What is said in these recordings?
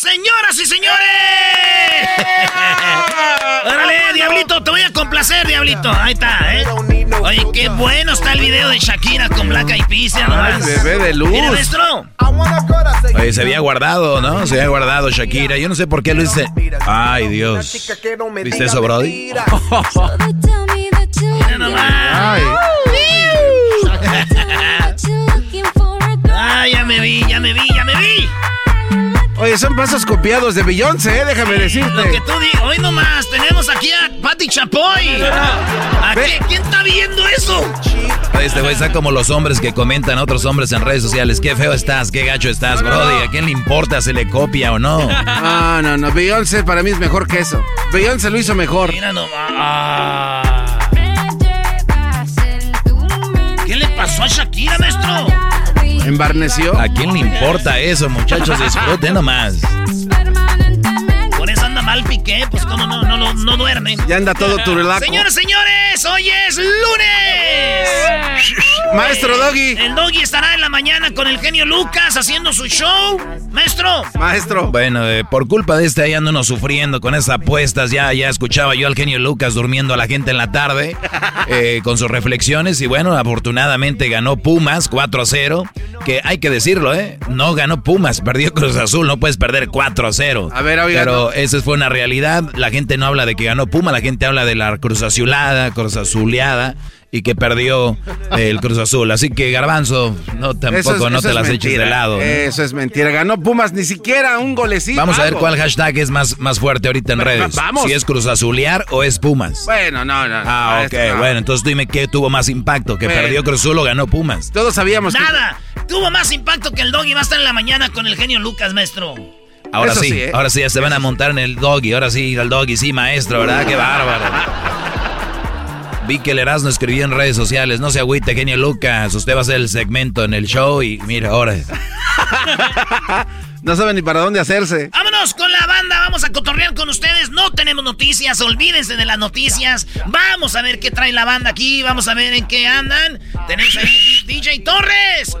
¡Señoras y señores! ¡Órale, Diablito! Te voy a complacer, Diablito. Ahí está, ¿eh? Oye, qué bueno está el video de Shakira con Black Eyed Peas. ya nomás. bebé de luz. Mira, maestro. Oye, se había guardado, ¿no? Se había guardado Shakira. Yo no sé por qué lo hice. Ay, Dios. ¿Viste eso, Brody? Mira nomás. Ay. Ay, ya me vi, ya me vi. Oye, son pasos copiados de Beyoncé, ¿eh? déjame decirte. Lo que tú digas. Hoy nomás tenemos aquí a Patti Chapoy. ¿A qué? ¿Quién está viendo eso? Este güey está como los hombres que comentan a otros hombres en redes sociales. Qué feo estás, qué gacho estás, Brody. ¿A quién le importa si le copia o no? No, no, no. Beyoncé para mí es mejor que eso. Beyoncé lo hizo mejor. Mira nomás. Ah. ¿Qué le pasó a Shakira, maestro? ¿A quién le importa eso, muchachos? Disfruten nomás. Mal Piqué, pues como no, no, no, no duerme. Ya anda todo turlaco. Señores, señores, hoy es lunes. Maestro Doggy. El Doggy estará en la mañana con el genio Lucas haciendo su show. Maestro. Maestro. Bueno, eh, por culpa de este ahí ando uno sufriendo con esas apuestas. Ya, ya escuchaba yo al genio Lucas durmiendo a la gente en la tarde eh, con sus reflexiones. Y bueno, afortunadamente ganó Pumas 4 a 0. Que hay que decirlo, ¿eh? No ganó Pumas, perdió Cruz Azul. No puedes perder 4 a 0. A ver, oiga, Pero esa fue una realidad. La gente no habla de que ganó Puma, la gente habla de la Cruz Azulada, Cruz Azuleada y que perdió el Cruz Azul. Así que Garbanzo, no tampoco es- no te las eches de lado. ¿no? Eso es mentira. Ganó Pumas ni siquiera un golecito. Vamos a ver algo. cuál hashtag es más, más fuerte ahorita en redes. vamos. Si es Cruz Azulear o es Pumas. Bueno, no, no. no, Ah, ok, no. bueno, entonces dime qué tuvo más impacto, que Bueno. perdió Cruz Azul o ganó Pumas. Todos sabíamos que- Nada. Tuvo más impacto que el Doggy va a estar en la mañana con el genio Lucas, maestro. Ahora Eso sí, sí, ¿eh? ahora sí ya se van a montar en el doggy, ahora sí ir al doggy, sí, maestro, ¿verdad? Qué bárbaro. Vi que el Erasmo escribió en redes sociales, no se agüite, genio Lucas, usted va a hacer el segmento en el show y mira, ahora. No saben ni para dónde hacerse. Vámonos con la banda, vamos a cotorrear con ustedes. No tenemos noticias, olvídense de las noticias. Vamos a ver qué trae la banda aquí, vamos a ver en qué andan. Tenemos ahí DJ Torres.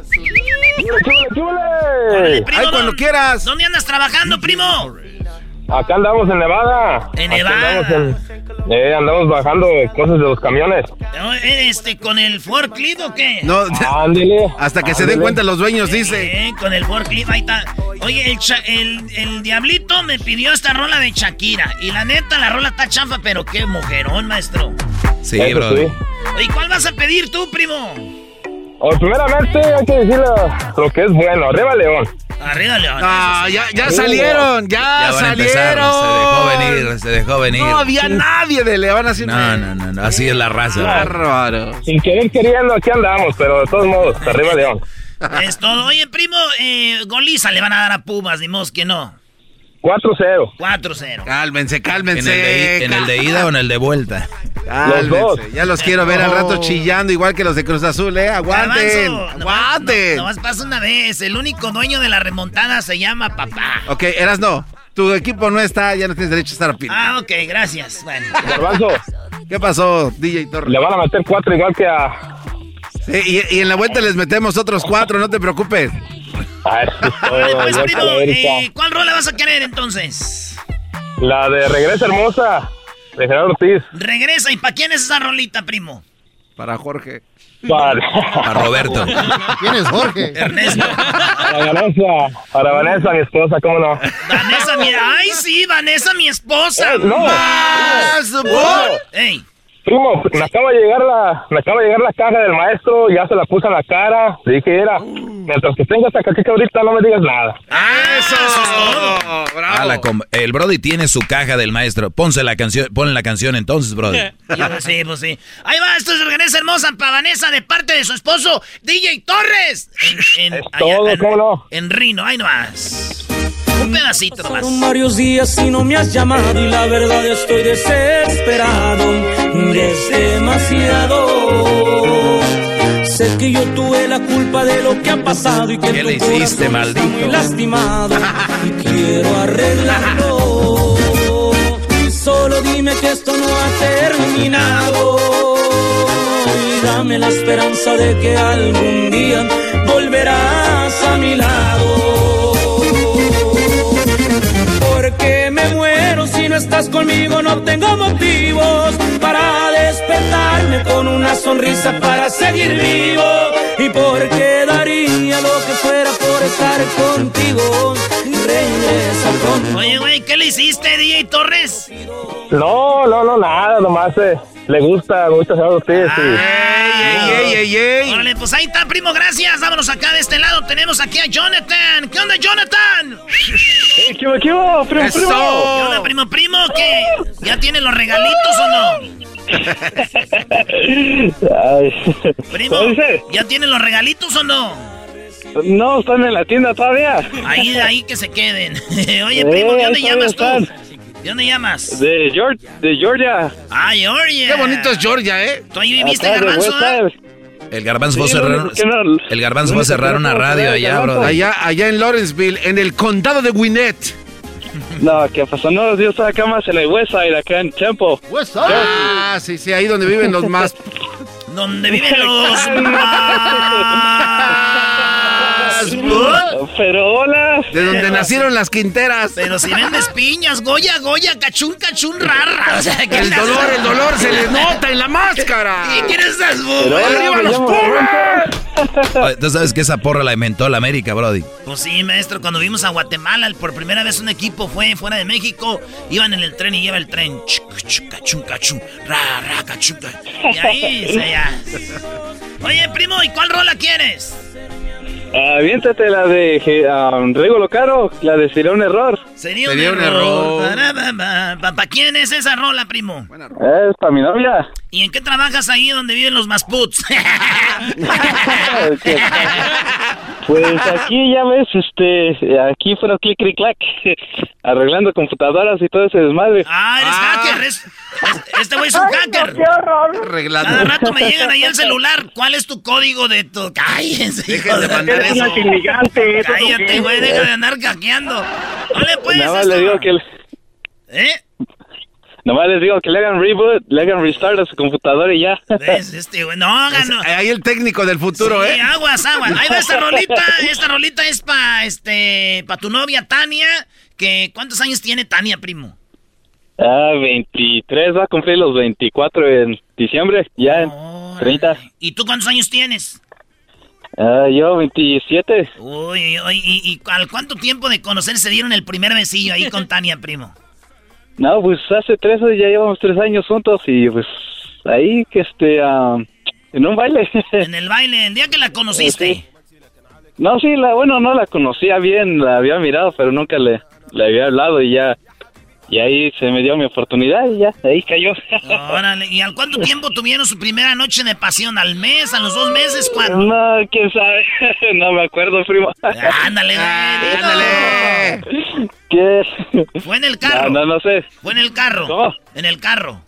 Órale, primo, Ay, cuando ¿dónde- quieras. ¿Dónde andas trabajando, primo? Acá andamos en Nevada. En Nevada. Andamos, en- eh, andamos bajando cosas de los camiones. Este, ¿Con el forklift o qué? No, Ándele. hasta que se den cuenta los dueños, dice. Eh, con el forklift, ahí está. Oye, el, cha- el, el diablito me pidió esta rola de Shakira. Y la neta, la rola está chafa, pero qué mujerón, maestro. Sí, Eso bro. sí. ¿Y cuál vas a pedir tú, primo? Oh, primeramente hay que decirle lo que es bueno. Arriba León. Arriba León. Ah, ya, ya salieron, ya, salieron. Se dejó venir, se dejó venir. No había nadie de León así. No, no, no, no, así es la raza. Bárbaro. Sin querer queriendo, aquí andamos, pero de todos modos, arriba León. Es todo. Oye, primo, eh, goliza le van a dar a Pumas, ni modo que no. 4-0. 4-0. Cálmense, cálmense. ¿En el, de, ¿En el de ida o en el de vuelta? Cálmense. Los dos. Ya los quiero ver al rato Oh. chillando, igual que los de Cruz Azul, ¿eh? Aguanten. Garbanzo, Aguanten. Nomás, nomás pasa una vez. El único dueño de la remontada se llama papá. Ok, eras no. Tu equipo no está, ya no tienes derecho a estar opinando. Ah, ok, gracias. Bueno. Garbanzo, ¿Qué pasó, DJ Torres? le van a meter 4 igual que a... Sí, y, y en la vuelta les metemos otros cuatro, no te preocupes. A eso es todo, Oye, pues, igual que primo, eh, ¿cuál rola vas a querer entonces? La de Regresa Hermosa, de Gerardo Ortiz. Regresa. ¿Y para quién es esa rolita, primo? Para Jorge. Para, Roberto. ¿Quién es Jorge? Ernesto. para Vanessa, para Vanessa, mi esposa, ¿cómo no? Vanessa, mira. Ay, sí, Vanessa, mi esposa. Eh, no. Más. No. Ey. Primo, me acaba de llegar la, me acaba de llegar la caja del maestro, ya se la puse en la cara, le dije, era, mientras que tengas esa caquita ahorita no me digas nada. ¡Eso! ¡Bravo! Ah, la com- el Brody tiene su caja del maestro. Ponse la canción, ponle la canción entonces, Brody. Sí, pues sí. Ahí va, esto es Regresa Hermosa para Vanessa de parte de su esposo, DJ Torres. En, en- Es todo, en- ¿cómo no? En Rino, ahí nomás. Un pedacito nomás. Varios días y no me has llamado y la verdad estoy desesperado, es demasiado. Sé que yo tuve la culpa de lo que ha pasado y que ¿Qué le hiciste, está maldito? muy lastimado y quiero arreglarlo. Solo dime que esto no ha terminado y dame la esperanza de que algún día volverás a mi lado. Estás conmigo, no tengo motivos para despertarme con una sonrisa para seguir vivo. Y porque daría lo que fuera por estar contigo. Regresa pronto. Oye, güey, ¿qué le hiciste, DJ Torres? No, no, no, nada, nomás eh, le gusta mucho Gerardo Ortiz y... ¡Ey, ey, ey, ey! Órale, pues ahí está, primo, gracias. Vámonos acá de este lado. Tenemos aquí a Jonathan. ¿Qué onda, Jonathan? ¡Eh, qué qué primo, ¡Eso! primo! ¿Qué onda, primo, primo? ¿Qué? ¿Ya tiene los regalitos o no? Ay. Primo. ¿ya tiene los regalitos o no? No, están en la tienda todavía. Ahí, ahí que se queden. Oye, primo, ¿de dónde llamas tú? ¿De dónde llamas? De, Georgia, de Georgia. Ah, Georgia. Qué bonito es Georgia, ¿eh? ¿Tú ahí viviste, Garbanzo? El garbanzo a Sí, cerrar, único que no- el garbanzo a cerrar no una puedo radio allá. Brody. Allá, allá en Lawrenceville, en el condado de Gwinnett. No, ¿qué pasó? No, yo estoy acá más en el West Side, acá en Temple. Up? Ah, sí, sí, ahí donde viven los más. Donde viven los más... Pero hola. De donde nacieron las quinteras. Pero si vendes piñas, Goya, Goya, cachún, cachún, rara. O sea, ¿qué El dolor, el dolor se les nota en la máscara. ¿Y quién es esas ¡Arriba los! Oye, Tú sabes que esa porra la inventó la América, Brody. Pues sí, maestro, cuando vimos a Guatemala, por primera vez un equipo fue fuera de México, iban en el tren y lleva el tren. cachun, cachun, ra, ra, cachun, ca- Y ahí se ya. Oye, primo, ¿y cuál rola quieres? Aviéntate la de um, Rigo Caro, la de Sería un error. Sería, Sería un error. error. ¿Para quién es esa rola, primo? Es para mi novia. ¿Y en qué trabajas ahí donde viven los masputs? Pues aquí ya ves, este, aquí fueron clic, clic, clac, arreglando computadoras y todo ese desmadre. ah, eres Ah. hacker. es- es- este güey es un hacker. Cada Arreglando. rato me llegan ahí al celular. ¿Cuál es tu código de tu...? Cállense, hijo Dejen de mandar eso. inmigrante. Cállate, güey, deja de andar caqueando. Vale, pues. Nada más esto- le digo que, ¿Eh? nada más les digo que le hagan reboot, le hagan restart a su computadora y ya. ¿Ves? Este, güey, no, Es- ganó. ahí el técnico del futuro, Sí, ¿eh? aguas, aguas. Ahí va esta rolita. Esta rolita es para este, pa tu novia Tania. Que, ¿Cuántos años tiene Tania, primo? Ah, 23, va a cumplir los 24 en diciembre, ya en Órale. 30. ¿Y tú cuántos años tienes? Ah, yo 27. Uy, uy, ¿y, y al cuánto tiempo de conocer se dieron el primer besillo ahí con Tania, primo? No, pues hace tres, ya llevamos tres años juntos y pues ahí que este, ah, en un baile. En el baile, el día que la conociste. No, sí, la, bueno, no la conocía bien, la había mirado, pero nunca le, le había hablado y ya. Y ahí se me dio mi oportunidad y ya, ahí cayó. Órale, ¿y al cuánto tiempo tuvieron su primera noche de pasión? ¿Al mes? ¿A los dos meses? ¿Cuándo? No, quién sabe. no me acuerdo, primo. Ándale, güey, ándale. ¿Qué? Fue en el carro. No, no, no sé. Fue en el carro. ¿Cómo? En el carro.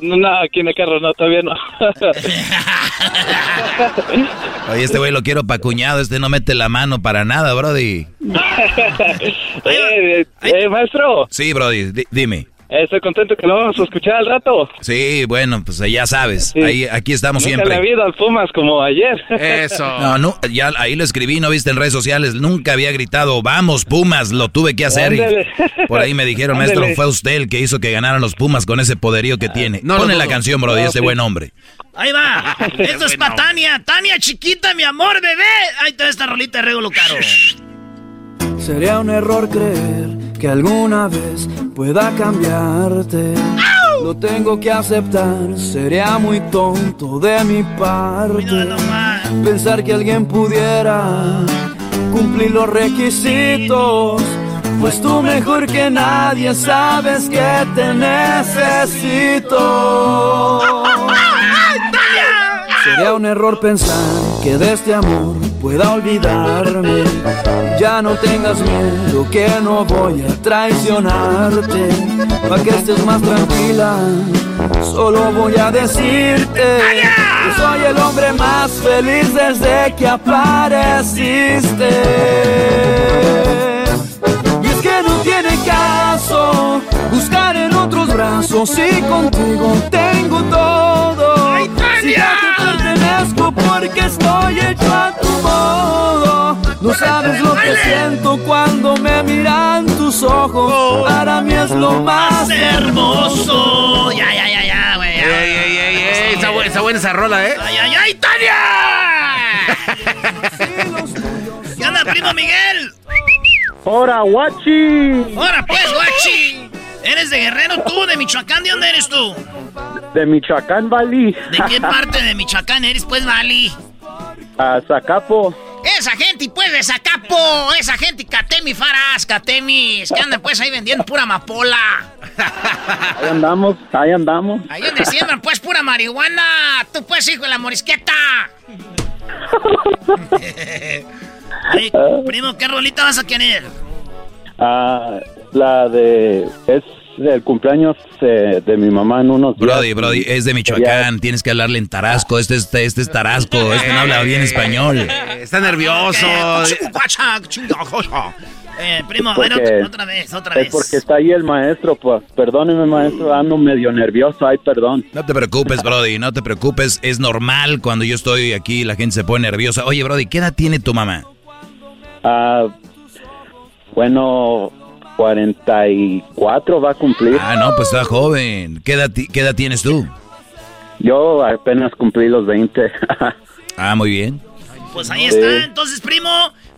No, aquí en el carro no, todavía no. Oye, este güey lo quiero pa' cuñado, este no mete la mano para nada, Brody. eh, eh, maestro. Sí, Brody, di- dime. Eh, estoy contento que lo vamos a escuchar al rato. Sí, bueno, pues ya sabes, ahí, aquí estamos Nunca siempre. ha habido al Pumas como ayer. No, no, ya ahí lo escribí, no viste en redes sociales, nunca había gritado, vamos Pumas, lo tuve que hacer. y por ahí me dijeron, Ándale. maestro, fue usted el que hizo que ganaran los Pumas con ese poderío que tiene. no lo Ponle la canción, Brody, No, ese sí. buen hombre. Ahí va. Esto es para Tania. Tania, chiquita, mi amor, bebé. Ahí está esta rolita de Regulo Caro. Sería un error creer que alguna vez pueda cambiarte. Lo tengo que aceptar, sería muy tonto de mi parte. Pensar que alguien pudiera cumplir los requisitos. Pues tú mejor que nadie sabes que te necesito. Sería un error pensar que de este amor pueda olvidarme. Ya no tengas miedo que no voy a traicionarte. Pa' que estés más tranquila, solo voy a decirte que soy el hombre más feliz desde que apareciste. Y es que no tiene caso buscar en otros brazos y contigo tengo todo. Te pertenezco porque estoy hecho a tu modo. No sabes lo que siento cuando me miran tus ojos. Para mí es lo más hermoso. Ya, ya, ya, ya, güey. Ey, ey, ey, ey, está, bu- está buena esa rola, ¿eh? ¡Ay, ay, ay, Tania! ¿Qué onda, primo Miguel? ¡Hora, guachi! ¡Hora, pues, guachi! ¿Eres de Guerrero tú? ¿De Michoacán? ¿De dónde eres tú? De Michoacán, Bali. ¿De qué parte de Michoacán eres, pues, Vali? A Zacapo. Esa gente, pues, de Zacapo. Esa gente, Catemi Faras, Catemis. Que andan, pues, ahí vendiendo pura amapola. Ahí andamos, ahí andamos. Ahí donde siembran, pues, pura marihuana. Tú, pues, hijo de la morisqueta. Primo, ¿qué rolita vas a querer? Ah, la de... Es el cumpleaños eh, de mi mamá en unos días. Brody, Brody, es de Michoacán, tienes que hablarle en Tarasco, este, este, este es Tarasco, este no habla bien español. Está nervioso. Eh, primo, a ver, Porque- otra, otra vez, otra Es vez. porque está ahí el maestro, pues. Perdóneme, maestro, ando medio nervioso, ay, perdón. No te preocupes, Brody, no te preocupes, es normal cuando yo estoy aquí, la gente se pone nerviosa. Oye, Brody, ¿qué edad tiene tu mamá? Ah, bueno, 44 va a cumplir. Ah, no, pues está joven. ¿Qué edad, qué edad tienes tú? Yo apenas cumplí los 20. Ah, muy bien. Pues ahí Sí. está. Entonces, primo,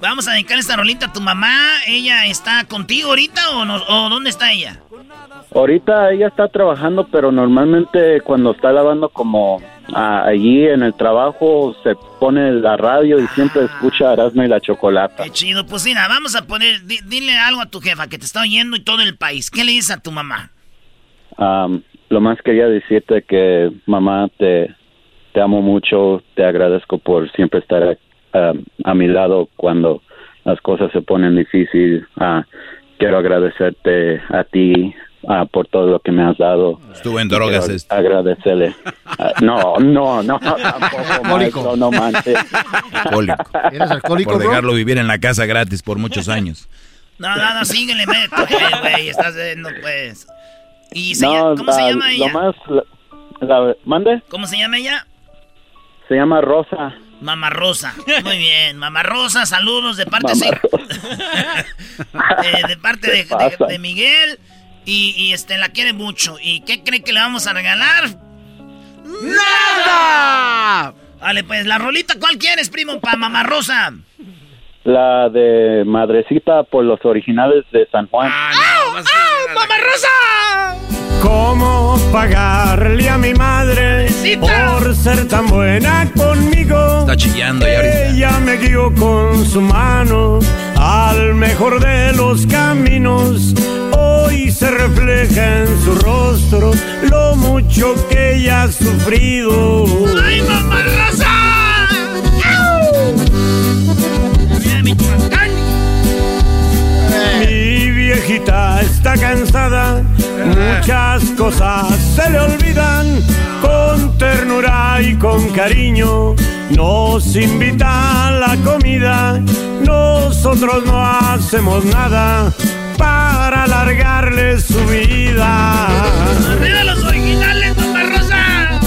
vamos a dedicar esta rolita a tu mamá. ¿Ella está contigo ahorita o, no, o dónde está ella? Ahorita ella está trabajando, pero normalmente cuando está lavando como ah, allí en el trabajo se pone la radio y siempre escucha Erasmo y la Chocolata. Qué chido. Pues mira, vamos a poner, di- dile algo a tu jefa que te está oyendo y todo el país. ¿Qué le dices a tu mamá? Am, lo más quería decirte que mamá te, te amo mucho, te agradezco por siempre estar a mi lado cuando las cosas se ponen difíciles. Ah, quiero agradecerte a ti ah, por todo lo que me has dado. Estuvo en drogas Quiero este. Agradecerle. Ah, no, no, no, tampoco, maestro, no manches. Alcohólico. ¿Eres alcohólico, Por bro? dejarlo vivir en la casa gratis por muchos años. No, no, no, síguele, meto, güey. Estás viendo, pues. ¿Y se No, llama- cómo se ah, llama Lo ella? más, la- la- ¿Mande? ¿Cómo se llama ella? Se llama Rosa. Mamá Rosa. Muy bien, Mamá Rosa, saludos de parte sí, eh, de parte de, de- de Miguel y, y, este la quiere mucho. ¿Y qué cree que le vamos a regalar? ¡Nada! Vale, pues la rolita, ¿cuál quieres, primo, para Mamá Rosa? La de Madrecita por los originales de San Juan. ¡Ah, Mamá Rosa! ¿Cómo pagarle a mi madre por ser tan buena conmigo. Está chillando ya ahorita. Ella me guió con su mano al mejor de los caminos. Hoy se refleja en su rostro lo mucho que ella ha sufrido. ¡Ay, mamá Rosa! Mi está cansada, muchas cosas se le olvidan. Con ternura y con cariño nos invita a la comida. Nosotros no hacemos nada para alargarle su vida. ¡Arriba los originales, mamá Rosa!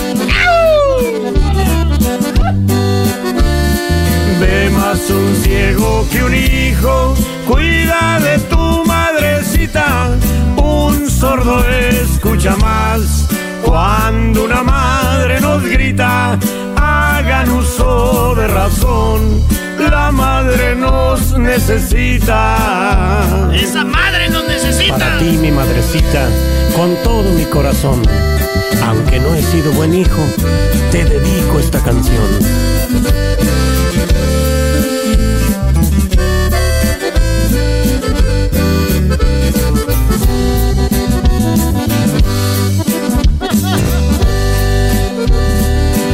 Ve más un ciego que un hijo, cuida de tu madrecita. Un sordo escucha más cuando una madre nos grita. Hagan uso de razón, la madre nos necesita. ¡Esa madre nos necesita! Para ti, mi madrecita, con todo mi corazón. Aunque no he sido buen hijo, te dedico esta canción.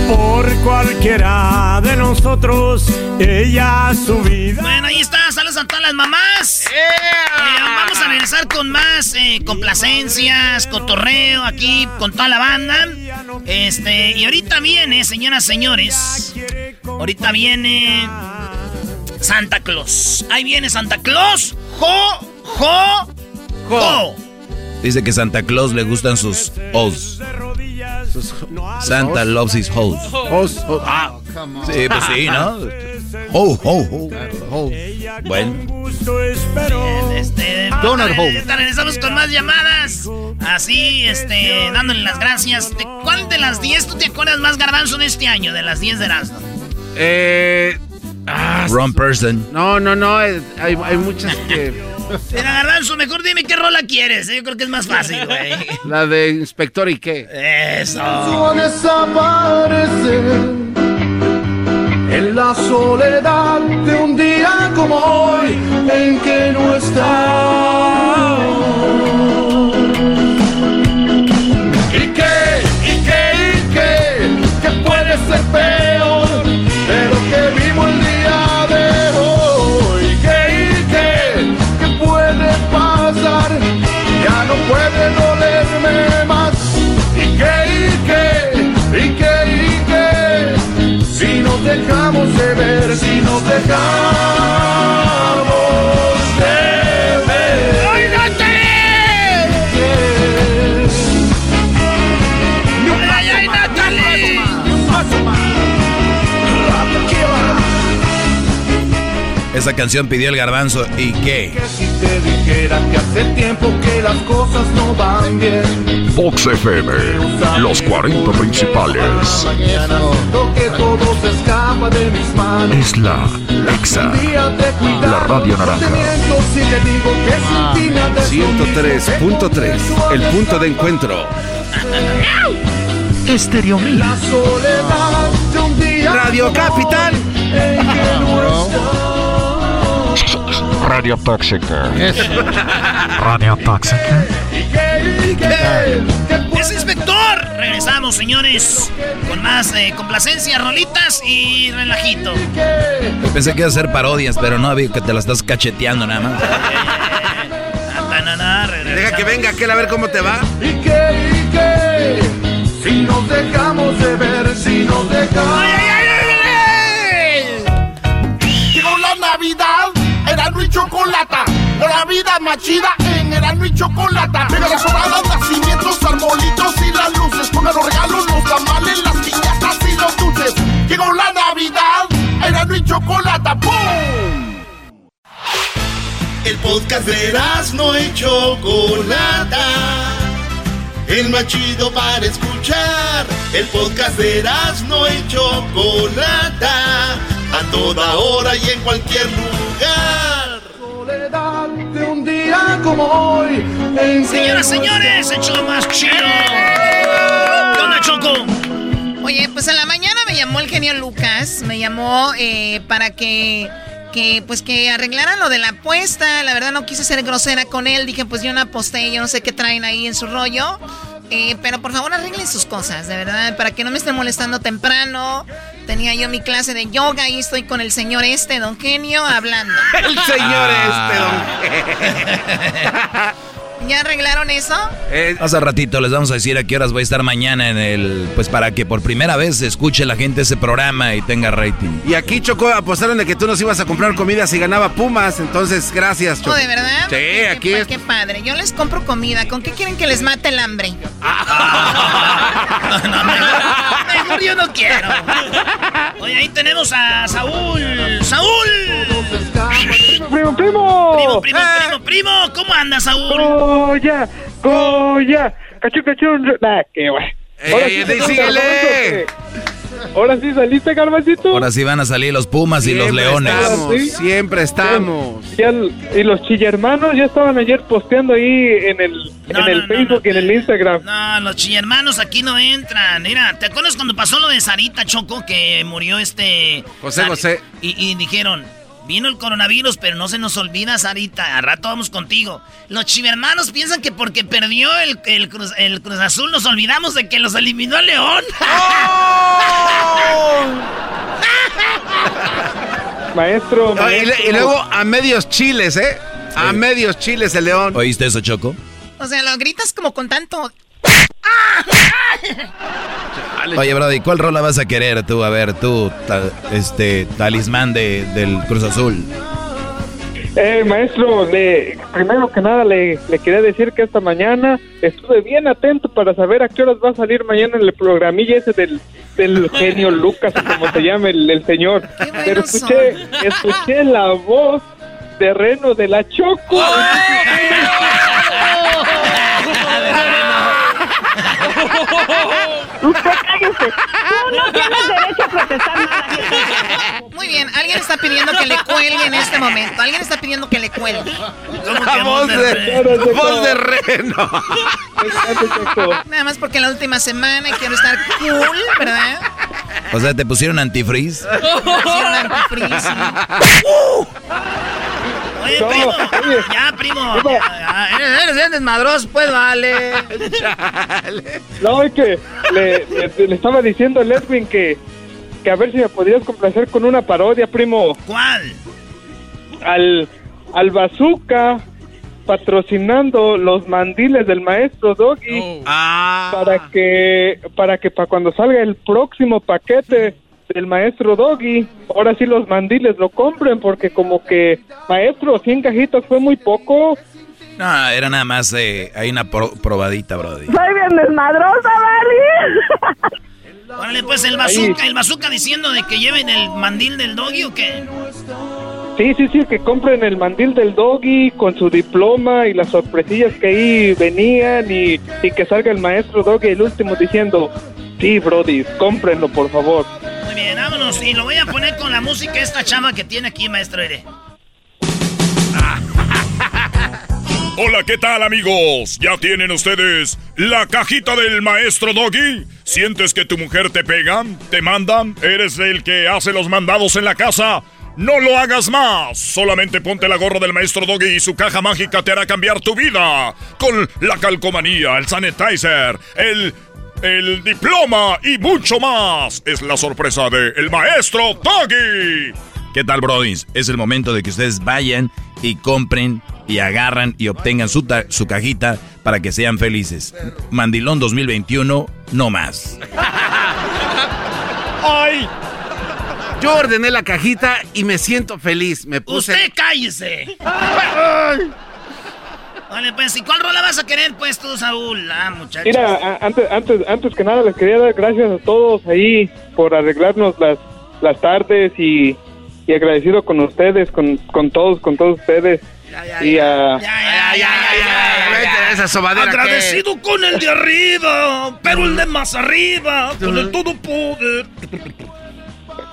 Por cualquiera de nosotros, ella su vida. Bueno, ahí está. Saludos a todas las mamás. Eh, vamos a regresar con más eh, complacencias, cotorreo aquí con toda la banda. Este, y ahorita viene, señoras, señores. Ahorita viene Santa Claus. Ahí viene Santa Claus. ¡Jo! ¡Jo! ¡Jo! Dice que Santa Claus le gustan sus O's. Santa loves his hoes. Ah, Sí, pues sí, ¿no? Ho, ho, ho. Bueno. Bien, este, Donut ahorita hole. regresamos con más llamadas. Así, este, dándole las gracias. ¿De ¿Cuál de las 10 tú te acuerdas más garbanzo de este año? De las 10 de Erasmo. Eh, ah, Wrong person. no, no, no. eh, Hay, hay muchas que. Mira, garbanzo, mejor dime qué rola quieres. eh, Yo creo que es más fácil, güey. La de Inspector y qué. Eso. en la soledad de un día como hoy en que no está. Si Esa canción pidió el garbanzo. ¿Y qué? Si te dijera que hace tiempo que las cosas no van bien. Fox FM, los 40 principales. Lo que todo se escapa de mis manos. Es la Exa, la radio naranja. te miento si te digo que sin ti nada es lo mismo. 103.3, el punto de encuentro. Estéreo Mil. La soledad de un día Radio Capital. en que no está. Radio Tóxica. Radio Tóxica. ¡Es inspector! Regresamos, señores, con más eh, complacencia, rolitas y relajito. Pensé que iba a ser parodias, pero no, vi que te la estás cacheteando nada más. Deja que venga aquel a ver cómo te va. ¿Y qué? ¿Y qué? Si nos dejamos de ver, si nos dejamos. ¡Ay, ay, ay, ay, Erasmo y Chocolata. La vida más chida en Erasmo y Chocolata. Mega las sobradas, nacimientos, arbolitos y las luces. Pongan los regalos, los tamales, las piñatas y los dulces. Llegó la Navidad, Erasmo y Chocolata. ¡Pum! El podcast de no y Chocolata. El más chido para escuchar. El podcast de no y Chocolata. A toda hora y en cualquier lugar día como hoy. Señoras, señores, el show más chido. ¿Qué onda, Choco? Oye, pues a la mañana me llamó el genio Lucas, me llamó eh, para que que pues que arreglaran lo de la apuesta. La verdad no quise ser grosera con él. Dije, pues yo no aposté, yo no sé qué traen ahí en su rollo. Eh, pero por favor arreglen sus cosas, de verdad, para que no me estén molestando temprano. Tenía yo mi clase de yoga y estoy con el señor este, don Genio, hablando. el señor Ah. este, don. ¿Ya arreglaron eso? Eh, Hace ratito les vamos a decir a qué horas voy a estar mañana en el... Pues para que por primera vez escuche la gente ese programa y tenga rating. Y aquí, Choco, apostaron de que tú nos ibas a comprar comida si ganaba Pumas. Entonces, gracias, Choco. ¿Oh, de verdad? Sí, Qué- aquí qué, es. qué padre. Yo les compro comida. ¿Con qué quieren que les mate el hambre? Mejor yo no quiero. Oye, ahí tenemos a Saúl. ¡Saúl! Primo, primo. Primo, primo, primo, primo. ¿Cómo andas, Saúl? Goya, Goya. Cachú, cachú. Nah, qué guay. Ey, ey, síguele. Ahora sí saliste, Garbancito. Ahora sí van a salir los Pumas y los Siempre Leones. estamos, ¿Sí? siempre estamos. Y, el- y los chillermanos ya estaban ayer posteando ahí en el, No, en el no, no, Facebook y en el Instagram. No, los chillermanos aquí no entran. Mira, ¿te acuerdas cuando pasó lo de Sarita Choco que murió este... José Sar- José. Y, y dijeron, vino el coronavirus, pero no se nos olvida, Sarita. Al rato vamos contigo. Los chillermanos piensan que porque perdió el, el Cruz, el Cruz Azul nos olvidamos de que los eliminó el León. Maestro, y, le- maestro. y luego a medios chiles, ¿eh? A medios chiles el león. ¿Oíste eso, Choco? O sea, lo gritas como con tanto... Oye, Brody, ¿cuál rola vas a querer tú? A ver, tú, ta- este, talismán de, del Cruz Azul. Eh, maestro, le, primero que nada le, le quería decir que esta mañana estuve bien atento para saber a qué horas va a salir mañana el programilla ese del, del genio Lucas, o como se llama el, el señor. Pero escuché, escuché la voz de Reno de la Choco. Usted cállese. Tú no tienes derecho a protestar nada. Muy bien, alguien está pidiendo que le cuelgue en este momento. Alguien está pidiendo que le cuelgue. La voz de, voz de reno. Nada más porque la última semana y quiero estar cool, ¿verdad? O sea, ¿te pusieron antifreeze? Hicieron antifreeze, sí. Oye, No, primo. oye. Ya, primo. Ya, ya, eres, eres bien desmadroso, pues vale. No, es que le, le- le estaba diciendo a Edwin que, que a ver si me podrías complacer con una parodia, primo. ¿Cuál? Al, al bazooka patrocinando los mandiles del maestro Doggy Ah. para que para que para cuando salga el próximo paquete del maestro Doggy, ahora sí los mandiles lo compren porque como que maestro 100 cajitas fue muy poco. No, era nada más, eh, hay una pro- probadita, Brody. Soy bien desmadrosa, ¿vale? Órale, pues el bazooka, el bazooka diciendo de que lleven el mandil del doggy o qué. Sí, sí, sí, que compren el mandil del doggy con su diploma y las sorpresillas que ahí venían y, y que salga el maestro doggy el último diciendo, sí, Brody, cómprenlo por favor. Muy bien, vámonos. Y lo voy a poner con la música esta chava que tiene aquí, maestro Ere. Hola, ¿qué tal amigos? ¿Ya tienen ustedes la cajita del maestro Doggy? ¿Sientes que tu mujer te pega? ¿Te mandan? ¿Eres el que hace los mandados en la casa? No lo hagas más. Solamente ponte la gorra del maestro Doggy y su caja mágica te hará cambiar tu vida. Con la calcomanía, el sanitizer, el... El diploma y mucho más. Es la sorpresa de el maestro Doggy. ¿Qué tal, Brody? Es el momento de que ustedes vayan y compren y agarran y obtengan su, ta- su cajita para que sean felices. Mandilón 2021, no más. ¡Ay! Yo ordené la cajita y me siento feliz. Me puse. ¡Usted cállese! Vale, pues, ¿y cuál rola vas a querer, pues, tú, Saúl? Ah, muchachos. Mira, antes, antes, antes que nada les quería dar gracias a todos ahí por arreglarnos las, las tardes y, y agradecido con ustedes, con, con todos, con todos ustedes. y a... Esa sobadera Agradecido con el de arriba, pero el de más arriba, con el todo poder.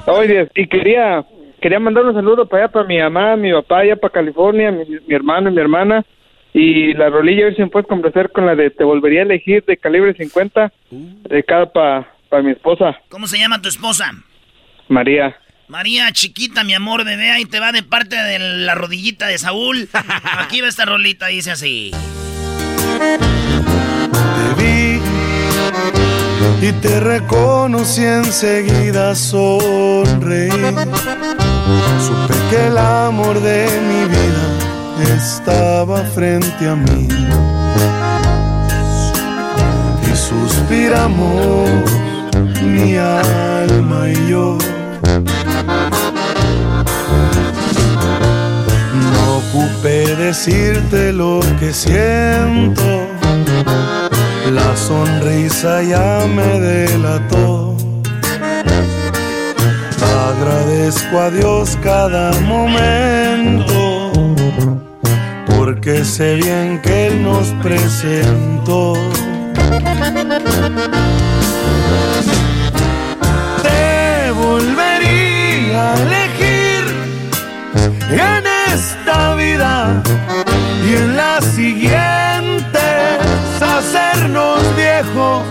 Oye, y quería quería mandar un saludo para allá, para mi mamá, mi papá, allá para California, mi, mi hermano y mi hermana. Y la rolilla, a ver si me puedes complacer con la de Te volvería a elegir de calibre 50, de cada para mi esposa. ¿Cómo se llama tu esposa? María. María, chiquita, mi amor, bebé, ahí te va de parte de la rodillita de Saúl. Aquí va esta rolita, dice así. Te vi y te reconocí enseguida, sonreí. Supe que el amor de mi vida estaba frente a mí. Y suspiramos mi alma y yo. Ocupé decirte lo que siento. La sonrisa ya me delató. Agradezco a Dios cada momento. Porque sé bien que Él nos presentó. Te volvería a elegir esta vida y en la siguiente hacernos viejos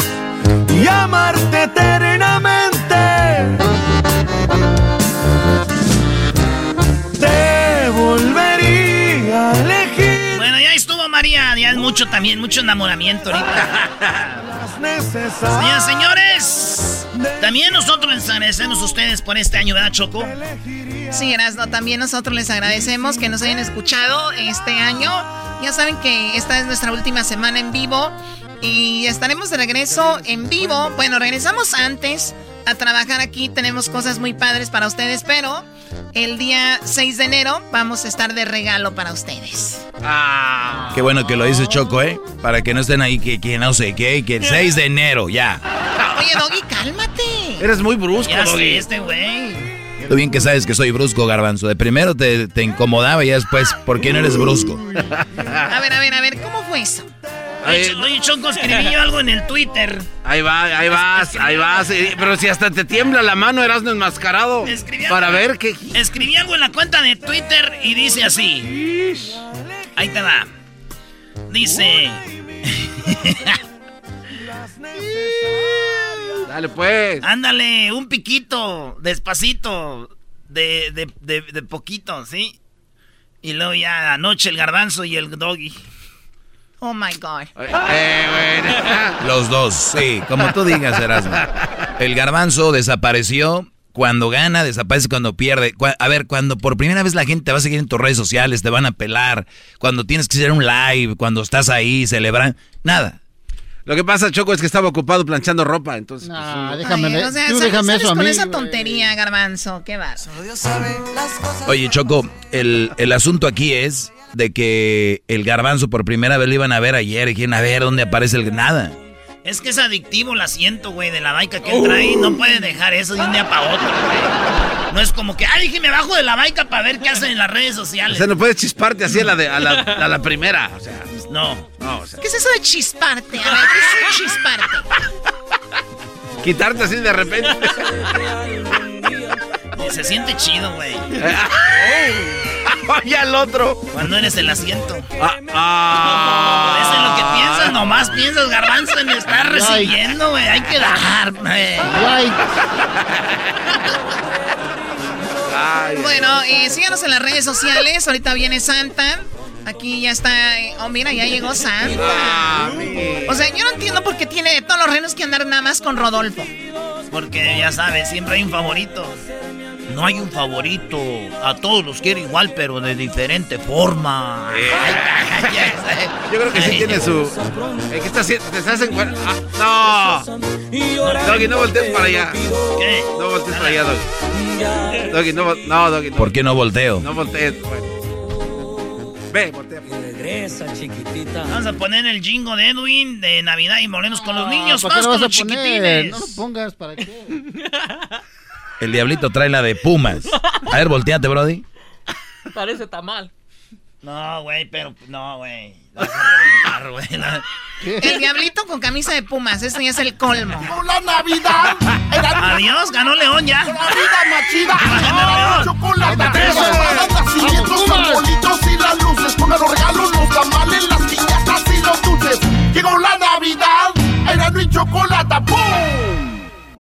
y amarte eternamente. Mucho también, mucho enamoramiento ahorita. Señoras, señores, también nosotros les agradecemos a ustedes por este año, ¿verdad, Choco? Sí, Erasno, también nosotros les agradecemos que nos hayan escuchado este año. Ya saben que esta es nuestra última semana en vivo y estaremos de regreso en vivo. Bueno, regresamos antes a trabajar aquí. Tenemos cosas muy padres para ustedes, pero el día 6 de enero vamos a estar de regalo para ustedes. Ah. Qué bueno que lo dice Choco, ¿eh? Para que no estén ahí que, que no sé qué, que el 6 de enero, ya. Oye, Doggy, cálmate. Eres muy brusco, Ya Doggy. sé, este güey. Tú bien que sabes que soy brusco, garbanzo. De primero te, te incomodaba y después, ¿por qué no eres brusco? A ver, a ver, a ver, ¿cómo fue eso? Oye, oye, Choco, escribí yo algo en el Twitter. Ahí va, ahí vas, ahí vas. Pero si hasta te tiembla la mano, Erasmo enmascarado. Para ver qué. Escribí algo en la cuenta de Twitter y dice así. Ahí te va. Dice. Dale, pues. Ándale, un piquito, despacito, de, de, de, de poquito, ¿sí? Y luego ya anoche el garbanzo y el doggy. Oh my God. Eh, Los dos, sí, como tú digas, Erasmo. El garbanzo desapareció cuando gana, desaparece cuando pierde. A ver, cuando por primera vez la gente te va a seguir en tus redes sociales, te van a pelar, cuando tienes que hacer un live, cuando estás ahí, celebran, nada. Lo que pasa, Choco, es que estaba ocupado planchando ropa, entonces. pues, Ah, déjame, Ay, o sea, tú déjame eso a con mí, esa güey. tontería, garbanzo. ¿Qué vas? Oye, Choco, el, el asunto aquí es de que el garbanzo por primera vez lo iban a ver ayer, y dijeron, a ver, ¿dónde aparece el nada? Es que es adictivo el asiento, güey, de la baica que él trae. No puede dejar eso de un día para otro, güey. No es como que, ah, dije, me bajo de la baica para ver qué hacen en las redes O sociales. sea, no puedes chisparte así a la, de, a la, a la primera. O sea, No. no, o sea, ¿Qué es eso de chisparte? A ver, ¿qué es un chisparte? quitarte así de repente. Se siente chido, güey. Oye, al otro. Cuando eres el asiento. Ah, ah. Eso es lo que piensas, nomás piensas, garbanzo, en estar recibiendo, güey. Hay que dar, güey. Bueno, eh, síganos en las redes sociales. Ahorita viene Santa. Aquí ya está. eh, Oh, mira, ya llegó Santa. O sea, yo no entiendo por qué tiene todos los reinos que andar nada más con Rodolfo. Porque ya sabes, siempre hay un favorito. No hay un favorito. A todos los quiero igual, pero de diferente forma. Yo creo que sí tiene su. ¿Qué estás haciendo? ¿Te estás en ah, ¡No! Doggy, no voltees para allá. ¿Qué? No voltees para allá, Doggy. Doggy, no, no, Doggy. No, ¿Por qué no volteo? no voltees. bueno. Ve, voltea. Regresa, chiquitita. Vamos a poner el jingo de Edwin de Navidad y volvemos con los niños. ¿Para qué Vamos lo con los poner? chiquitines. No lo pongas, ¿para qué? El diablito trae la de Pumas. A ver, volteate, Brody. Parece tamal. No, güey, pero no, güey. El diablito con camisa de pumas. Este ya es el colmo. La Navidad. Adiós, ganó León ya. La vida machida. Chocolate. Los arbolitos y las luces. Con los regalos, los tamales, las piñatas y los dulces. Llegó la Navidad. Era mi chocolate. ¡Pum!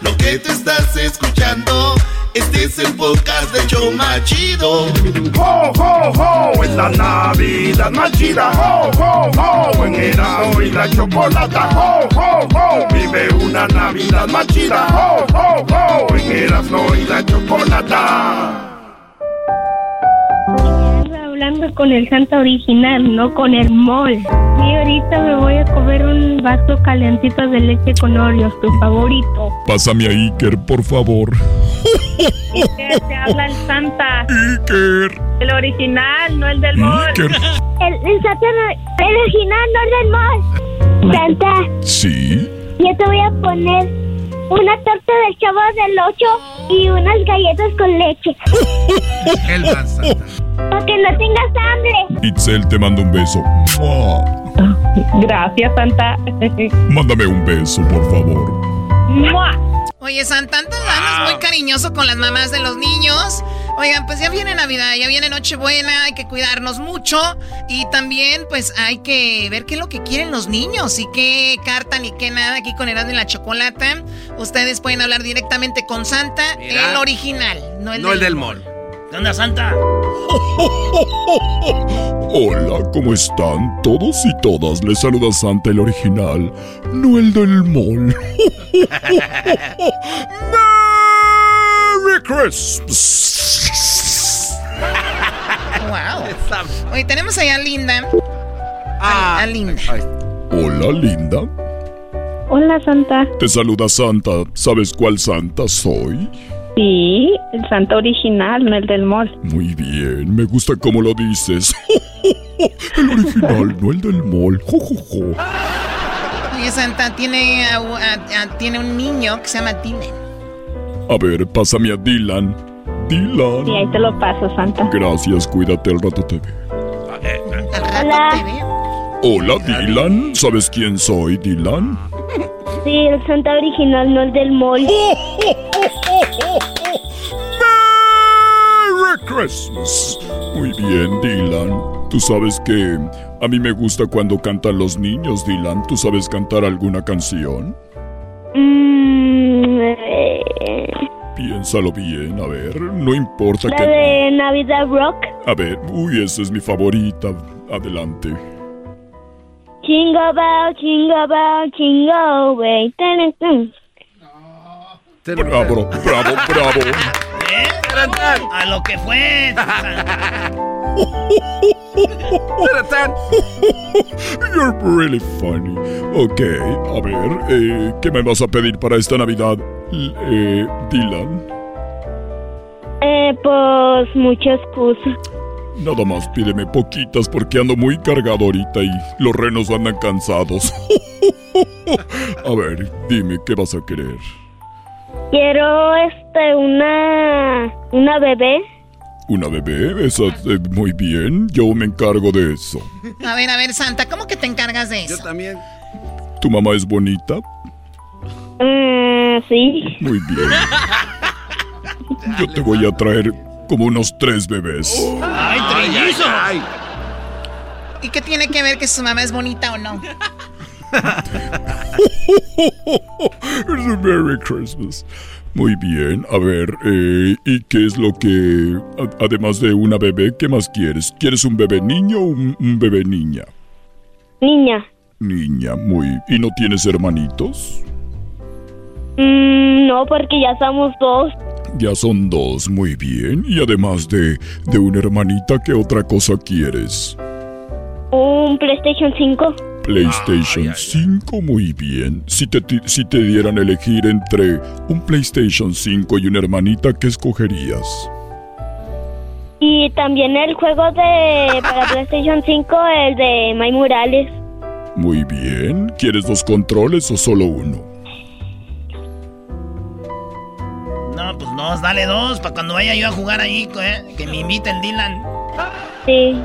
Lo que te estás escuchando, este es el podcast de Choma Chido. ¡Ho, ho, ho! Es la Navidad más chida. ¡Ho, ho, ho! En Erasmo y la chocolata. ¡Ho, ho, ho! Vive una Navidad más chida. ¡Ho, ho, ho! En Erasmo y la chocolata. Hablando con el Santa original, no con el mol. Y ahorita me voy a comer un vaso calentito de leche con Oreos, tu favorito. Pásame a Iker, por favor. Iker, te habla el Santa. Iker. El original, no el del mol. Iker. El, el Santa no- el original, no el del mol. Santa, Sí. yo te voy a poner una torta del chavo del 8 y unas galletas con leche. El. Para que no tengas hambre. Itzel, te mando un beso. Gracias, Santa. Mándame un beso, por favor. Oye, Santa, antes andas muy cariñoso con las mamás de los niños. Oigan, pues ya viene Navidad, ya viene Nochebuena, hay que cuidarnos mucho. Y también, pues, hay que ver qué es lo que quieren los niños y qué carta ni qué nada aquí con Erasmo y la Chocolata. Ustedes pueden hablar directamente con Santa, Mira. el original, no el No el del mall. ¿Qué onda, Santa? Hola, ¿cómo están todos y todas? Les saluda Santa el original, no el del mall. ¡Merry Christmas! Wow. Oye, tenemos allá a Linda. A, a Linda. Hola, linda. Hola, Santa. Te saluda Santa. ¿Sabes cuál Santa soy? Sí, el Santa original, no el del mall. Muy bien, me gusta cómo lo dices. El original, no el del mall. Jo, jo, jo. Oye, Santa, tiene, a- a- a- tiene un niño que se llama Dylan. A ver, pásame a Dylan. Dylan. Sí, ahí te lo paso, Santa. Gracias, cuídate, al rato te veo. Hola. Hola, Dylan. ¿Sabes quién soy, Dylan? Sí, el Santa original, no el del mall. Merry Christmas. Muy bien, Dylan. Tú sabes que a mí me gusta cuando cantan los niños, Dylan. ¿Tú sabes cantar alguna canción? Mm, eh, Piénsalo bien, a ver. No importa la que... de Navidad Rock. A ver, uy, esa es mi favorita. Adelante. Jingle bell, jingle bell, jingle way. Bravo, bravo, bravo. ¿Eh? A lo que fue. You're really funny. Ok, a ver, eh, ¿qué me vas a pedir para esta Navidad, eh, Dylan? Eh, pues muchas cosas. Nada más pídeme poquitas porque ando muy cargado ahorita y los renos andan cansados. a ver, dime, ¿qué vas a querer? Quiero, este, una, una bebé. ¿Una bebé? Esa, eh, muy bien, yo me encargo de eso. A ver, a ver, Santa, ¿cómo que te encargas de eso? Yo también. ¿Tu mamá es bonita? Mm, sí. Muy bien. Yo te voy a traer como unos tres bebés. ¡Ay, trillizo! ¿Y qué tiene que ver que su mamá es bonita o no? It's a Merry Christmas. Muy bien, a ver, eh, ¿y qué es lo que, a- además de una bebé, qué más quieres? ¿Quieres un bebé niño o un, un bebé niña? Niña. Niña, muy. ¿Y no tienes hermanitos? Mm, no, porque ya somos dos. Ya son dos, muy bien. Y además de, de una hermanita, ¿qué otra cosa quieres? Un PlayStation 5. PlayStation 5, muy bien. Si te, si te dieran a elegir entre un PlayStation 5 y una hermanita, ¿qué escogerías? Y también el juego de para PlayStation 5, el de My Morales. Muy bien. ¿Quieres dos controles o solo uno? No, pues dos, dale dos, para cuando vaya yo a jugar ahí, eh, que me invite el Dylan. Sí.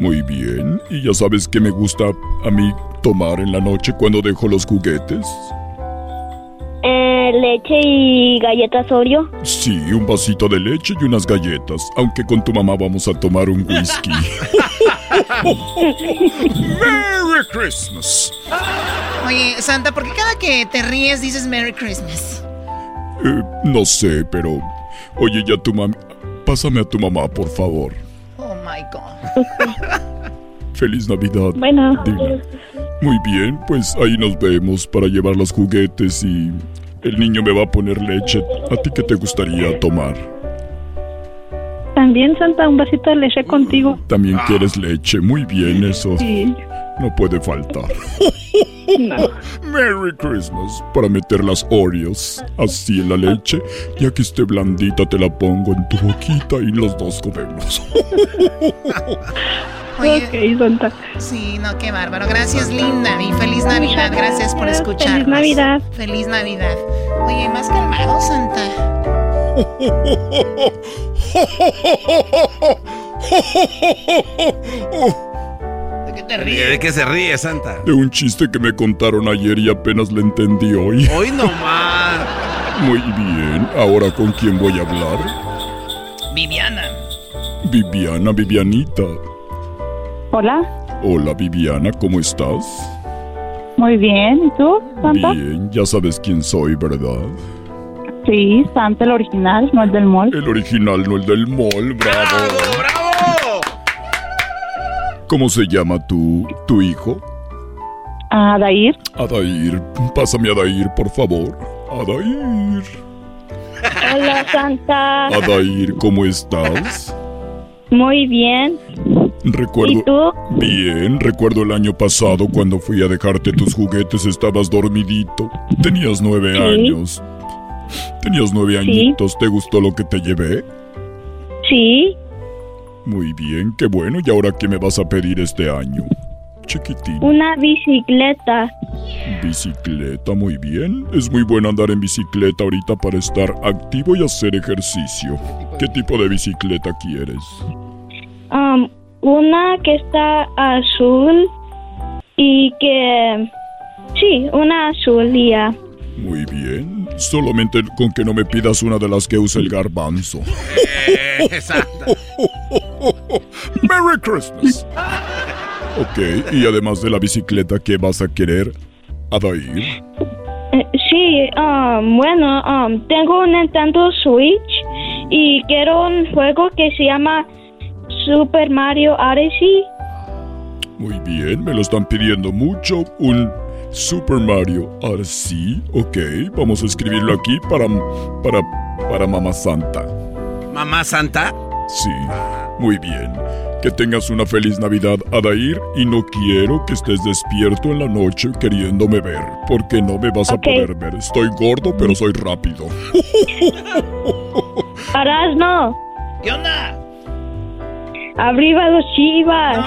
Muy bien. ¿Y ya sabes qué me gusta a mí tomar en la noche cuando dejo los juguetes? Eh, leche y galletas Oreo. Sí, un vasito de leche y unas galletas, aunque con tu mamá vamos a tomar un whisky. Merry Christmas. Oye, Santa, ¿por qué cada que te ríes dices Merry Christmas? Eh, no sé, pero... Oye, ya tu mamá... Pásame a tu mamá, por favor. Oh my God. Feliz Navidad. Bueno. Muy bien, pues ahí nos vemos para llevar los juguetes y el niño me va a poner leche. ¿A ti qué te gustaría tomar? También, Santa, un vasito de leche contigo. También quieres leche. Muy bien, eso. Sí. No puede faltar. No. Merry Christmas. Para meter las Oreos así en la leche, ya que esté blandita te la pongo en tu boquita y los dos comemos. Oye, ok, Santa. Sí, no, qué bárbaro. Gracias, linda. Y feliz Navidad. Gracias por escucharnos. Feliz Navidad. Feliz Navidad. Oye, más calmado, Santa. ¿De qué te ríe? ¿De qué se ríe, Santa? De un chiste que me contaron ayer y apenas le entendí hoy. Hoy nomás. Muy bien. Ahora con quién voy a hablar? Viviana. Viviana, Vivianita. Hola. Hola Viviana, ¿cómo estás? Muy bien. ¿Y tú, Santa? Bien, ya sabes quién soy, ¿verdad? Sí, Santa, el original, no el del mall. El original, no el del mall, bravo. ¡Bravo! ¿Cómo se llama tu, tu hijo? Ah, Dair. Adair, pásame a Adair, por favor. Adair. Hola, Santa. Adair, ¿cómo estás? Muy bien. Recuerdo. ¿Y tú? Bien, recuerdo el año pasado cuando fui a dejarte tus juguetes, estabas dormidito. Tenías nueve Sí. años. Tenías nueve añitos, ¿te gustó lo que te llevé? Sí. Muy bien, qué bueno. ¿Y ahora qué me vas a pedir este año? Chiquitín. Una bicicleta. Bicicleta, muy bien. Es muy bueno andar en bicicleta ahorita para estar activo y hacer ejercicio. ¿Qué tipo de bicicleta quieres? Um, una que está azul y que... Sí, una azul ya. Muy bien. Solamente con que no me pidas una de las que usa el garbanzo. Eh, Santa. Merry Christmas. Ok, y además de la bicicleta, ¿qué vas a querer? Adair. Eh, Sí, um, bueno, um, tengo un Nintendo Switch y quiero un juego que se llama Super Mario Odyssey. Muy bien, me lo están pidiendo mucho. Un Super Mario. Sí, ok. Vamos a escribirlo aquí para, para, para Mamá Santa. ¿Mamá Santa? Sí, muy bien. Que tengas una feliz Navidad, Adair, y no quiero que estés despierto en la noche queriéndome ver, porque no me vas a poder ver. Estoy gordo, pero soy rápido. Arazno, ¿Qué onda? arriba los chivas. No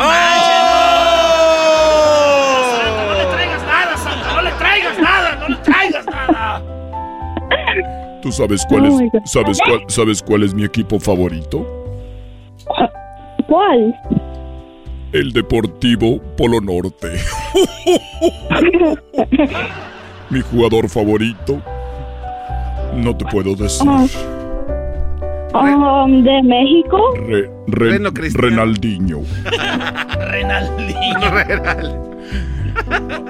le traigas nada, Santa. No le traigas nada. No le traigas nada. ¿Tú sabes cuál Oh es, sabes cuál, sabes cuál es mi equipo favorito? ¿Cuál? El Deportivo Polo Norte. mi jugador favorito, No te puedo decir. Um, ¿De México? Re- Re- Renaldinho. Renaldinho.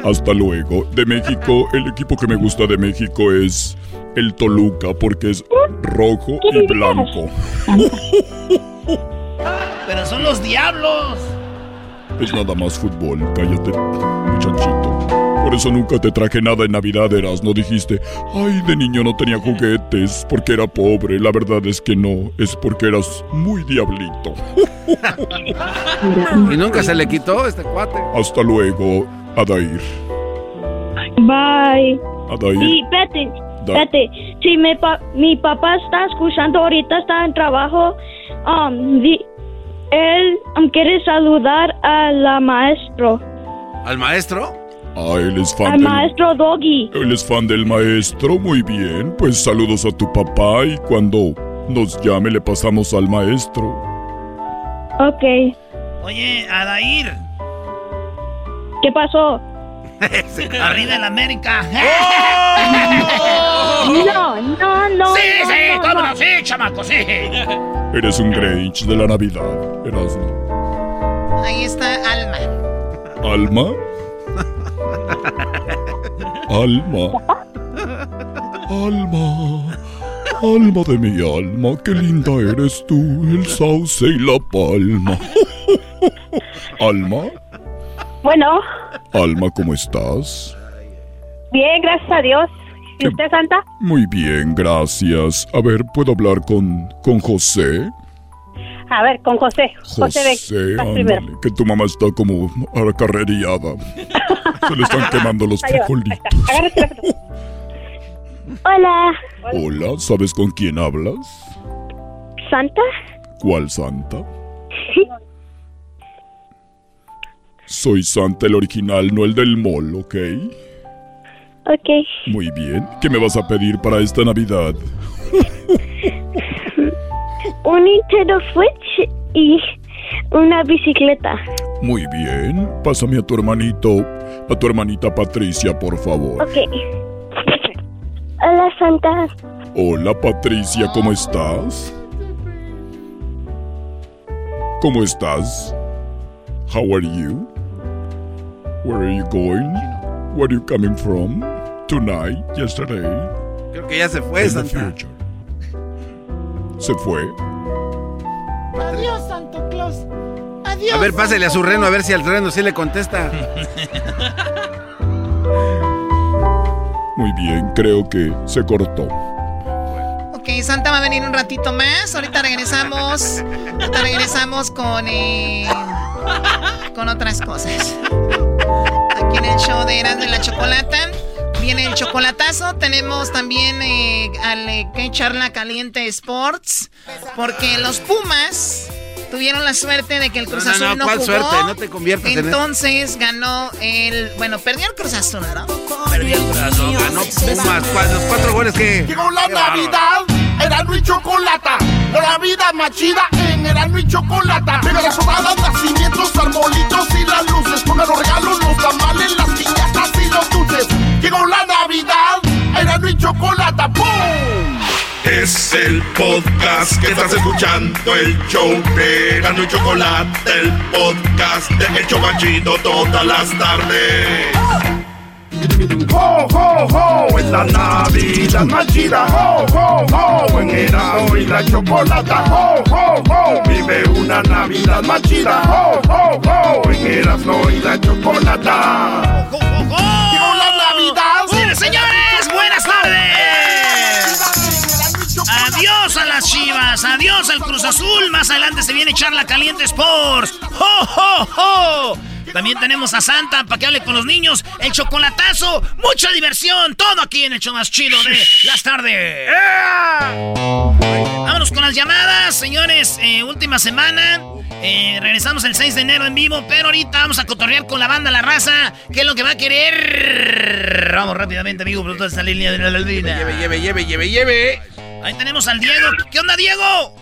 Hasta luego. De México, el equipo que me gusta de México es el Toluca porque es rojo y blanco. Pero son los diablos. Es nada más fútbol, cállate, muchachito. Por eso nunca te traje nada en Navidad, Eras. No dijiste, ay, de niño no tenía juguetes porque era pobre. La verdad es que no, es porque eras muy diablito. ¿Y nunca se le quitó este cuate? Hasta luego, Adair. Bye. Adair. Y espérate, Da- espérate. Si mi, pa- mi papá está escuchando ahorita, está en trabajo, um, di- él quiere saludar a la maestro, ¿Al maestro? Ah, él es fan al del... maestro Doggy. Él es fan del maestro, muy bien. Pues saludos a tu papá y cuando nos llame le pasamos al maestro. Ok. Oye, Adair. ¿Qué pasó? Arriba el América. No, no, no. Sí, no, sí, no, cómo no. no, sí, chamaco, sí. Eres un Grinch de la Navidad, Erasmo. Ahí está Alma. ¿Alma? Alma. Alma. Alma de mi alma, qué linda eres tú, el sauce y la palma. Alma, Bueno, Alma, ¿cómo estás? bien, gracias a Dios. ¿Y usted, Santa? Muy bien, gracias. A ver, ¿puedo hablar con, con José? A ver, con José. José. José, ándale, que tu mamá está como acarreriada. Se le están quemando los frijolitos. Hola. Hola, ¿sabes con quién hablas? ¿Santa? ¿Cuál santa? Soy Santa el original, no el del mall, ¿ok? Ok. Muy bien. ¿Qué me vas a pedir para esta Navidad? Un Nintendo Switch y una bicicleta. Muy bien. Pásame a tu hermanito, a tu hermanita Patricia, por favor. Ok. Hola, Santa. Hola Patricia, ¿cómo estás? ¿Cómo estás? How are you? Where are you going? Where are you coming from? Tonight, yesterday, Creo que ya se fue, in the Santa. future. ¿Se fue? Adiós, Santo Claus. Adiós. A ver, pásele a su reno a ver si al reno sí le contesta. Muy bien, creo que se cortó. Ok, Santa va a venir un ratito más. Ahorita regresamos. Ahorita regresamos con eh, con otras cosas. Aquí en el show de Eras de la Chocolata. Viene el chocolatazo. Tenemos también eh, al eh, que charla caliente Sports. Porque los Pumas tuvieron la suerte de que el Cruz No, no, Azul no, no, ¿cuál jugó. suerte? No te conviertas en. Entonces ganó el. Bueno, perdió el Cruz Azul, ¿no? Perdió el corazón, ganó Pumas. ¿Cuál- ¿Los cuatro goles que Llegó la Navidad, Erasmo y Chocolata. La vida más chida en Erasmo y Chocolata. Mira las rodadas, nacimientos, arbolitos y las luces. Pongan los regalos, los tamales, las piñatas y los dulces. Llegó la Navidad, Erasmo y Chocolata. ¡Pum! Es el podcast que estás escuchando, el show de Erasmo y Chocolate, el podcast de El Chobachito todas las tardes. ¡Ho, ho, ho! Es la Navidad más chida, ¡ho, ho, ho! En Erasmo y la Chocolata, ¡ho, ho, ho! Vive una Navidad más chida, ¡ho, ho, ho! En Erasmo y la Chocolata. Llegó la Navidad. Señores, señores, buenas tardes. Adiós a las Chivas, adiós al Cruz Azul. Más adelante se viene Charla Caliente Sports. ¡Ho, ho, ho! También tenemos a Santa para que hable con los niños. El chocolatazo, mucha diversión. Todo aquí en el show más chido de las tardes. Vámonos con las llamadas, señores. eh, última semana. Eh, regresamos el 6 de enero en vivo, pero ahorita vamos a cotorrear con la banda La Raza. ¿Qué es lo que va a querer? Vamos rápidamente, amigo, por toda esta línea de la línea. Lleve, lleve, lleve, lleve, lleve. Ahí tenemos al Diego. ¿Qué onda, Diego?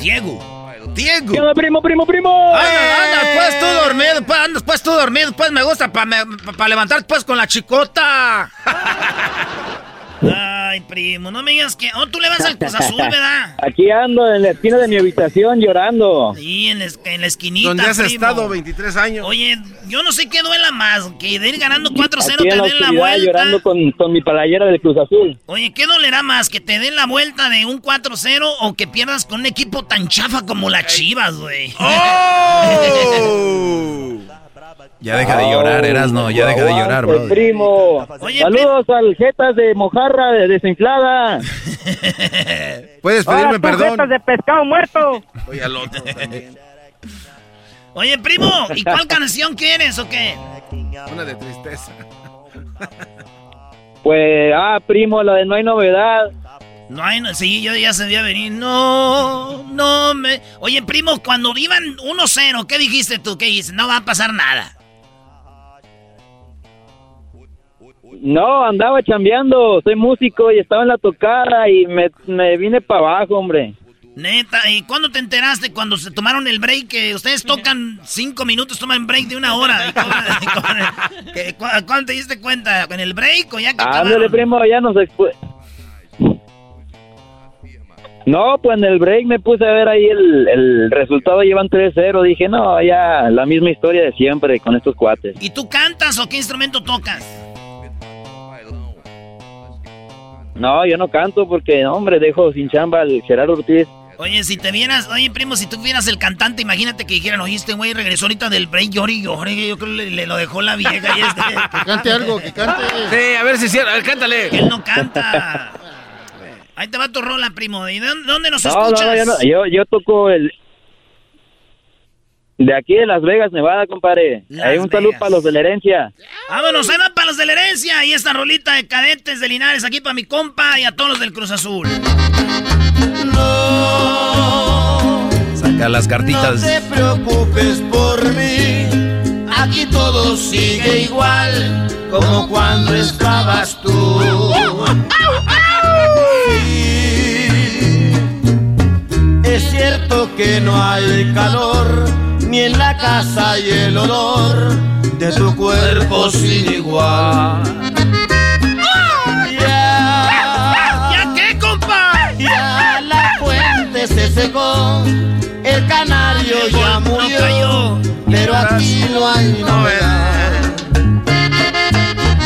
Diego. Diego. ¿Qué onda, primo, primo, primo? Anda, anda, pues tú dormido, pues, andas pues tú dormido, pues me gusta para levantarte pues con la chicota. Ay, primo, no me digas que... Oh, tú le vas al Cruz Azul, ¿verdad? Aquí ando en la esquina de mi habitación llorando. Sí, en la, en la esquinita, Donde has primo. estado 23 años. Oye, yo no sé qué duela más, que de ir ganando 4-0 Aquí te den la vuelta. llorando con, con mi playera del Cruz Azul. Oye, ¿qué dolerá más? ¿Que te den la vuelta de un 4-0 o que pierdas con un equipo tan chafa como la Chivas, güey? Ya deja de llorar, Erasno, ya deja de llorar, bro. primo. Saludos al Jetas de Mojarra de desinflada. Puedes pedirme tú, perdón. jetas de pescado muerto. Oye, al otro también. Oye, primo, ¿y cuál canción quieres o qué? Una de tristeza. Pues, ah, primo, la de no hay novedad. No hay, no- sí, yo ya sabía venir. No, no me. Oye, primo, cuando iban 1-0, ¿qué dijiste tú? ¿Qué dices? No va a pasar nada. No, andaba chambeando, soy músico y estaba en la tocada y me, me vine para abajo, hombre. Neta, ¿y cuándo te enteraste? Cuando se tomaron el break, que ustedes tocan cinco minutos, toman break de una hora. ¿Y cómo- y cómo- que- cu- ¿Cuándo te diste cuenta? ¿En el break o ya que Ándale, primo, ya nos expu... No, pues en el break me puse a ver ahí el, el resultado, llevan 3-0. Dije, no, ya la misma historia de siempre con estos cuates. ¿Y tú cantas o qué instrumento tocas? No, yo no canto porque, hombre, dejo sin chamba al Gerardo Ortiz. Oye, si te vieras, oye, primo, si tú vieras el cantante, imagínate que dijeran, oye, este güey regresó ahorita del break, llore y llore, yo creo que le, le lo dejó la vieja y este... Que cante algo, que cante. Sí, a ver si es cierto. A ver, cántale. Él no canta. Ahí te va tu rola, primo. ¿Y de dónde, dónde nos No, no, escuchas? no, yo, no, yo, yo toco el... De aquí de Las Vegas, Nevada, compadre. Las Hay un saludo para los de la herencia. Vámonos, ahí van para los de la herencia. Y esta rolita de cadetes de Linares aquí para mi compa y a todos los del Cruz Azul. Saca las cartitas. No te preocupes por mí, aquí todo sigue igual como cuando estabas tú. Sí, es cierto que no hay calor, ni en la casa hay el olor de tu cuerpo sin igual. Ya, ¿Ya qué, compa? Ya la fuente se secó, el canario ya murió, pero aquí no hay novedad.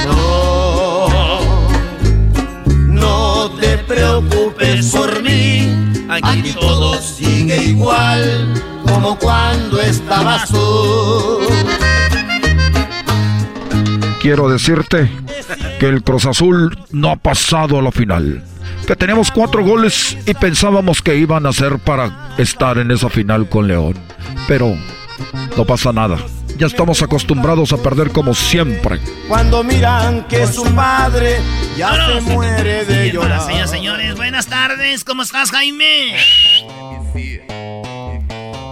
No, no te preocupes por mí, aquí todo sigue igual como cuando estabas tú. Quiero decirte que el Cruz Azul no ha pasado a la final. Que tenemos cuatro goles y pensábamos que iban a ser para estar en esa final con León. Pero no pasa nada. Ya estamos acostumbrados a perder como siempre. Cuando miran que su padre ya se muere de llorar. señoras, señores, buenas tardes. ¿Cómo estás, Jaime?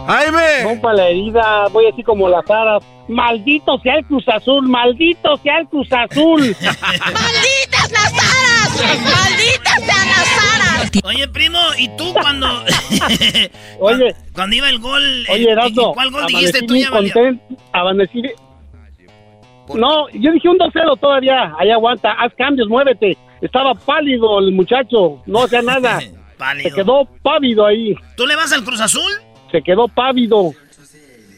¡Jaime! Compa la herida, voy así como las aras. Maldito sea el Cruz Azul, maldito sea el Cruz Azul. ¡Malditas las aras! ¡Malditas sean las aras! Oye, primo, ¿y tú cuando... Oye, cuando iba el gol... oye, Erasmo, ¿Cuál gol dijiste tú ya, No, yo dije un 2-0 todavía. Ahí aguanta, haz cambios, muévete. Estaba pálido el muchacho, no hacía nada. Pálido. Se quedó pávido ahí. ¿Tú le vas al Cruz Azul? Se quedó pávido.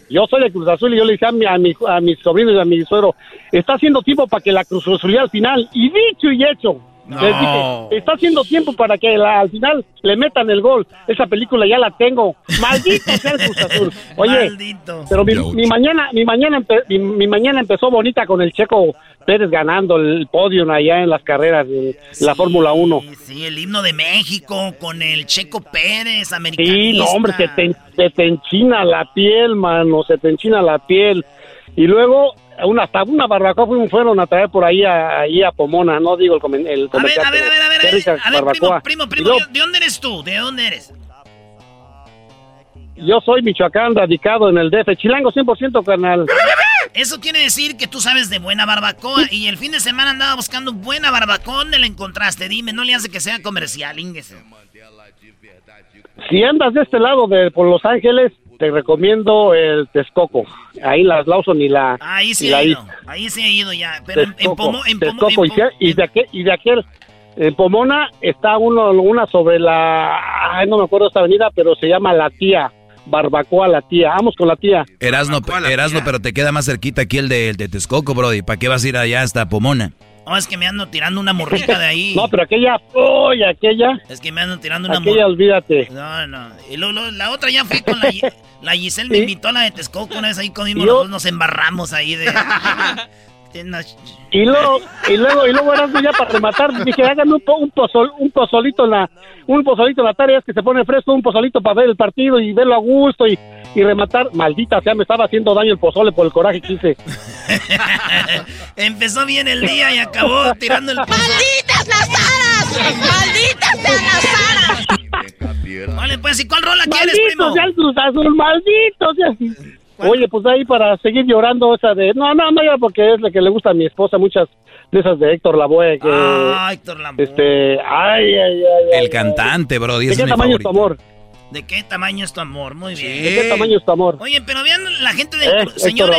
Yo soy de Cruz Azul y yo le dije a, mi, a, mi- a mis sobrinos y a mi suegro, está haciendo tiempo para que la Cruz Azul al final. Y dicho y hecho. No. Les dije, está haciendo tiempo para que la- al final le metan el gol. Esa película ya la tengo. Maldito sea el Cruz Azul. Oye, Maldito. pero mi, mi mañana, mi mañana, empe- mi, mi mañana empezó bonita con el Checo Pérez ganando el podio allá en las carreras de la Fórmula 1. Sí, el himno de México con el Checo Pérez, americanista. Sí, no, hombre, se te, se te enchina la piel, mano, se te enchina la piel. Y luego, una, hasta una barbacoa fueron, fueron a traer por ahí a, ahí a Pomona, no digo el, comen- el A ver, a ver, a ver, a ver, a ver, primo, primo, ¿de dónde eres tú? ¿De dónde eres? yo soy Michoacán, radicado en el DF, chilango 100% carnal. Eso quiere decir que tú sabes de buena barbacoa y el fin de semana andaba buscando buena barbacoa. ¿Dónde la encontraste? Dime, no le hace que sea comercial, ínguese. Si andas de este lado de por Los Ángeles, te recomiendo el Texcoco. Ahí las Lawson y la Ahí sí y la he ido, ahí sí he ido ya. Pero en, Pomo, en Pomo, Texcoco, en y, que- y de aquel, y de aquel En Pomona está uno, una sobre la, ay, no me acuerdo esta avenida, pero se llama La Tía. Barbacoa La Tía. Vamos con La Tía. Erasno, Erasno, pero te queda más cerquita aquí el de, el de Texcoco, Brody. ¿Para qué vas a ir allá hasta Pomona? No, es que me ando tirando una morrita de ahí. No, pero aquella, uy, aquella. Es que me ando tirando una Aquella, olvídate. No, no. Y luego, luego, la otra ya fui con la, la Giselle, me invitó a la de Texcoco. Una vez ahí comimos, los dos nos embarramos ahí de. Y luego, y luego, y luego ya para rematar, dije, hagan un, po- un, pozol- un pozolito en la, un pozolito en la tarde, es que se pone fresco, un pozolito para ver el partido y verlo a gusto y, y rematar. Maldita sea, me estaba haciendo daño el pozole por el coraje que hice. Empezó bien el día y acabó tirando el. ¡Malditas las aras! ¡Malditas sean las aras! Vale, pues, ¿y cuál rola quieres, Maldito primo? sea el Cruz Azul, maldito sea. Oye, pues ahí para seguir llorando esa de... No, no, no, ya porque es la que le gusta a mi esposa, muchas de esas de Héctor Lavoe que... Ah, Héctor Lavoe. Este, ay, ay, ay. ay, El cantante, Brody. ¿De ese qué mi tamaño es tu favorito. amor? ¿De qué tamaño es tu amor? Muy bien. ¿De qué tamaño es tu amor? Oye, pero vean la gente del Eh, señores,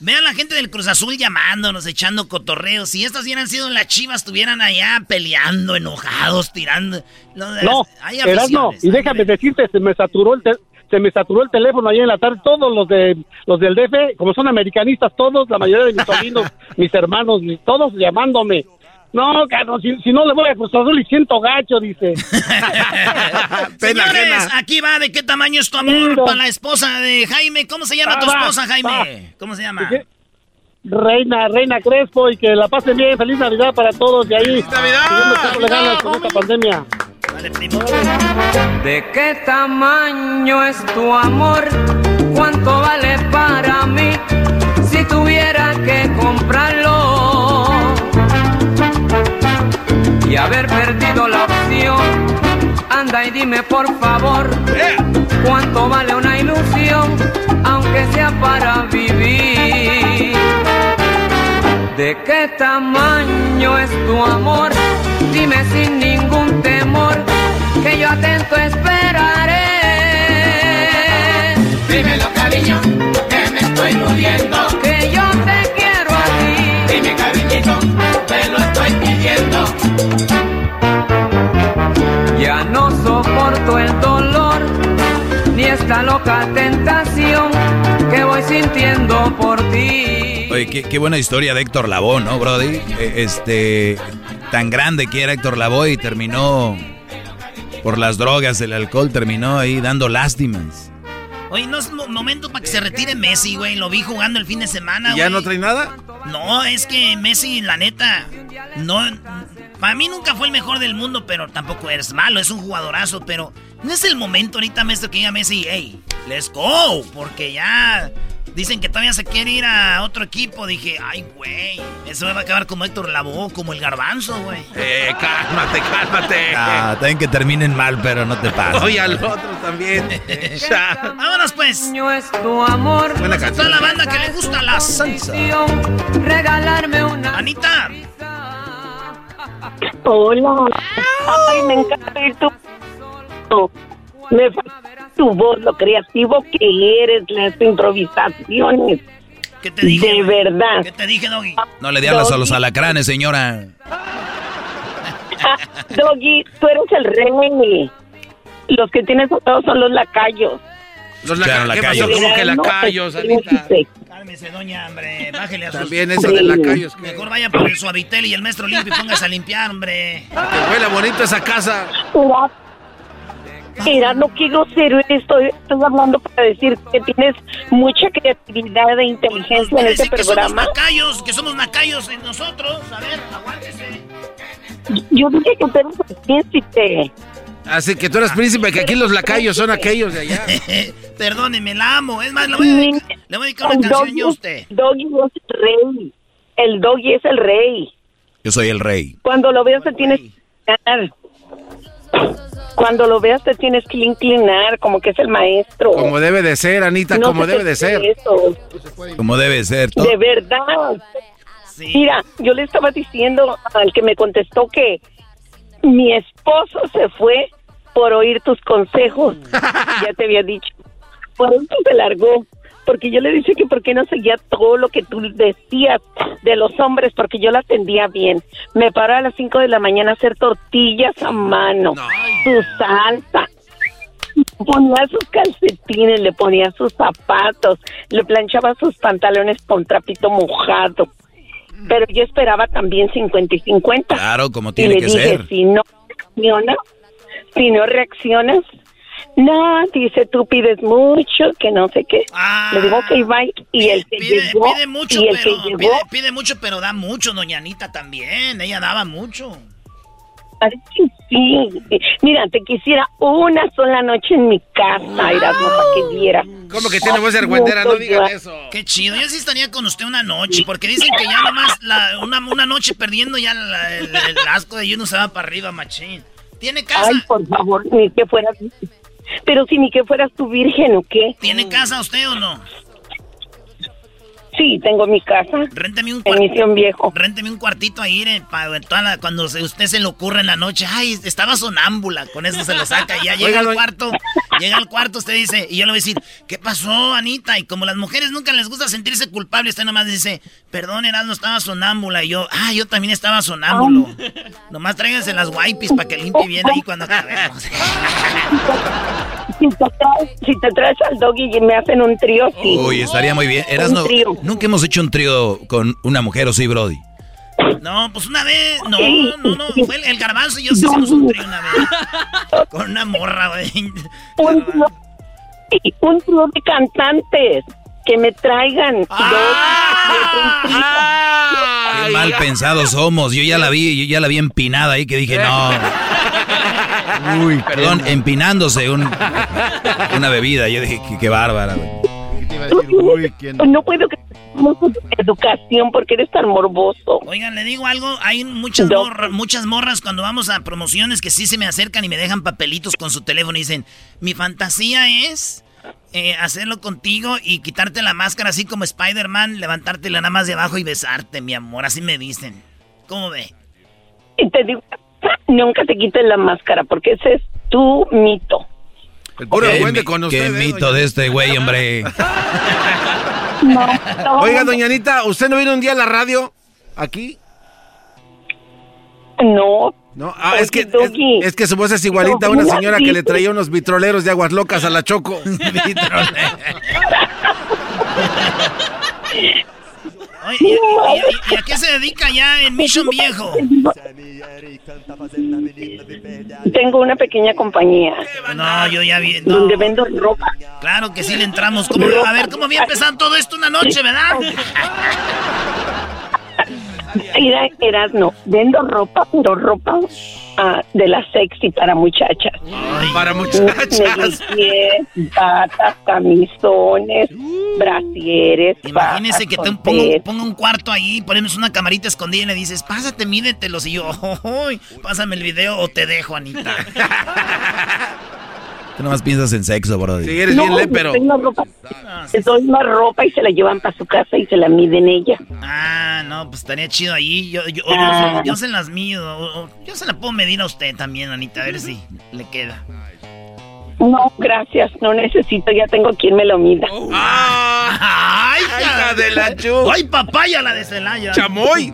vean la gente del Cruz Azul llamándonos, echando cotorreos. Si estas hubieran sido las Chivas, estuvieran allá peleando, enojados, tirando. No, las- hay aficiones. y déjame decirte, se me saturó el te- se me saturó el teléfono ayer en la tarde, todos los de los del DF, como son americanistas todos, la mayoría de mis sobrinos, mis hermanos, todos llamándome. No, Carlos, si, si no le voy a Cruz Azul y siento gacho, dice. Señores, aquí va de qué tamaño es tu amor para la esposa de Jaime. ¿Cómo se llama Ah, tu va, esposa, Jaime? va. ¿Cómo se llama? Reina, Reina Crespo, y que la pasen bien, feliz Navidad para todos de ahí. ¡Feliz Navidad! le ganas con esta pandemia. ¿De qué tamaño es tu amor? ¿Cuánto vale para mí Y haber perdido la opción. Anda y dime por favor, ¿cuánto vale una ilusión? Aunque sea para vivir. ¿De qué tamaño es tu amor? Dime sin ningún temor, que yo atento esperaré. Dímelo, cariño, que me estoy muriendo. Que yo te quiero a ti. Dime, te lo estoy pidiendo. Ya no soporto el dolor, ni esta loca tentación que voy sintiendo por ti. Oye, qué, qué buena historia de Héctor Lavoe, ¿no, Brody? Eh, Este, tan grande que era Héctor Lavoe y terminó por las drogas, el alcohol, terminó ahí dando lástimas. Oye, no es mo- momento para que se retire Messi, güey. Lo vi jugando el fin de semana, ¿Y ya güey. no trae nada? No, es que Messi, la neta, no. Para mí nunca fue el mejor del mundo, pero tampoco es malo, es un jugadorazo, pero no es el momento ahorita, maestro, que diga Messi, hey, let's go, porque ya dicen que todavía se quiere ir a otro equipo. Dije, ay, güey, eso va a acabar como Héctor Lavoe, como el garbanzo, güey. Eh, cálmate, cálmate. Ah, también que terminen mal, pero no te pases. Oye, al otro también. Ya. Vámonos pues. es tu amor. Buena Toda canción. la banda que le gusta la salsa. Regalarme una. Anita. Hola. Ay, me encanta oír tu Me tu voz, lo creativo que eres, las improvisaciones. ¿Qué te dije? De verdad. ¿Qué te dije, Doggy? No le diablas a los alacranes, señora. Doggy, tú eres el rey. Los que tienes a todos son los lacayos. Los Claro, laca- ¿Qué lacayos. pasó? ¿Cómo que No, lacayos, pues, Anita? Cálmese, doña, hombre. Bájele a sus... También eso de lacayos. Que, Mejor vaya por el suavitel y el maestro limpio y póngase a limpiar, hombre. que huele bonito esa casa. No quiero ser estoy, estoy hablando para decir que tienes mucha creatividad e inteligencia en este que somos programa. nacayos, que somos nacayos en nosotros. A ver, aguántese. Yo dije que tú eres el príncipe. Así que tú eres príncipe, que aquí los lacayos son aquellos de allá. Perdóneme, la amo. Es más, le voy a dedicar, le voy a dedicar una canción yo a usted. doggy es el rey. El doggy es el rey. Yo soy el rey. Cuando lo veas te tienes que inclinar. Cuando lo veas te tienes que inclinar como que es el maestro. Como debe de ser, Anita, No como se debe de ser. eso. Como debe ser. todo. De verdad. Mira, yo le estaba diciendo al que me contestó que mi esposo se fue por oír tus consejos. ya te había dicho. Por eso se largó. Porque yo le dije que por qué no seguía todo lo que tú decías de los hombres, porque yo la atendía bien. Me paraba a las 5 de la mañana a hacer tortillas a mano, su salsa. Ponía sus calcetines, le ponía sus zapatos, le planchaba sus pantalones con trapito mojado. Pero yo esperaba también 50 y 50. Claro, como Y tiene le que dije, ser. si no reaccionas, si no reaccionas, no, dice, tú pides mucho, que no sé qué. Le digo que bye, y el que Pide, llegó, pide mucho, y el pero, que llegó, pide, pide mucho, pero da mucho, doña Anita también. Ella daba mucho. ay, sí, mira, te quisiera una sola noche en mi casa, Erasmo, para que vieras. ¿Cómo que tiene voz de argüendera? No digan eso. Qué chido. Yo sí estaría con usted una noche, porque dicen que ya nomás la, una, una noche perdiendo ya la- el, el asco de uno se va para arriba, machín. ¿Tiene casa? Ay, por favor, ni que fueras, pero si ni que fueras tu virgen o qué. ¿Tiene casa usted o no? Sí, tengo mi casa. Rénteme un En Misión Viejo. Rénteme un cuartito ahí eh, para toda la- cuando se, usted se le ocurre en la noche. Ay, estaba sonámbula. Con eso se lo saca. Y ya llega al cuarto. Llega al cuarto, usted dice. Y yo le voy a decir, ¿qué pasó, Anita? Y como las mujeres nunca les gusta sentirse culpables, usted nomás dice, perdón, Erasmo, estaba sonámbula. Y yo, ah, yo también estaba sonámbulo. Nomás tráiganse las wipes para que limpie bien ahí cuando acabemos. Si te traes, si te traes al doggy y me hacen un trío, sí. Uy, estaría muy bien. Trío. Nunca hemos hecho un trío con una mujer, ¿o sí, Brody? No, pues una vez, no, no, no, fue el, el garbanzo y yo sí hicimos un trío una vez. Con una morra, güey. Un un trío de cantantes que me traigan. Qué mal pensados somos. Yo ya la vi, yo ya la vi empinada ahí que dije, no. Uy, perdón, empinándose un- una bebida. Yo dije, qué, qué bárbara. güey. No puedo que tengamos educación porque eres tan morboso. Oigan, le digo algo, hay muchas, morra- muchas morras cuando vamos a promociones que sí se me acercan y me dejan papelitos con su teléfono y dicen, mi fantasía es eh, hacerlo contigo y quitarte la máscara así como Spider-Man, levantártela nada más de abajo y besarte, mi amor, así me dicen. ¿Cómo ve? Y te digo, nunca te quites la máscara porque ese es tu mito. Puro Qué duende. ¿eh, mito de este güey, hombre. Oiga, doña Anita, ¿usted no vino un día a la radio? ¿Aquí? No. No, ah, es que, es, es que su voz es igualita a una señora que le traía unos vitroleros de aguas locas a la Choco. Oye, ¿y, y- y- y a qué se dedica ya en Mission Viejo? Tengo una pequeña compañía. No, yo ya vi. no. Donde vendo ropa. Claro que sí le entramos. ¿Cómo- a ver, ¿cómo había empezado todo esto una noche, verdad? Mira, Erasno, vendo ropa, pero ropa ah, de la sexy para muchachas. para muchachas. Negligees, batas, camisones, brasieres. Imagínese que te ponga, ponga un cuarto ahí, ponemos una camarita escondida y le dices, pásate, mídetelos. Y yo, "Uy, pásame el video o te dejo, Anita. Tú nomás piensas en sexo, Brody. Sí, eres No, bien doy una ropa, doy una ropa y se la llevan para su casa y se la miden ella. Ah, no, pues estaría chido ahí. Yo, yo, Ah. yo, yo se las mido. Yo se la puedo medir a usted también, Anita, a ver si le queda. No, gracias, no necesito, ya tengo quien me lo mida. ¡Ay, hija de la chu! ¡Ay, papaya la de Celaya! ¡Chamoy!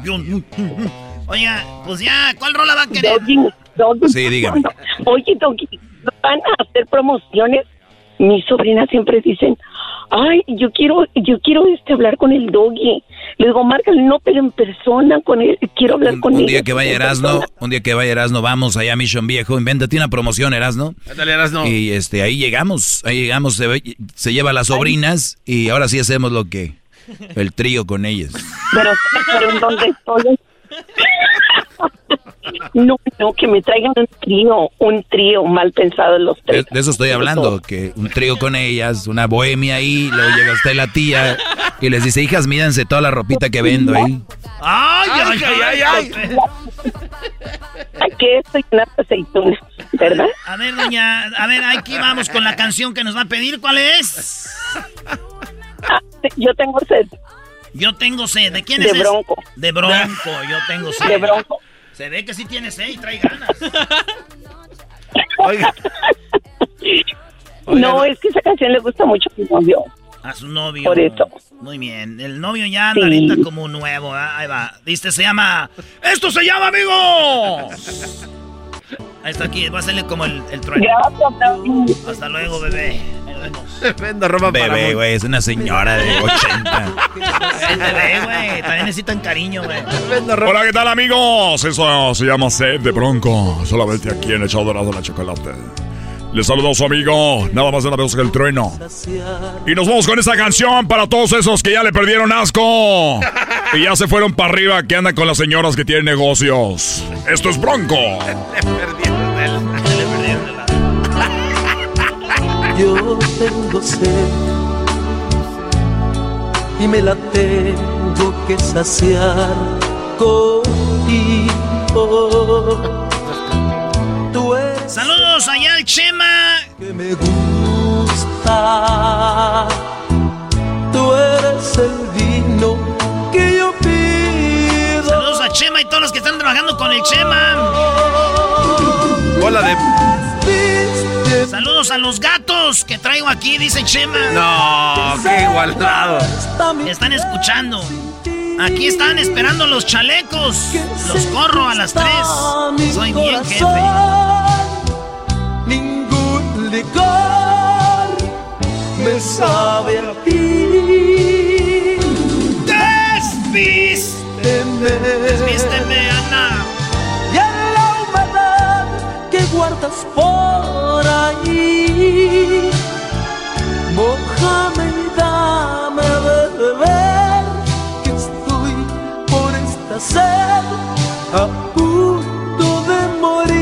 Oiga, pues ya, ¿cuál rola va a querer? Sí, dígame. Oye, Doggy, van a hacer promociones. Mis sobrinas siempre dicen, ay, yo quiero, yo quiero este hablar con el Doggy. Le digo, márcale, no, pero en persona con él, quiero hablar con él. Un día que vaya Erasno, un día que vaya Erasno, vamos allá a Mission Viejo, invéntate una promoción, Erasno. Ándale, Erasno. Y este, ahí llegamos, ahí llegamos, se, ve- se lleva a las sobrinas y ahora sí hacemos lo que, el trío con ellas. Pero, pero en donde estoy. No, no, que me traigan un trío, un trío mal pensado en los De, tres. de eso estoy hablando, que un trío con ellas, una bohemia ahí, luego llega usted la tía y les dice, hijas, mídanse toda la ropita que vendo ahí. ¡Ay, ay, ay, ay! Aquí estoy unas aceitunas, ¿verdad? A ver, doña, a ver, aquí vamos con la canción que nos va a pedir. ¿Cuál es? Yo tengo sed. Yo tengo sed. ¿De quién De es? ese? Bronco. De Bronco, yo tengo sed. De Bronco. Se ve que sí tiene sed y trae ganas. Oiga. No, es que esa canción le gusta mucho a mi novio. A su novio. Por eso. Muy bien. El novio ya anda ahorita como nuevo. ¿ah? Ahí va. Viste, se llama. ¡Esto se llama, amigo! Ahí está aquí. Va a salir como el, el trueno. Hasta luego, bebé. Vendo ropa Bebé, güey, es una señora de 80. El bebé, güey. También necesitan cariño, güey. Hola, ¿qué tal, amigos? Eso se llama Sed de Bronco. Solamente aquí en el show dorado de la chocolate. Les saluda su amigo, nada más de una vez que el trueno. Y nos vamos con esta canción para todos esos que ya le perdieron asco. Y ya se fueron para arriba, que andan con las señoras que tienen negocios. Esto es Bronco. Yo tengo sed y me la tengo que saciar contigo. Saludos allá al Chema. que me gusta. Tú eres el vino que yo pido. Saludos a Chema y todos los que están trabajando con el Chema. Hola de. Saludos a los gatos que traigo aquí, dice Chema. No, qué igualado. Me están escuchando. Aquí están esperando los chalecos. Los corro a las tres. Soy bien jefe. Licor me sabe a ti. Desvísteme. Desvísteme, Ana. Y en la humedad que guardas por ahí, mojame y dame de beber, que estoy por esta sed a punto de morir.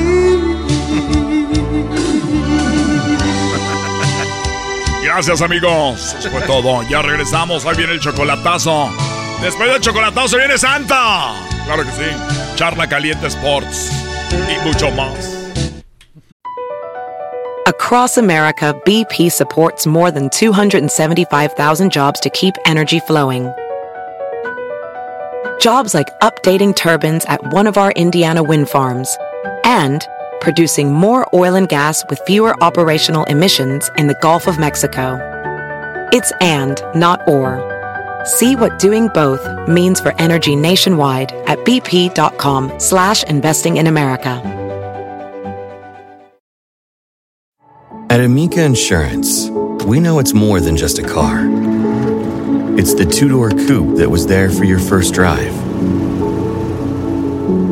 Gracias, amigos. Eso fue todo. Ya regresamos. Ahí viene el chocolatazo. Después del chocolatazo viene Santa. Claro que sí. Charla Caliente Sports. Y mucho más. Across America, BP supports more than 275,000 jobs to keep energy flowing. Jobs like updating turbines at one of our Indiana wind farms and producing more oil and gas with fewer operational emissions in the Gulf of Mexico. It's and, not or. See what doing both means for energy nationwide at bp.com slash investing in America. At Amica Insurance, we know it's more than just a car. It's the two door coupe that was there for your first drive,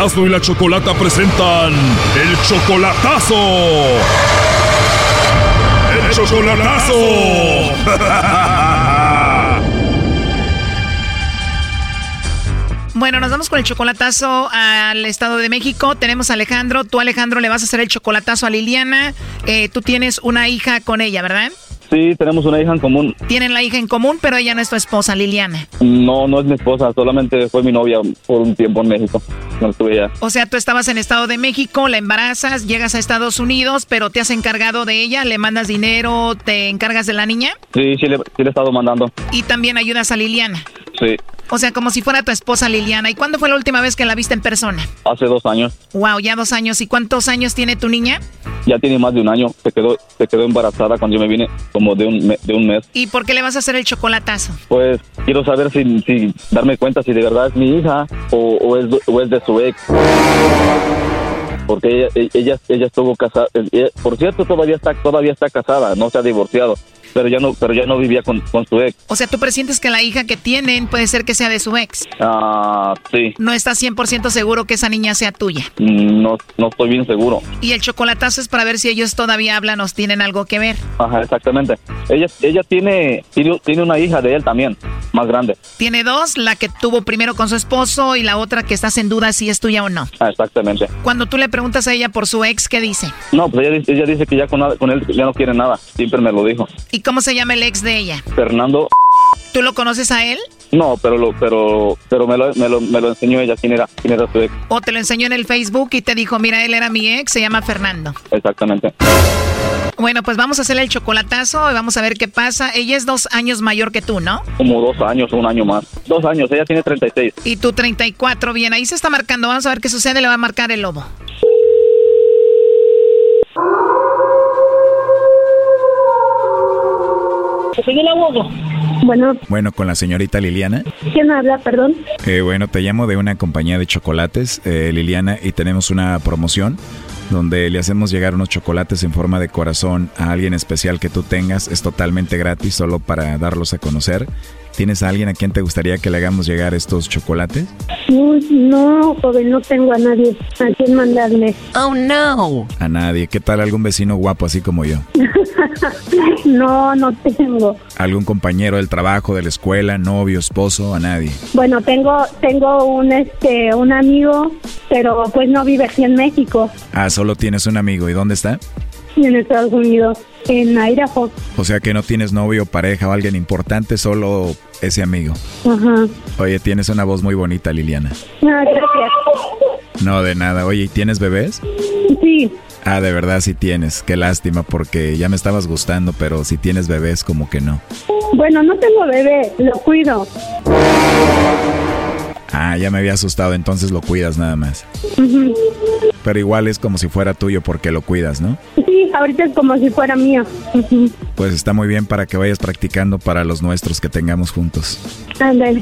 Erasmo y la Chocolata presentan el chocolatazo. ¡El chocolatazo! Bueno, nos vamos con el chocolatazo al Estado de México. Tenemos a Alejandro. Tú, Alejandro, le vas a hacer el chocolatazo a Liliana. Eh, tú tienes una hija con ella, ¿verdad? Sí, tenemos una hija en común. Tienen la hija en común, pero ella no es tu esposa, Liliana. No, no es mi esposa, solamente fue mi novia por un tiempo en México. No estuve ya. O sea, tú estabas en Estado de México, la embarazas, llegas a Estados Unidos, pero te has encargado de ella, le mandas dinero, te encargas de la niña Sí, sí le, sí le he estado mandando. y también ayudas a Liliana. Sí, O sea, como si fuera tu esposa Liliana. ¿Y cuándo fue la última vez que la viste en persona? hace dos años. Wow, ya dos años. ¿Y cuántos años tiene tu niña? Ya tiene más de un año. Se quedó, se quedó embarazada cuando yo me vine, como de un, me- de un mes. ¿Y por qué le vas a hacer el chocolatazo? Pues quiero saber si, si darme cuenta si de verdad es mi hija o, o es, o es de su ex. Porque ella, ella, ella estuvo casada. ella- por cierto, todavía está, todavía está casada, no se ha divorciado. Pero ya no, pero ya no vivía con, con su ex. O sea, ¿tú presientes que la hija que tienen puede ser que sea de su ex? Ah, sí. No estás 100% seguro que esa niña sea tuya. Mm, No, no estoy bien seguro. Y el chocolatazo es para ver si ellos todavía hablan o tienen algo que ver. Ajá, exactamente. Ella, ella tiene, tiene, una hija de él también, más grande. Tiene dos, la que tuvo primero con su esposo y la otra que estás en duda si es tuya o no. Ah, exactamente. Cuando tú le preguntas a ella por su ex, ¿qué dice? No, pues ella, dice- ella dice que ya con, con él ya no quiere nada. Siempre me lo dijo. ¿Y cómo se llama el ex de ella? Fernando, ¿Tú lo conoces a él? no, pero lo, pero, pero me lo, me lo, me lo enseñó ella quién era, quién era su ex. ¿O te lo enseñó en el Facebook y te dijo, mira, él era mi ex, se llama Fernando? Exactamente. Bueno, pues vamos a hacerle el chocolatazo y vamos a ver qué pasa. Ella es dos años mayor que tú, ¿no? Como dos años un año más. Dos años, ella tiene 36. Y tú 34, bien, ahí se está marcando. Vamos a ver qué sucede, le va a marcar el lobo. Soy el. Bueno, Bueno, con la señorita Liliana. ¿quién habla, perdón? Eh, bueno, te llamo de una compañía de chocolates, eh, Liliana, y tenemos una promoción donde le hacemos llegar unos chocolates en forma de corazón a alguien especial que tú tengas. Es totalmente gratis, solo para darlos a conocer. ¿Tienes a alguien a quien te gustaría que le hagamos llegar estos chocolates? Uy, no, joven, no tengo a nadie a quien mandarle. Oh, no. A nadie. ¿Qué tal algún vecino guapo así como yo? no, no tengo. ¿Algún compañero del trabajo, de la escuela, novio, esposo? A nadie. Bueno, tengo tengo un este un amigo, pero pues no vive aquí en México, Ah, solo tienes un amigo. ¿Y dónde está? en Estados Unidos, en Idaho. O sea que no tienes novio, pareja o alguien importante, solo ese amigo. Ajá. Oye, tienes una voz muy bonita, Liliana. Ah, gracias. No, de nada. Oye, ¿y tienes bebés? Sí. Ah, de verdad sí tienes. Qué lástima porque ya me estabas gustando, pero si tienes bebés como que no. Bueno, no tengo bebé, lo cuido. Ah, ya me había asustado, entonces lo cuidas nada más. Pero igual es como si fuera tuyo porque lo cuidas, ¿no? Sí, ahorita es como si fuera mío. Pues está muy bien para que vayas practicando para los nuestros que tengamos juntos. Ándale.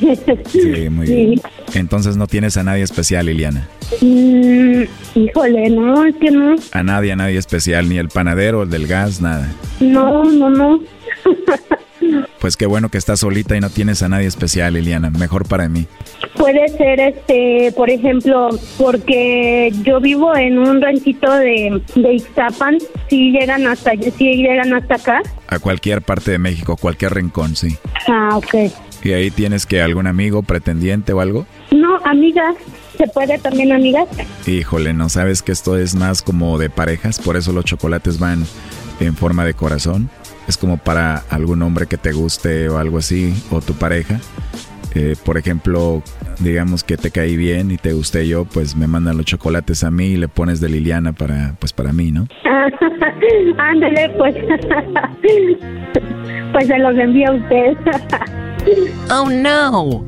Sí, muy Sí. bien. Entonces no tienes a nadie especial, Liliana. Mm, híjole, no, es que no. A nadie, a nadie especial, ni el panadero, el del gas, nada. No, no, no. Pues qué bueno que estás solita y no tienes a nadie especial, Liliana. Mejor para mí. Puede ser, este, por ejemplo, porque yo vivo en un ranchito de, de Ixtapan, si llegan hasta, si llegan hasta acá. A cualquier parte de México, cualquier rincón, sí. Ah, ok. ¿Y ahí tienes que algún amigo, pretendiente o algo? No, amigas, ¿se puede también amigas? Híjole, ¿no sabes que esto es más como de parejas? Por eso los chocolates van en forma de corazón. Es como para algún hombre que te guste o algo así, o tu pareja. Eh, por ejemplo, digamos que te caí bien y te gusté yo, pues me mandan los chocolates a mí y le pones de Liliana para, pues para mí, ¿no? Ándale, pues. pues se los envía a usted. oh, no.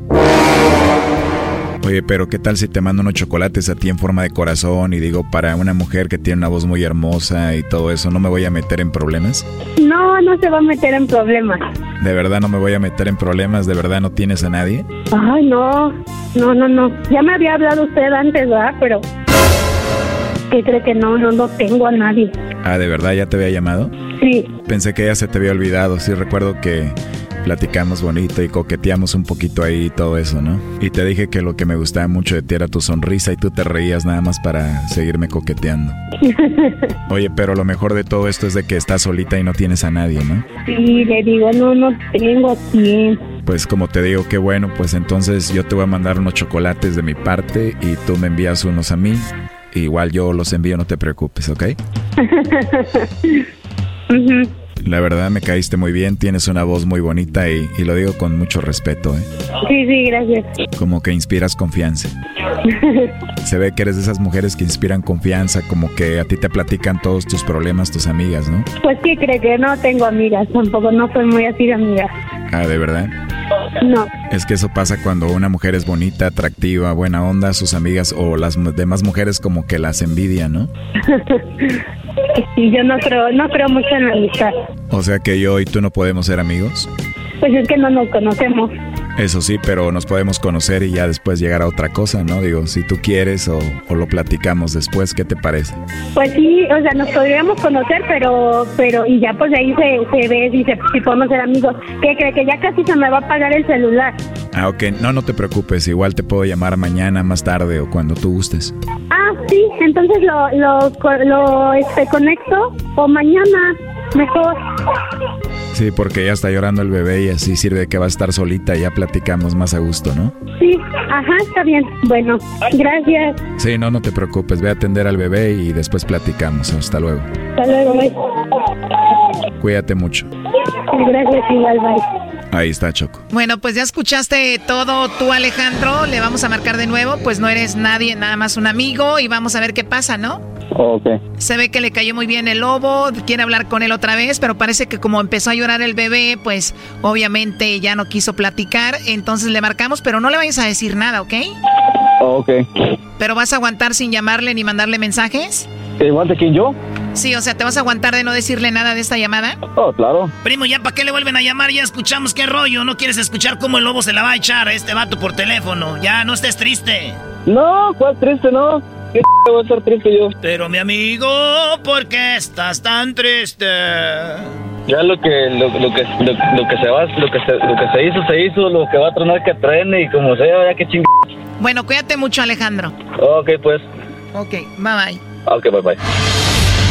Oye, pero ¿qué tal si te mando unos chocolates a ti en forma de corazón y digo para una mujer que tiene una voz muy hermosa y todo eso, ¿no me voy a meter en problemas? No, no se va a meter en problemas. ¿De verdad no me voy a meter en problemas? ¿De verdad no tienes a nadie? Ay, no, no, no, no. Ya me había hablado usted antes, ¿verdad? Pero, ¿qué cree que no? No, no tengo a nadie. Ah, ¿de verdad ya te había llamado? Sí. Pensé que ya se te había olvidado. Sí, recuerdo que platicamos bonito y coqueteamos un poquito ahí y todo eso, ¿no? Y te dije que lo que me gustaba mucho de ti era tu sonrisa y tú te reías nada más para seguirme coqueteando. Oye, pero lo mejor de todo esto es de que estás solita y no tienes a nadie, ¿no? sí, le digo, no, no tengo aquí. Pues como te digo, qué bueno, pues entonces yo te voy a mandar unos chocolates de mi parte y tú me envías unos a mí. Igual yo los envío, no te preocupes, ¿ok? La verdad me caíste muy bien, tienes una voz muy bonita y, y lo digo con mucho respeto, ¿eh? Sí, sí, gracias. Como que inspiras confianza. Se ve que eres de esas mujeres que inspiran confianza, como que a ti te platican todos tus problemas tus amigas, ¿no? Pues sí, cree que no tengo amigas, tampoco no soy muy así de amigas. Ah, ¿de verdad? No. Es que eso pasa cuando una mujer es bonita, atractiva, buena onda, sus amigas o las demás mujeres como que las envidian, ¿no? sí, yo no creo, no creo mucho en la amistad. O sea que yo y tú no podemos ser amigos. Pues es que no nos conocemos. Eso sí, pero nos podemos conocer y ya después llegar a otra cosa, ¿no? Digo, si tú quieres o, o lo platicamos después, ¿qué te parece? Pues sí, o sea, nos podríamos conocer, pero pero y ya pues de ahí se, se ve si, se, si podemos ser amigos. ¿Qué cree? Que ya casi se me va a apagar el celular. Ah, ok. No, no te preocupes. Igual te puedo llamar mañana, más tarde o cuando tú gustes. Ah, sí, entonces lo, lo, lo este, conecto o mañana mejor. Sí, porque ya está llorando el bebé y así sirve que va a estar solita y ya platicamos más a gusto, ¿no? Sí, ajá, está bien. Bueno, gracias. Sí, no, no te preocupes. Ve a atender al bebé y después platicamos. Hasta luego. Hasta luego, bye. Cuídate mucho. Gracias, igual, bye. Ahí está Choco. Bueno, pues ya escuchaste todo tú, Alejandro. Le vamos a marcar de nuevo. Pues no eres nadie, nada más un amigo. Y vamos a ver qué pasa, ¿no? Ok. Se ve que le cayó muy bien el lobo, quiere hablar con él otra vez, pero parece que como empezó a llorar el bebé, pues obviamente ya no quiso platicar. Entonces le marcamos, pero no le vayas a decir nada, ¿ok? Ok. ¿Pero vas a aguantar sin llamarle ni mandarle mensajes? ¿Igual de quién yo? Sí, o sea, ¿te vas a aguantar de no decirle nada de esta llamada? Oh, claro. Primo, ¿ya para qué le vuelven a llamar? Ya escuchamos qué rollo. ¿No quieres escuchar cómo el lobo se la va a echar a este vato por teléfono? Ya, no estés triste. No, ¿cuál triste, no? ¿Qué voy a estar triste yo? Pero mi amigo, ¿por qué estás tan triste? Ya lo que lo, lo que lo, lo que se va, lo que se, lo que se hizo se hizo, lo que va a tronar que trene y como sea, ya que ching. Bueno, cuídate mucho, Alejandro. Ok, pues. Ok, bye bye. Ok, bye bye.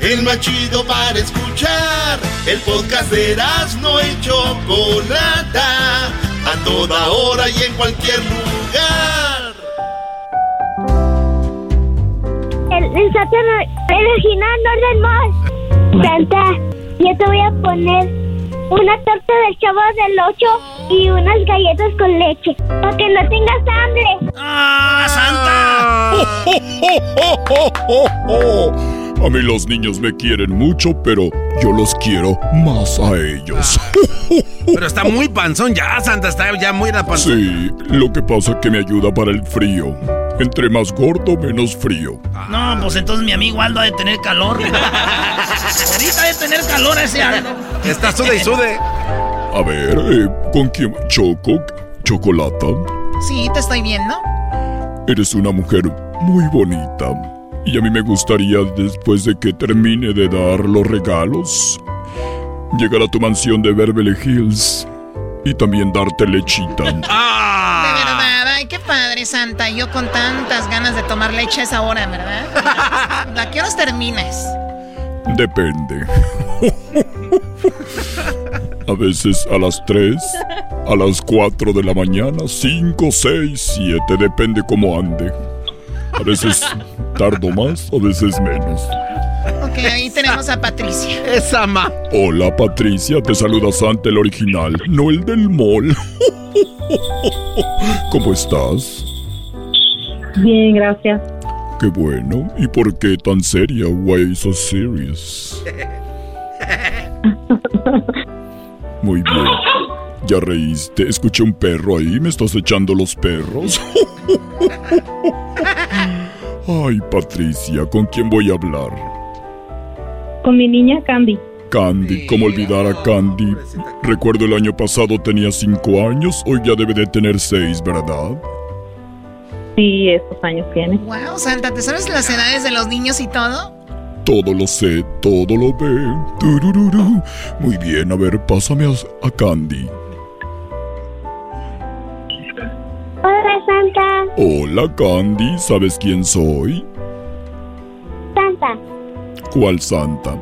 El más chido para escuchar. El podcast de no y Chocolata. A toda hora y en cualquier lugar. El, el Santa original no. Santa, yo te voy a poner una torta del chavo del 8 y unas galletas con leche. Para que no tengas hambre. ¡Ah, A mí los niños me quieren mucho, pero yo los quiero más a ellos. Pero está muy panzón ya, Santa, está ya muy la panzón. Sí, lo que pasa es que me ayuda para el frío. Entre más gordo, menos frío. No, pues entonces mi amigo Aldo ha de tener calor. Ahorita ha de tener calor ese Aldo. Está sude y sude. A ver, eh, ¿con quién? Choco, chocolata. Sí, te estoy viendo. Eres una mujer muy bonita. Y a mí me gustaría, después de que termine de dar los regalos, llegar a tu mansión de Beverly Hills y también darte lechita. De verdad, ay, qué padre, Santa. Yo con tantas ganas de tomar leche a esa hora, ¿verdad? ¿A qué horas terminas? Depende. A veces a las 3, a las 4 de la mañana, 5, 6, 7, depende cómo ande. A veces tardo más, a veces menos. Ok, ahí tenemos a Patricia. Esa ma. Hola Patricia, te saluda Santa el original, no el del mall. ¿Cómo estás? Bien, gracias. Qué bueno. ¿Y por qué tan seria? Why so serious? Muy bien. ¿Ya reíste? Escuché un perro ahí. ¿Me estás echando los perros? Ay, Patricia, ¿con quién voy a hablar? Con mi niña Candy. Candy, ¿cómo olvidar a Candy? Recuerdo el año pasado tenía cinco años, hoy ya debe de tener seis, ¿verdad? Sí, estos años tiene. Wow, Santa, ¿te sabes las edades de los niños y todo? Todo lo sé, todo lo ve. Turururu. Muy bien, a ver, pásame a, a Candy. Hola, Santa. Hola, Candy, ¿sabes quién soy? Santa. ¿Cuál santa?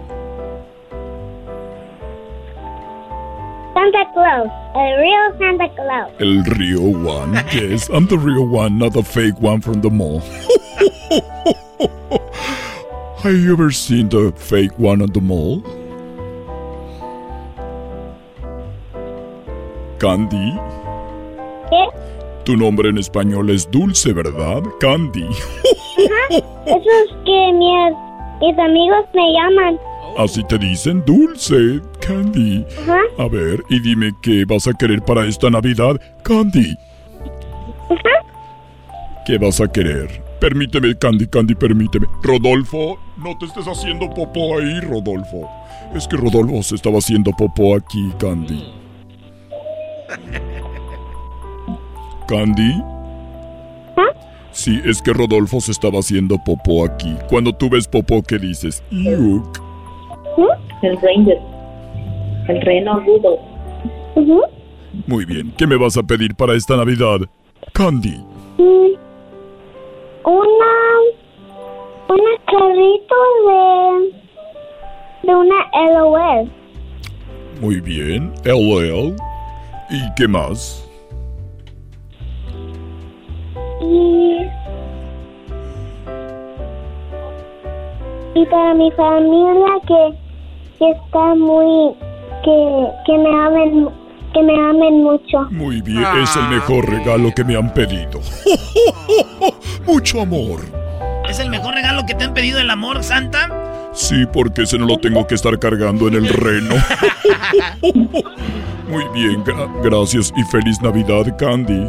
Santa Claus. El real Santa Claus. El real one. Yes, I'm the real one, not the fake one from the mall. Have you ever seen the fake one at the mall? Candy, ¿Qué? Tu nombre en español es Dulce, ¿verdad? Candy. Ajá. Eso es que mis, mis amigos me llaman. Así te dicen Dulce, Candy. Ajá. A ver, y dime qué vas a querer para esta Navidad, Candy. Ajá. ¿Qué vas a querer? Permíteme, Candy, Candy, permíteme. Rodolfo, no te estés haciendo popó ahí, Rodolfo. Es que Rodolfo se estaba haciendo popó aquí, Candy. ¿Candy? Sí, es que Rodolfo se estaba haciendo popó aquí. Cuando tú ves popó, ¿qué dices? Yuk. El Ranger. El reno agudo. Muy bien, ¿qué me vas a pedir para esta Navidad? Candy. Mm, Una. Una carrito de. de una LOL. Muy bien, LL. ¿Y qué más? Y. Y para mi familia que, que está muy. que, que me amen. que me amen mucho. Muy bien, es el mejor regalo que me han pedido. Mucho amor. ¿Es el mejor regalo que te han pedido el amor, Santa? Sí, porque ese no lo tengo que estar cargando en el reno. Muy bien, gra- gracias y feliz Navidad, Candy.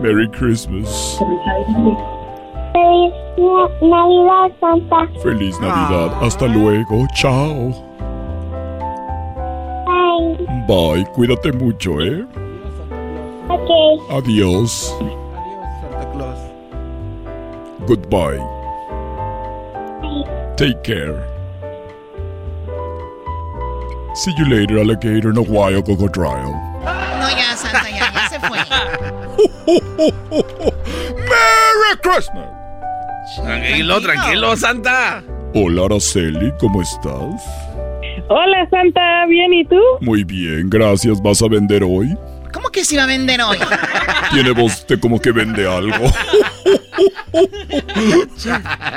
Merry Christmas. Feliz Navidad, Santa. Feliz Navidad. Hasta luego. Chao. Bye. Bye. Cuídate mucho, ¿eh? Ok. Adiós. Adiós. Goodbye. Take care. See you later, alligator, no wild crocodile. No, ¡Merry Christmas! Tranquilo, tranquilo, Santa. Hola, Araceli, ¿cómo estás? Hola Santa, ¿bien y tú? Muy bien, gracias. ¿Vas a vender hoy? ¿Cómo que se iba a vender hoy? Tiene voz de como que vende algo.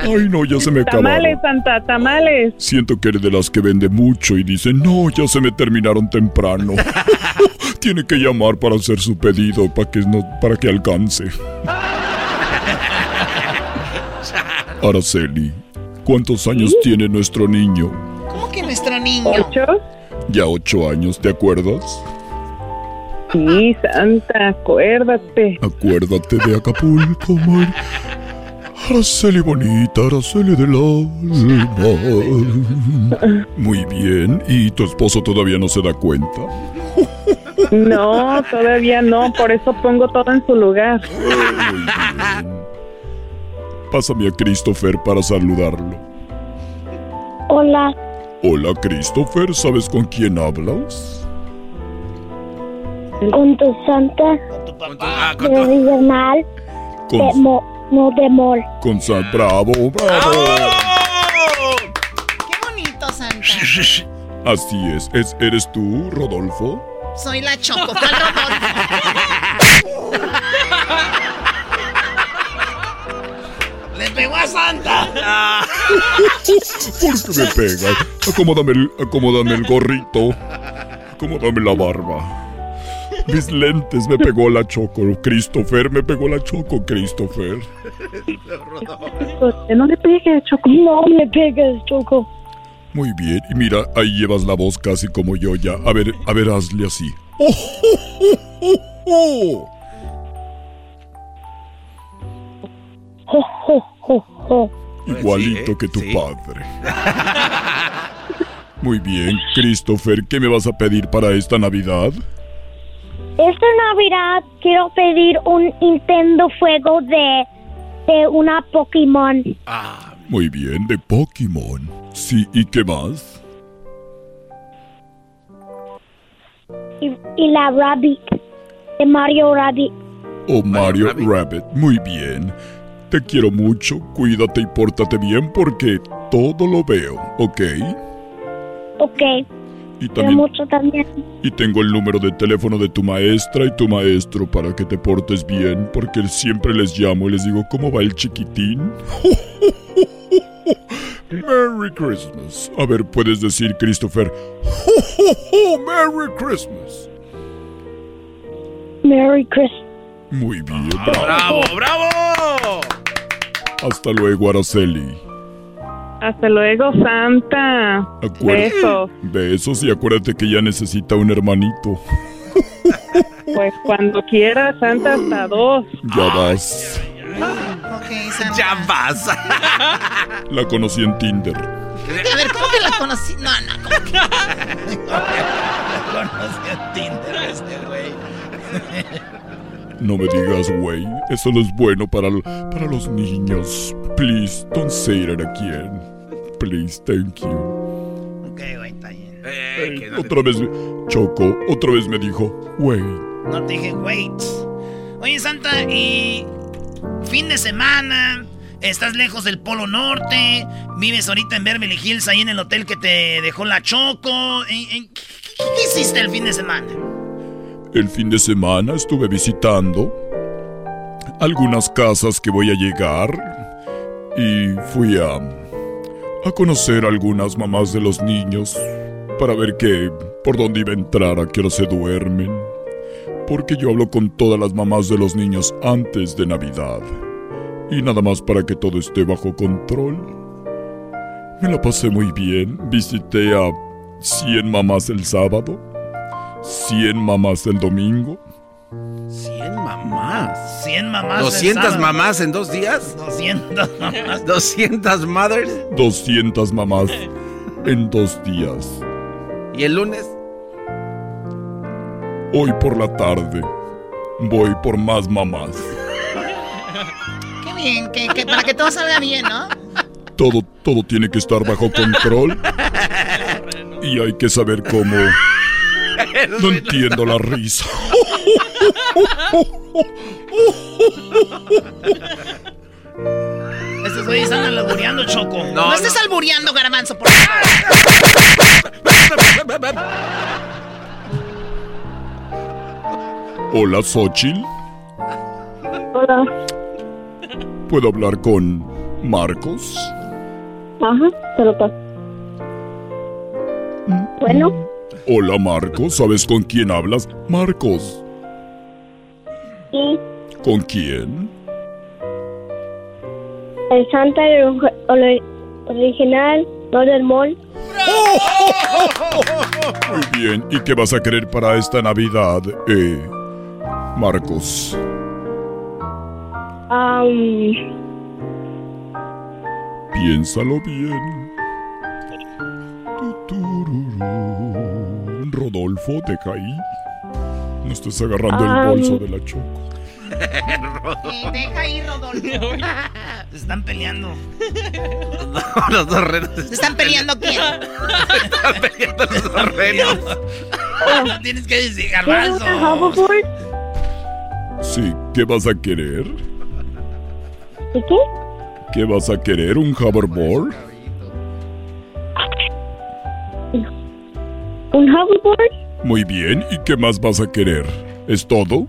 Ay, no, ya se me Tamales acabaron. Santa, tamales. Siento que eres de las que vende mucho y dice, no, ya se me terminaron temprano. Tiene que llamar para hacer su pedido para que, no, para que alcance. Araceli, ¿cuántos años tiene nuestro niño? ¿Cómo que nuestro niño? Ya ocho años, ¿te acuerdas? Sí, Santa, acuérdate. Acuérdate de Acapulco, Mar. Araceli bonita, Araceli del alma. Muy bien, ¿y tu esposo todavía no se da cuenta? No, todavía no, por eso pongo todo en su lugar. Pásame a Christopher para saludarlo. Hola. Hola, Christopher, ¿sabes con quién hablas? Con tu Santa. De Bernal. Con- De mo, no de mol. Con San Bravo, bravo. Qué bonito, Santa. Así es. es. ¿Eres tú, Rodolfo? Soy la Choco. ¿Cuál Rodolfo? ¡Le pegó a Santa! ¿Por qué me pega? Acomódame el, acomódame el gorrito. Acomódame la barba. Mis lentes me pegó la choco. Christopher me pegó la choco, Christopher. No le pegues, Choco. No le pegues, Choco. Muy bien. Y mira, ahí llevas la voz casi como yo ya. A ver, a ver, hazle así. ¡Oh, oh, oh, oh, Jo, jo, jo, jo. Igualito que tu padre. Muy bien, Christopher, ¿qué me vas a pedir para esta Navidad? Esta Navidad quiero pedir un Nintendo Fuego de, de una Pokémon. Muy bien, de Pokémon. Sí, ¿y qué más? Y, y la Rabbit. De Mario Rabbit. Oh, Mario Rabbit. Muy bien. Te quiero mucho, cuídate y pórtate bien porque todo lo veo, ¿ok? Ok. Y también mucho también. y tengo el número de teléfono de tu maestra y tu maestro para que te portes bien, porque siempre les llamo y les digo, ¿cómo va el chiquitín? Merry Christmas. A ver, puedes decir, Christopher, Merry Christmas. Merry Christmas. Muy bien, ¡Bravo, bravo! Hasta luego, Araceli. Hasta luego, Santa. Acuérdate- Besos. Besos y acuérdate que ya necesita un hermanito. Pues cuando quiera, Santa, hasta dos. Ya vas. Ya vas. La conocí en Tinder. A ver, ¿cómo que la conocí? No, no, ¿cómo que? Conocí a Tinder este güey. No me digas, güey. Eso no es bueno para, lo- para los niños. Please, don't say it again. Please, thank you. Ok, güey, está bien. Eh, Otra vez, Choco, otra vez me dijo, güey. No te dije, wait. Oye, Santa, y. Fin de semana. Estás lejos del Polo Norte. Vives ahorita en Beverly Hills, ahí en el hotel que te dejó la Choco. ¿En- en- ¿Qué, hiciste el fin de semana? El fin de semana estuve visitando algunas casas que voy a llegar y fui a, a conocer algunas mamás de los niños para ver qué, por dónde iba a entrar, a qué se duermen. Porque yo hablo con todas las mamás de los niños antes de Navidad. Y nada más para que todo esté bajo control. Me la pasé muy bien. Visité a 100 mamás el sábado. 100 mamás el domingo. 100 mamás. 100 mamás. el 200 sábado. mamás en dos días. 200 mamás. 200 mothers. 200 mamás en dos días. ¿Y el lunes? Hoy por la tarde voy por más mamás. Qué bien, que, que para que todo salga bien, ¿no? Todo, todo tiene que estar bajo control. Y hay que saber cómo. No entiendo la risa. Estos güeyes andan labureando, Choco. No, estés albureando, garbanzo, por favor. Hola, Xochitl. Hola. ¿Puedo hablar con Marcos? Ajá, te lo paso. Bueno, Hola, Marcos. ¿Sabes con quién hablas? Marcos. y ¿Con quién? el Santa ori- ori- original, no del mall. Muy bien. ¿Y qué vas a querer para esta Navidad, eh, Marcos? Am, Piénsalo bien. Tutururú. Rodolfo, deja ahí. No estés agarrando el bolso no. de la choco. Eh, deja ahí, Rodolfo. Se están peleando. los dos renos. ¿Se están peleando quién? están peleando los dos renos. Tienes que decir, ¿quieres garbanzo. Sí, ¿qué vas a querer? ¿Y qué? ¿Qué vas a querer? ¿Un hoverboard? ¿Un hoverboard? Muy bien. ¿Y qué más vas a querer? ¿Es todo?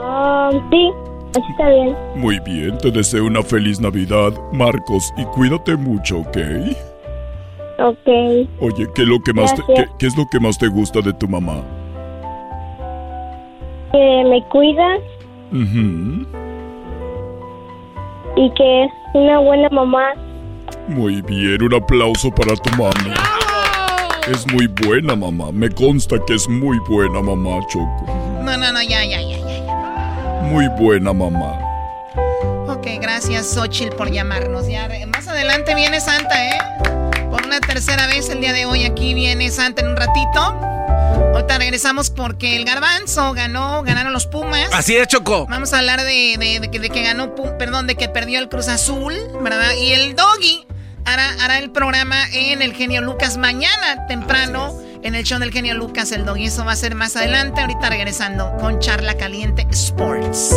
Am, sí, está bien. Muy bien. Te deseo una feliz Navidad, Marcos. Y cuídate mucho, ¿ok? Ok. Oye, ¿qué es lo que más te, qué es lo que más te gusta de tu mamá? Que me cuidas Ujú. y que es una buena mamá. Muy bien, un aplauso para tu mami. Es muy buena mamá, me consta que es muy buena mamá, Choco. No, no, no, ya, ya, ya, ya. Muy buena mamá. Ok, gracias, Xochitl, por llamarnos. Ya, más adelante viene Santa, ¿eh? Por una tercera vez el día de hoy aquí viene Santa en un ratito. Ahorita regresamos porque el garbanzo ganó, ganaron los Pumas. Así es, Choco. Vamos a hablar de, de- de que, de que ganó, perdón, de que perdió el Cruz Azul, ¿verdad? Y el Doggy hará, hará el programa en el Genio Lucas mañana temprano. En el show del Genio Lucas, el Doggy. Eso va a ser más adelante. Ahorita regresando con Charla Caliente Sports.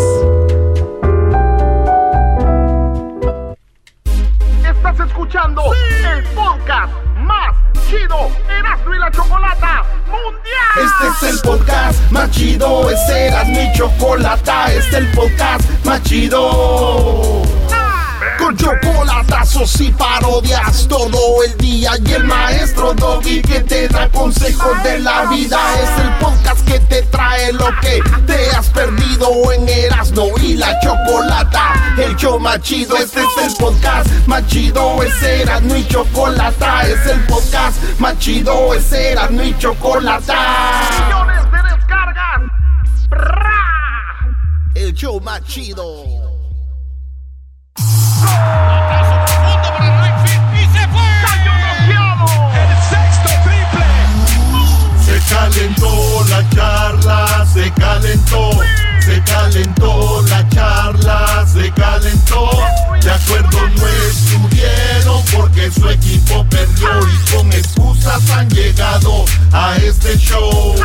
Estás escuchando el podcast más chido Erasmo y la Chocolata Mundial. Este es el podcast más chido, este era mi chocolata, este es el podcast más chido. Con chocolatazos y parodias todo el día y el maestro Doggy que te da consejos de la vida. Es el podcast que te trae lo que te has perdido en Erasmo y la Chocolata. El show más chido, este es el podcast más chido, es Erasmo y Chocolata. Es el podcast más chido, es Erasmo y Chocolata. Millones de descargas. El show más chido. Se calentó la charla, se calentó, se calentó la charla, se calentó. De acuerdo no estuvieron porque su equipo perdió y con excusas han llegado a este show.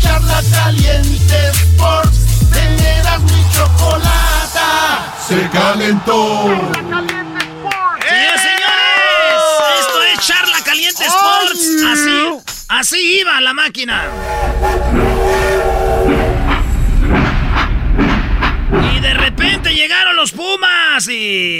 Charla caliente Sports, teneras mi chocolata, se calentó. Señores, señores, esto es Charla Caliente Sports. Así, así iba la máquina. Y de repente llegaron los Pumas y...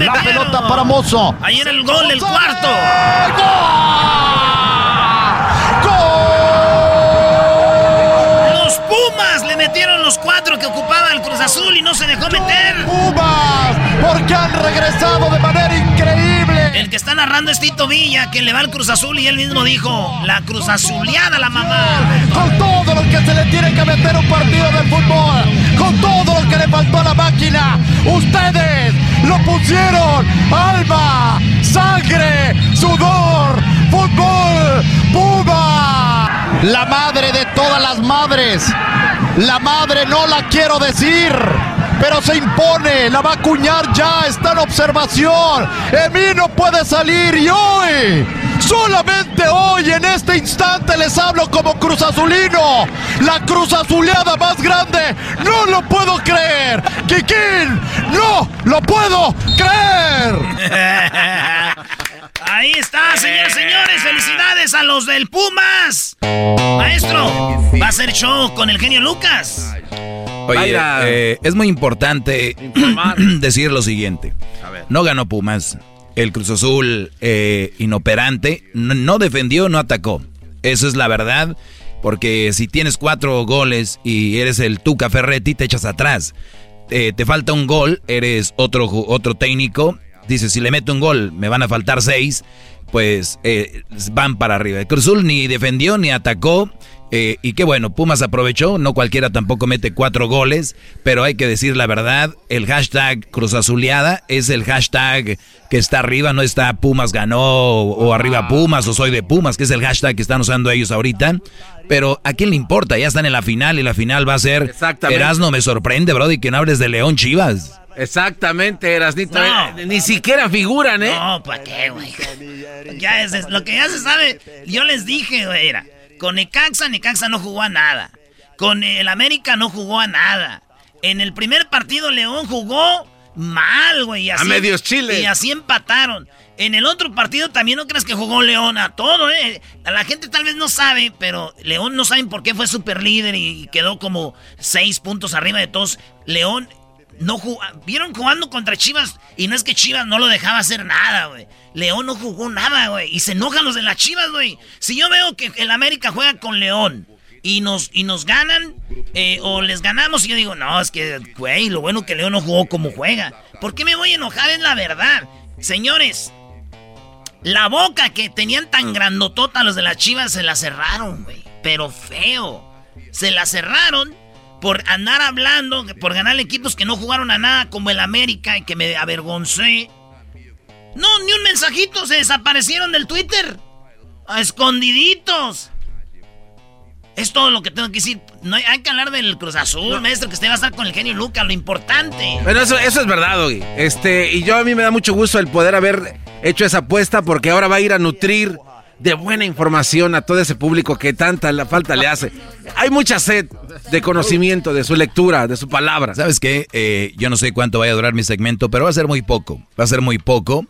La pelota para Mozo. Ahí era el gol, el cuarto. Azul y no se dejó meter. Pumas, porque han regresado de manera increíble. El que está narrando es Tito Villa, que le va al Cruz Azul y él mismo dijo, la Cruz Azuleada la mamá. Con todo lo que se le tiene que meter un partido de fútbol, con todo lo que le faltó a la máquina, ustedes lo pusieron alma, sangre, sudor, fútbol, Puma. La madre de todas las madres, la madre no la quiero decir. Pero se impone, la va a acuñar ya, está en observación. Emi no puede salir y hoy, solamente hoy, en este instante, les hablo como Cruz Azulino. La Cruz Azuleada más grande, no lo puedo creer. Kikín, no lo puedo creer. Ahí está, señores, señores. Felicidades a los del Pumas. Maestro, va a ser show con el genio Lucas. Oye, eh, es muy importante decir lo siguiente. No ganó Pumas. El Cruz Azul eh, inoperante no, defendió, no atacó. Eso es la verdad. Porque si tienes cuatro goles y eres el Tuca Ferretti, te echas atrás. Eh, te falta un gol, eres otro, otro técnico. Dices, si le meto un gol, me van a faltar seis. Pues eh, van para arriba. El Cruz Azul ni defendió ni atacó. Eh, y qué bueno, Pumas aprovechó. No cualquiera tampoco mete cuatro goles. Pero hay que decir la verdad. El hashtag Cruz Azuleada es el hashtag que está arriba. No está Pumas ganó o, o arriba Pumas o soy de Pumas, que es el hashtag que están usando ellos ahorita. Pero ¿a quién le importa? Ya están en la final y la final va a ser Exactamente. Erasno. Me sorprende, Brody, que no hables de León Chivas. Exactamente, Erasnito. No. Eh, Ni siquiera figuran, ¿eh? No, ¿para qué, güey? Ya es, es- lo que ya se sabe, yo les dije, güey, era, con Necaxa, Necaxa no jugó a nada. Con el América no jugó a nada. En el primer partido León jugó mal, güey. y A así- medios chiles. Y así empataron. En el otro partido también no crees que jugó León a todo, ¿eh? La gente tal vez no sabe, pero León no saben por qué fue super líder y quedó como seis puntos arriba de todos. León no jugó. Vieron jugando contra Chivas y no es que Chivas no lo dejaba hacer nada, güey. León no jugó nada, güey. Y se enojan los de las Chivas, güey. Si yo veo que el América juega con León y nos, y nos ganan eh, o les ganamos y yo digo, no, es que, güey, lo bueno que León no jugó como juega. ¿Por qué me voy a enojar? Es la verdad. Señores, la boca que tenían tan grandotota los de las chivas se la cerraron, güey. Pero feo. Se la cerraron por andar hablando, por ganar equipos que no jugaron a nada como el América y que me avergoncé. No, ni un mensajito, se desaparecieron del Twitter. A escondiditos. Es todo lo que tengo que decir. No hay, hay que hablar del Cruz Azul, maestro, que usted va a estar con el genio Lucas, lo importante. Bueno, eso, eso es verdad, Doggy. Este, y yo a mí me da mucho gusto el poder haber hecho esa apuesta porque ahora va a ir a nutrir de buena información a todo ese público que tanta la falta le hace. Hay mucha sed de conocimiento, de su lectura, de su palabra. ¿Sabes qué? Eh, yo no sé cuánto vaya a durar mi segmento, pero va a ser muy poco. Va a ser muy poco.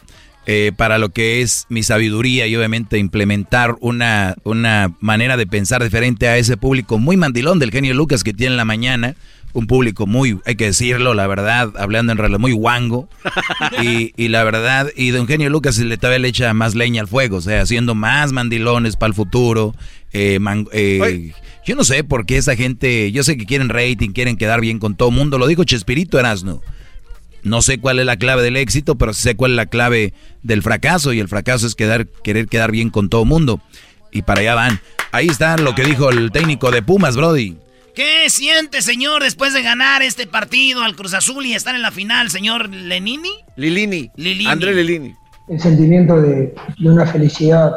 eh, para lo que es mi sabiduría y obviamente implementar una, una manera de pensar diferente a ese público muy mandilón del genio Lucas que tiene en la mañana. Un público muy, hay que decirlo, la verdad, hablando en realidad, muy guango. Y, y la verdad, y don Genio Lucas le, todavía le echa más leña al fuego, o sea, haciendo más mandilones para el futuro. Eh, man- eh, yo no sé por qué esa gente, yo sé que quieren rating, quieren quedar bien con todo el mundo. Lo dijo Chespirito Erasno. No sé cuál es la clave del éxito, pero sé cuál es la clave del fracaso. Y el fracaso es quedar, querer quedar bien con todo el mundo. Y para allá van. Ahí está lo que dijo el técnico de Pumas, Brody. ¿Qué siente, señor, después de ganar este partido al Cruz Azul y estar en la final, señor Lenini? Lilini. Lilini. André Lilini. el sentimiento de, de una felicidad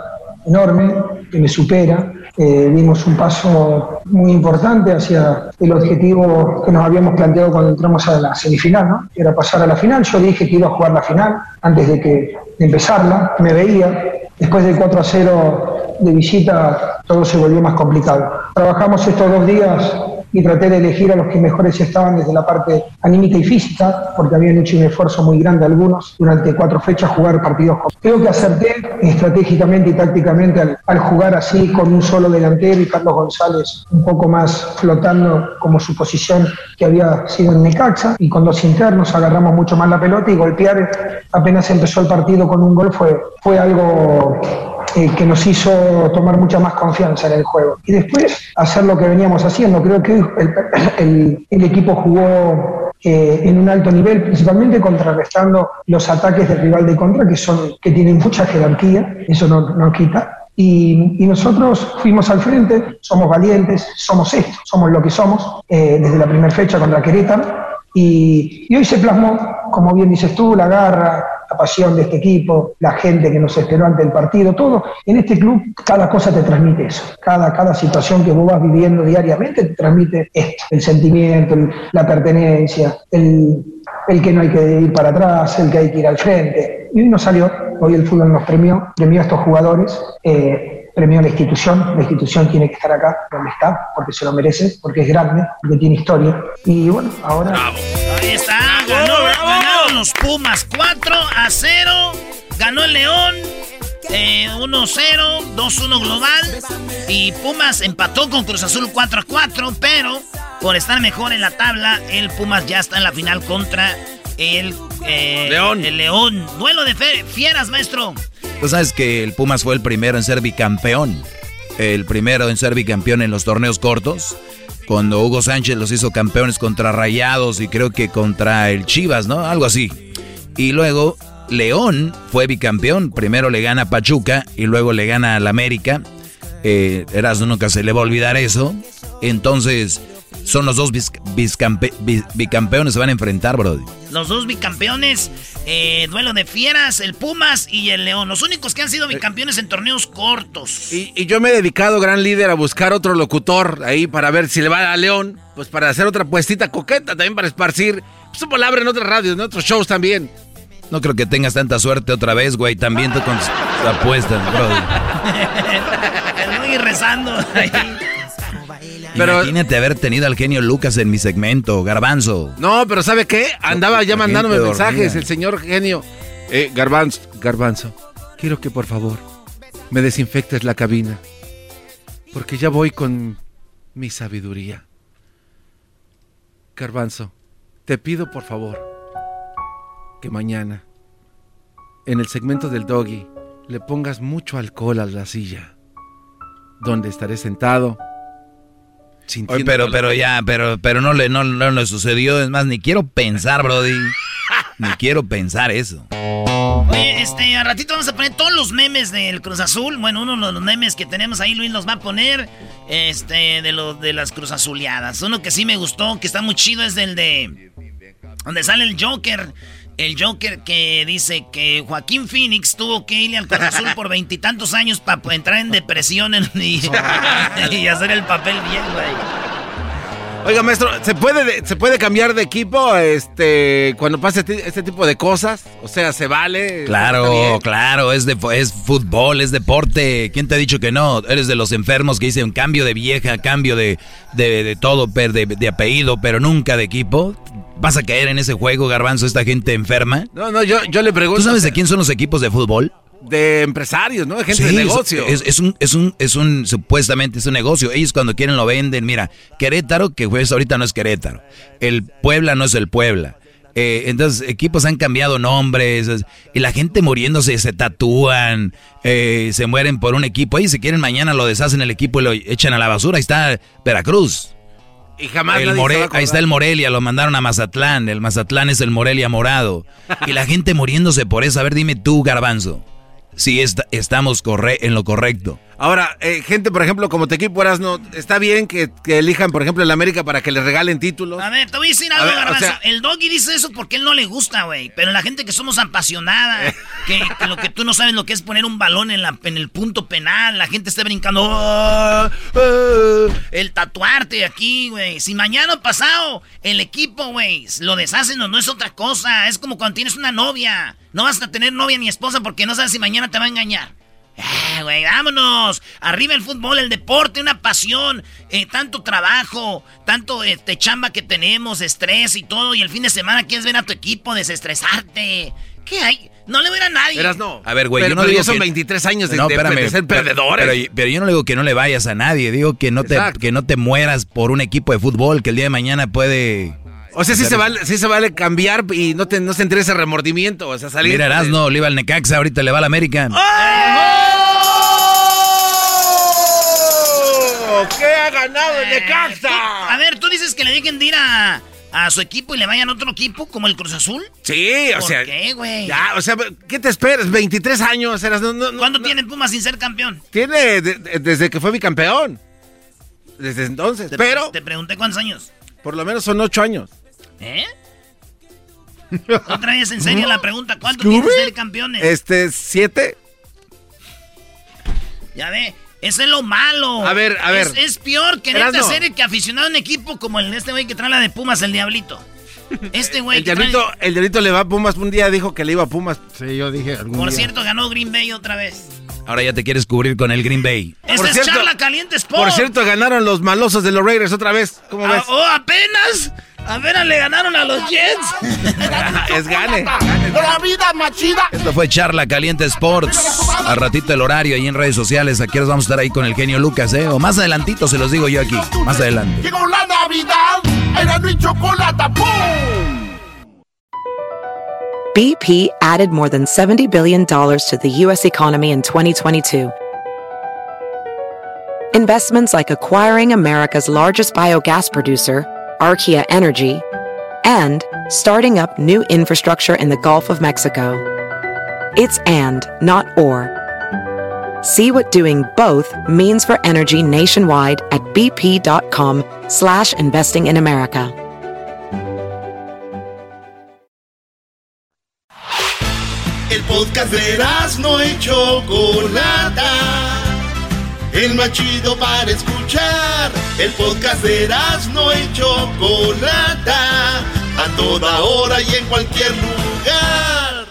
enorme que me supera. Eh, dimos un paso muy importante hacia el objetivo que nos habíamos planteado cuando entramos a la semifinal, ¿no? Era pasar a la final. Yo dije que iba a jugar la final antes de que de empezarla. Me veía. Después del 4 a 0 de visita, todo se volvió más complicado. Trabajamos estos dos días y traté de elegir a los que mejores estaban desde la parte anímica y física, porque habían hecho un esfuerzo muy grande algunos durante cuatro fechas jugar partidos. Creo que acerté estratégicamente y tácticamente al, al jugar así con un solo delantero y Carlos González un poco más flotando como su posición que había sido en Necaxa y con dos internos agarramos mucho más la pelota y golpear apenas empezó el partido con un gol fue, fue algo eh, que nos hizo tomar mucha más confianza en el juego. Y después hacer lo que veníamos haciendo. Creo que el, el- el equipo jugó eh, en un alto nivel, principalmente contrarrestando los ataques del rival de contra, que, son, que tienen mucha jerarquía, eso no, no quita. Y, y nosotros fuimos al frente, somos valientes, somos esto, somos lo que somos, eh, desde la primera fecha contra Querétaro. Y, y hoy se plasmó, como bien dices tú, la garra, la pasión de este equipo, la gente que nos esperó ante el partido, todo. En este club cada cosa te transmite eso. Cada, cada situación que vos vas viviendo diariamente te transmite esto. El sentimiento, la pertenencia, el, el que no hay que ir para atrás, el que hay que ir al frente. Y hoy nos salió, hoy el fútbol nos premió, premió a estos jugadores. eh, premió a la institución, la institución tiene que estar acá donde está, porque se lo merece, porque es grande, porque tiene historia. Y bueno, ahora... Ganó, ganaron los Pumas 4 a 0. Ganó el León eh, 1-0, 2-1 global. Y Pumas empató con Cruz Azul 4 a 4. Pero por estar mejor en la tabla, el Pumas ya está en la final contra el eh, León. El León. Duelo de fe- fieras, maestro. Tú sabes que el Pumas fue el primero en ser bicampeón. El primero en ser bicampeón en los torneos cortos. Cuando Hugo Sánchez los hizo campeones contra Rayados y creo que contra el Chivas, ¿no? Algo así. Y luego León fue bicampeón. Primero le gana a Pachuca y luego le gana al América. Eh, Erasmo nunca se le va a olvidar eso. Entonces, son los dos bicampeones se van a enfrentar, Brody. Los dos bicampeones, eh, duelo de fieras, el Pumas y el León. Los únicos que han sido bicampeones en torneos cortos. Y, y yo me he dedicado, gran líder, a buscar otro locutor ahí para ver si le va a León, pues para hacer otra puestita coqueta también para esparcir su palabra en otras radios, en otros shows también. No creo que tengas tanta suerte otra vez, güey. También tú con tus apuestas, Brody. Estoy rezando ahí. Pero- Imagínate haber tenido al genio Lucas en mi segmento, Garbanzo. No, pero ¿sabe qué? Andaba ya mandándome mensajes el señor genio. Eh, Garbanzo, Garbanzo, quiero que por favor me desinfectes la cabina. Porque ya voy con mi sabiduría. Garbanzo, te pido por favor que mañana, en el segmento del doggy, le pongas mucho alcohol a la silla. Donde estaré sentado. Oye, pero, pero ya, pero, pero no le, no, no le sucedió. Es más, ni quiero pensar, Brody. Ni quiero pensar eso. Oye, este, a ratito vamos a poner todos los memes del Cruz Azul. Bueno, uno de los memes que tenemos ahí, Luis los va a poner. Este, de los de las Cruz Azuleadas. Uno que sí me gustó, que está muy chido, es del de. Donde sale el Joker. El Joker que dice que Joaquín Phoenix tuvo que irle al Cruz Azul por veintitantos años para entrar en depresión en- y, y hacer el papel bien, güey. Oiga, maestro, ¿se puede, ¿se puede cambiar de equipo este, cuando pasa este, tipo de cosas? O sea, ¿se vale? ¿Está Claro, claro, es, de, es fútbol, es deporte. ¿Quién te ha dicho que no? Eres de los enfermos que dicen cambio de vieja, cambio de, de, de todo, per- de, de apellido, pero nunca de equipo. ¿Vas a caer en ese juego, garbanzo, esta gente enferma? No, no, yo, yo le pregunto. ¿Tú sabes de quién son los equipos de fútbol? De empresarios, ¿no? De gente de negocio. Es, es un, es un, es un, supuestamente es un negocio. Ellos cuando quieren lo venden. Mira, Querétaro, que jueves ahorita no es Querétaro. El Puebla no es el Puebla. Eh, entonces, equipos han cambiado nombres. es- Y la gente muriéndose, se tatúan, eh, se mueren por un equipo. Y si quieren mañana lo deshacen el equipo y lo echan a la basura. Ahí está Veracruz. Y jamás El More- ahí está el Morelia, lo mandaron a Mazatlán. El Mazatlán es el Morelia morado. Y la gente muriéndose por eso. A ver, dime tú, Garbanzo, si esta- estamos corre- en lo correcto. Ahora, eh, gente, por ejemplo, como tu equipo no está bien que, que elijan, por ejemplo, el América para que le regalen títulos. A ver, te voy a decir A algo, ver, o Garbanzo. sea- el doggy dice eso porque él no le gusta, güey. Pero la gente que somos apasionada, que, que lo que tú no sabes lo que es poner un balón en, la, en el punto penal, la gente está brincando. "Ah, ah", el tatuarte aquí, güey. Si mañana pasado el equipo, güey, lo deshacen o no es otra cosa. Es como cuando tienes una novia. No vas a tener novia ni esposa porque no sabes si mañana te va a engañar. Ah, güey, vámonos. Arriba el fútbol, el deporte, una pasión. eh, tanto trabajo, tanto este, chamba que tenemos, estrés y todo. Y el fin de semana quieres ver a tu equipo, desestresarte. ¿Qué hay? No le voy a nadie. Verás, no. A ver, güey, Pero- yo no pero digo son que- 23 años de- No, de- espérame, de ser pero- perdedores. Pero, pero yo no le digo que no le vayas a nadie. Digo que no te, que no te mueras por un equipo de fútbol que el día de mañana puede. O sea, sí se, vale, sí se vale cambiar y no, te, no sentir ese remordimiento. O sea, salir. Mira, Erasno, le iba al Necaxa, ahorita le va al América. ¡Oh! ¿Qué ha ganado el Necaxa? A ver, tú dices que le dejen de ir a, a su equipo y le vayan a otro equipo, como el Cruz Azul. Sí, o ¿Por sea. qué, güey? Ya, o sea, ¿qué te esperas? 23 años. Eras, no, no, no, ¿Cuánto tiene Pumas sin ser campeón? Tiene de- de- desde que fue bicampeón. Desde entonces. Te- pero Te pregunté cuántos años. por lo menos son 8 años. ¿Eh? Otra vez en serio la pregunta, ¿cuánto ¿Scooby? tiene ser campeones? Este, 7. Ya ve, eso es lo malo. A ver, a ver. Es, es peor quererte Erasno. hacer que aficionado a un equipo como el de este güey que trae la de Pumas, el Diablito. Este güey El que diablito, trae- el diablito le va a Pumas. Un día dijo que le iba a Pumas. Sí, yo dije algún Por día. cierto, ganó Green Bay otra vez. Ahora ya te quieres cubrir con el Green Bay. Esta es charla caliente Sport. Por cierto, ganaron los malosos de los Raiders otra vez. ¿Cómo Ah, ves? oh, apenas. Apenas le ganaron a los Jets. es gane. La vida más chida. Esto fue Charla Caliente Sports. A ratito el horario ahí en redes sociales. Aquí nos vamos a estar ahí con el genio Lucas, ¿eh? O más adelantito se los digo yo aquí. Más adelante. Llegó la Navidad. Era mi chocolate. ¡Pum! BP added more than $70 billion to the U.S. economy in 2022. Investments like acquiring America's largest biogas producer, Archaea Energy, and starting up new infrastructure in the Gulf of Mexico. It's and, not or. See what doing both means for energy nationwide at bp.com slash investing in America. El podcast de no Chocolata. El más chido para escuchar. El podcast de no y Chocolata. A toda hora y en cualquier lugar.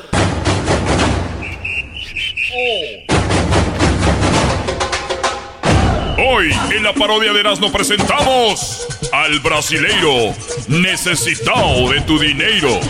Hoy en la parodia de Erasmo presentamos al brasileiro necesitado de tu dinero.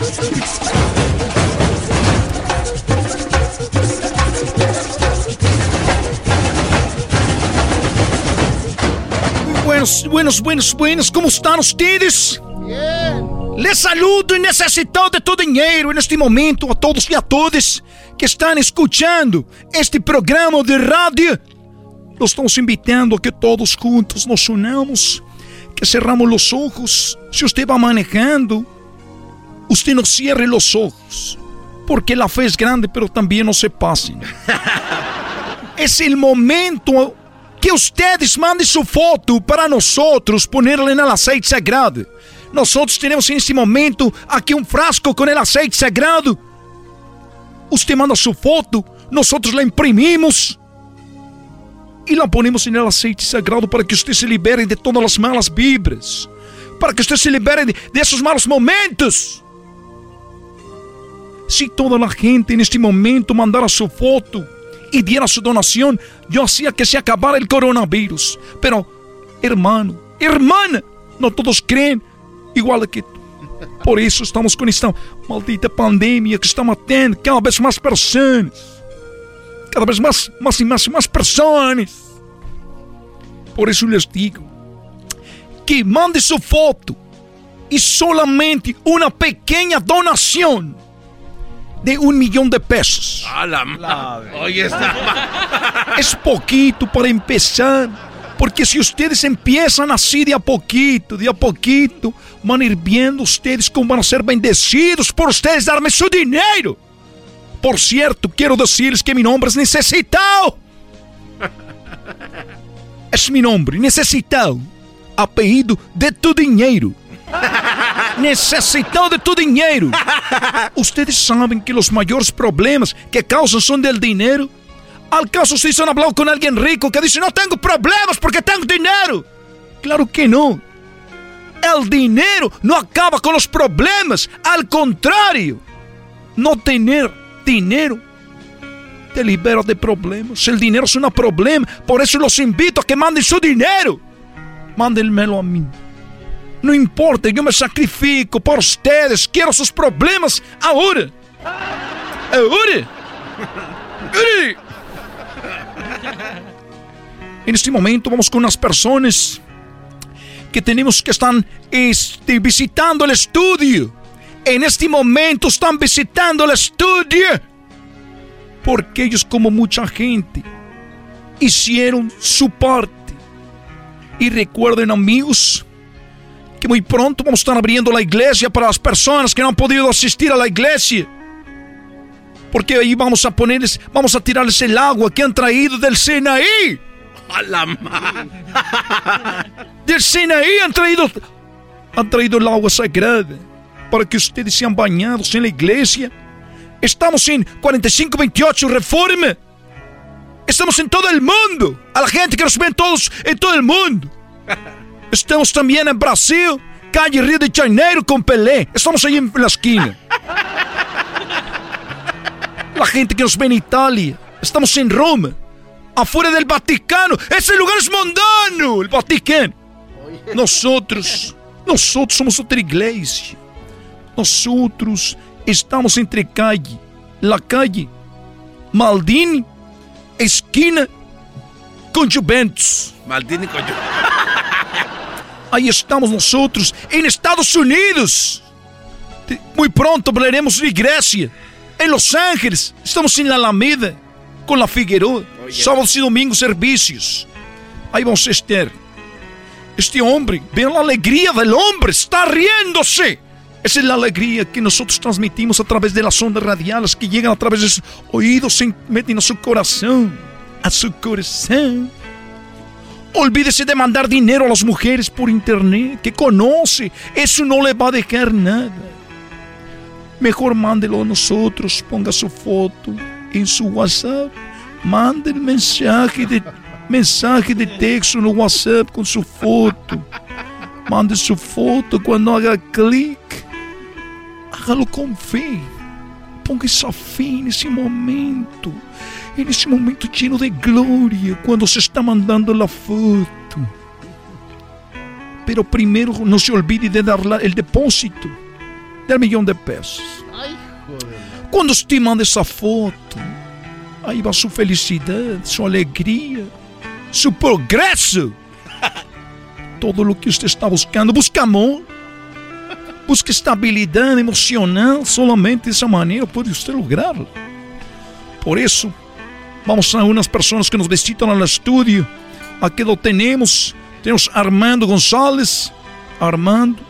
Buenos, buenos, buenos, buenos, ¿cómo están ustedes? Bien. Les saludo y necesitado de tu dinheiro en este momento a todos y a todas que están escuchando este programa de radio. Los estamos invitando a que todos juntos nos unamos, que cerramos los ojos. Si usted va manejando, usted no cierre los ojos, porque la fe es grande, pero también no se pasen. es el momento que ustedes mandem sua foto para nós ponerla no aceite sagrado. Nós temos neste momento aqui um frasco com el aceite sagrado. Usted manda sua foto, nós la imprimimos e la ponemos no aceite sagrado para que usted se libere de todas as malas vibras, para que usted se libere de, desses malos momentos. Se toda a gente neste momento mandar a sua foto y diera su donación, yo hacía que se acabara el coronavirus. Pero, hermano, hermana, no todos creen igual que tú. Por eso estamos con esta maldita pandemia que está matando cada vez más personas. Cada vez más, más y más y más personas. Por eso les digo que mande su foto y solamente una pequeña donación de un millón de pesos. A la madre. Oye, está. Es poquito para empezar. Porque si ustedes empiezan así de a poquito, de a poquito, van a ir viendo ustedes cómo van a ser bendecidos por ustedes darme su dinero. Por cierto, quiero decirles que mi nombre es Necesitado. Es mi nombre, Necesitado. Apellido de tu dinero. Necesitado de tu dinheiro. Ustedes sabem que os maiores problemas que causam são del dinheiro? Al caso se han hablado com alguém rico que diz: Não tenho problemas porque tenho dinheiro. Claro que não. El dinheiro não acaba com os problemas. Al contrário, não ter dinheiro te libera de problemas. El dinheiro é um problema. Por isso los invito a que mandem seu dinheiro. Mándenmelo a mim. Não importa, eu me sacrifico por ustedes. Quero seus problemas agora. Agora. Agora. Neste momento vamos com umas pessoas que temos que estão este, visitando o estúdio. En este momento estão visitando o estúdio. Porque eles, como muita gente, hicieron su parte. E recuerden, amigos, que muy pronto vamos a estar abriendo la iglesia para las personas que no han podido asistir a la iglesia. Porque ahí vamos a ponerles, vamos a tirarles el agua que han traído del Sinaí. A la. Del Sinaí han traído, han traído el agua sagrada para que ustedes sean bañados en la iglesia. Estamos en 4528 Reforma. Estamos en todo el mundo. A la gente que nos ven todos en todo el mundo. Estamos também em Brasil, calle Rio de Janeiro com Pelé. Estamos aí na esquina. La gente que nos vê em Itália. Estamos em Roma. Afuera del Vaticano. Esse lugar é mundano. O Vaticano. Nós outros somos outra igreja. Nós outros estamos entre calle, la calle, Maldini, esquina com Juventus. Maldini com Juventus. Aí estamos nós outros em Estados Unidos. Muito pronto hablaremos de Grécia. Em Los Ángeles. Estamos em Alameda. Com La Figueroa. Oh. Sábados e domingos serviços. Aí vamos estar. Este homem, vean a alegria do homem, está riendo-se. Essa é a alegria que nós transmitimos a través das ondas radiais que chegam a través dos ouvidos e metem no seu coração. A seu coração. Olvídese de mandar dinero a las mujeres por internet, que conoce. Eso no le va a dejar nada. Mejor mándelo a nosotros, ponga su foto en su WhatsApp. Mande el mensaje de, mensaje de texto no WhatsApp con su foto. Mande su foto cuando haga clic. Hágalo con fe. Ponga esa fe en ese momento. En ese momento lleno de gloria cuando se está mandando la foto. Pero primero no se olvide de dar el depósito del millón de pesos. Cuando usted manda esa foto, ahí va su felicidad, su alegría, su progreso. Todo lo que usted está buscando. Busca amor. Busca estabilidad emocional. Solamente de esa manera puede usted lograrlo. Por eso, Vamos a unas personas que nos visitan al estudio. Aquí lo tenemos. Tenemos Armando González. Armando,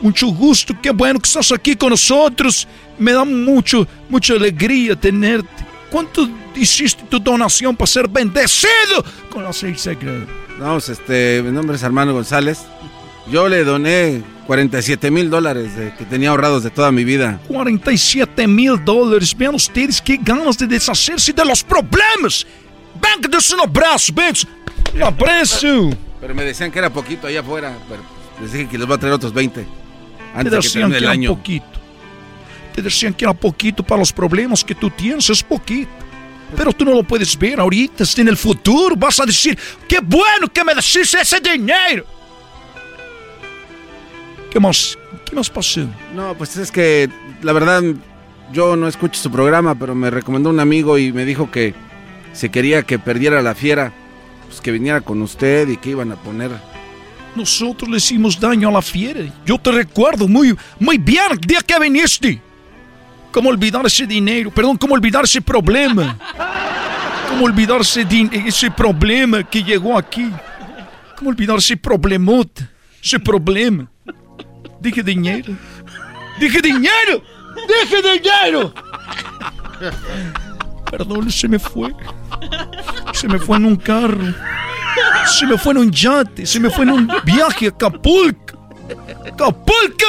mucho gusto. Qué bueno que estás aquí con nosotros. Me da mucho, mucha alegría tenerte. ¿Cuánto hiciste tu donación para ser bendecido con la seis sagrada? Vamos, este, mi nombre es Armando González. Yo le doné 47 mil dólares que tenía ahorrados de toda mi vida. 47 mil dólares. Vean ustedes qué ganas de deshacerse de los problemas. Que des un abrazo, ven. Un abrazo. Pero me decían que era poquito allá afuera. Pero les dije que les voy a traer otros 20. Antes Te decían que, que era poquito. Te decían que era poquito para los problemas que tú tienes, es poquito. Pero tú no lo puedes ver ahorita, en el futuro vas a decir, qué bueno que me decís ese dinero. ¿Qué más ¿Qué más pasó? No, pues es que la verdad yo no escucho su programa, pero me recomendó un amigo y me dijo que si quería que perdiera la fiera, pues que viniera con usted y que iban a poner. Nosotros le hicimos daño a la fiera. Yo te recuerdo muy, muy bien el día que viniste. ¿Cómo olvidar ese dinero? Perdón, ¿cómo olvidar ese problema? ¿Cómo olvidar ese, ese problema que llegó aquí? ¿Cómo olvidar ese problemote? Ese problema. Dije dinero. Dije dinero. Dije dinero. Perdón, se me fue. Se me fue en un carro. Se me fue en un yate. Se me fue en un viaje a Acapulco. ¡Acapulco!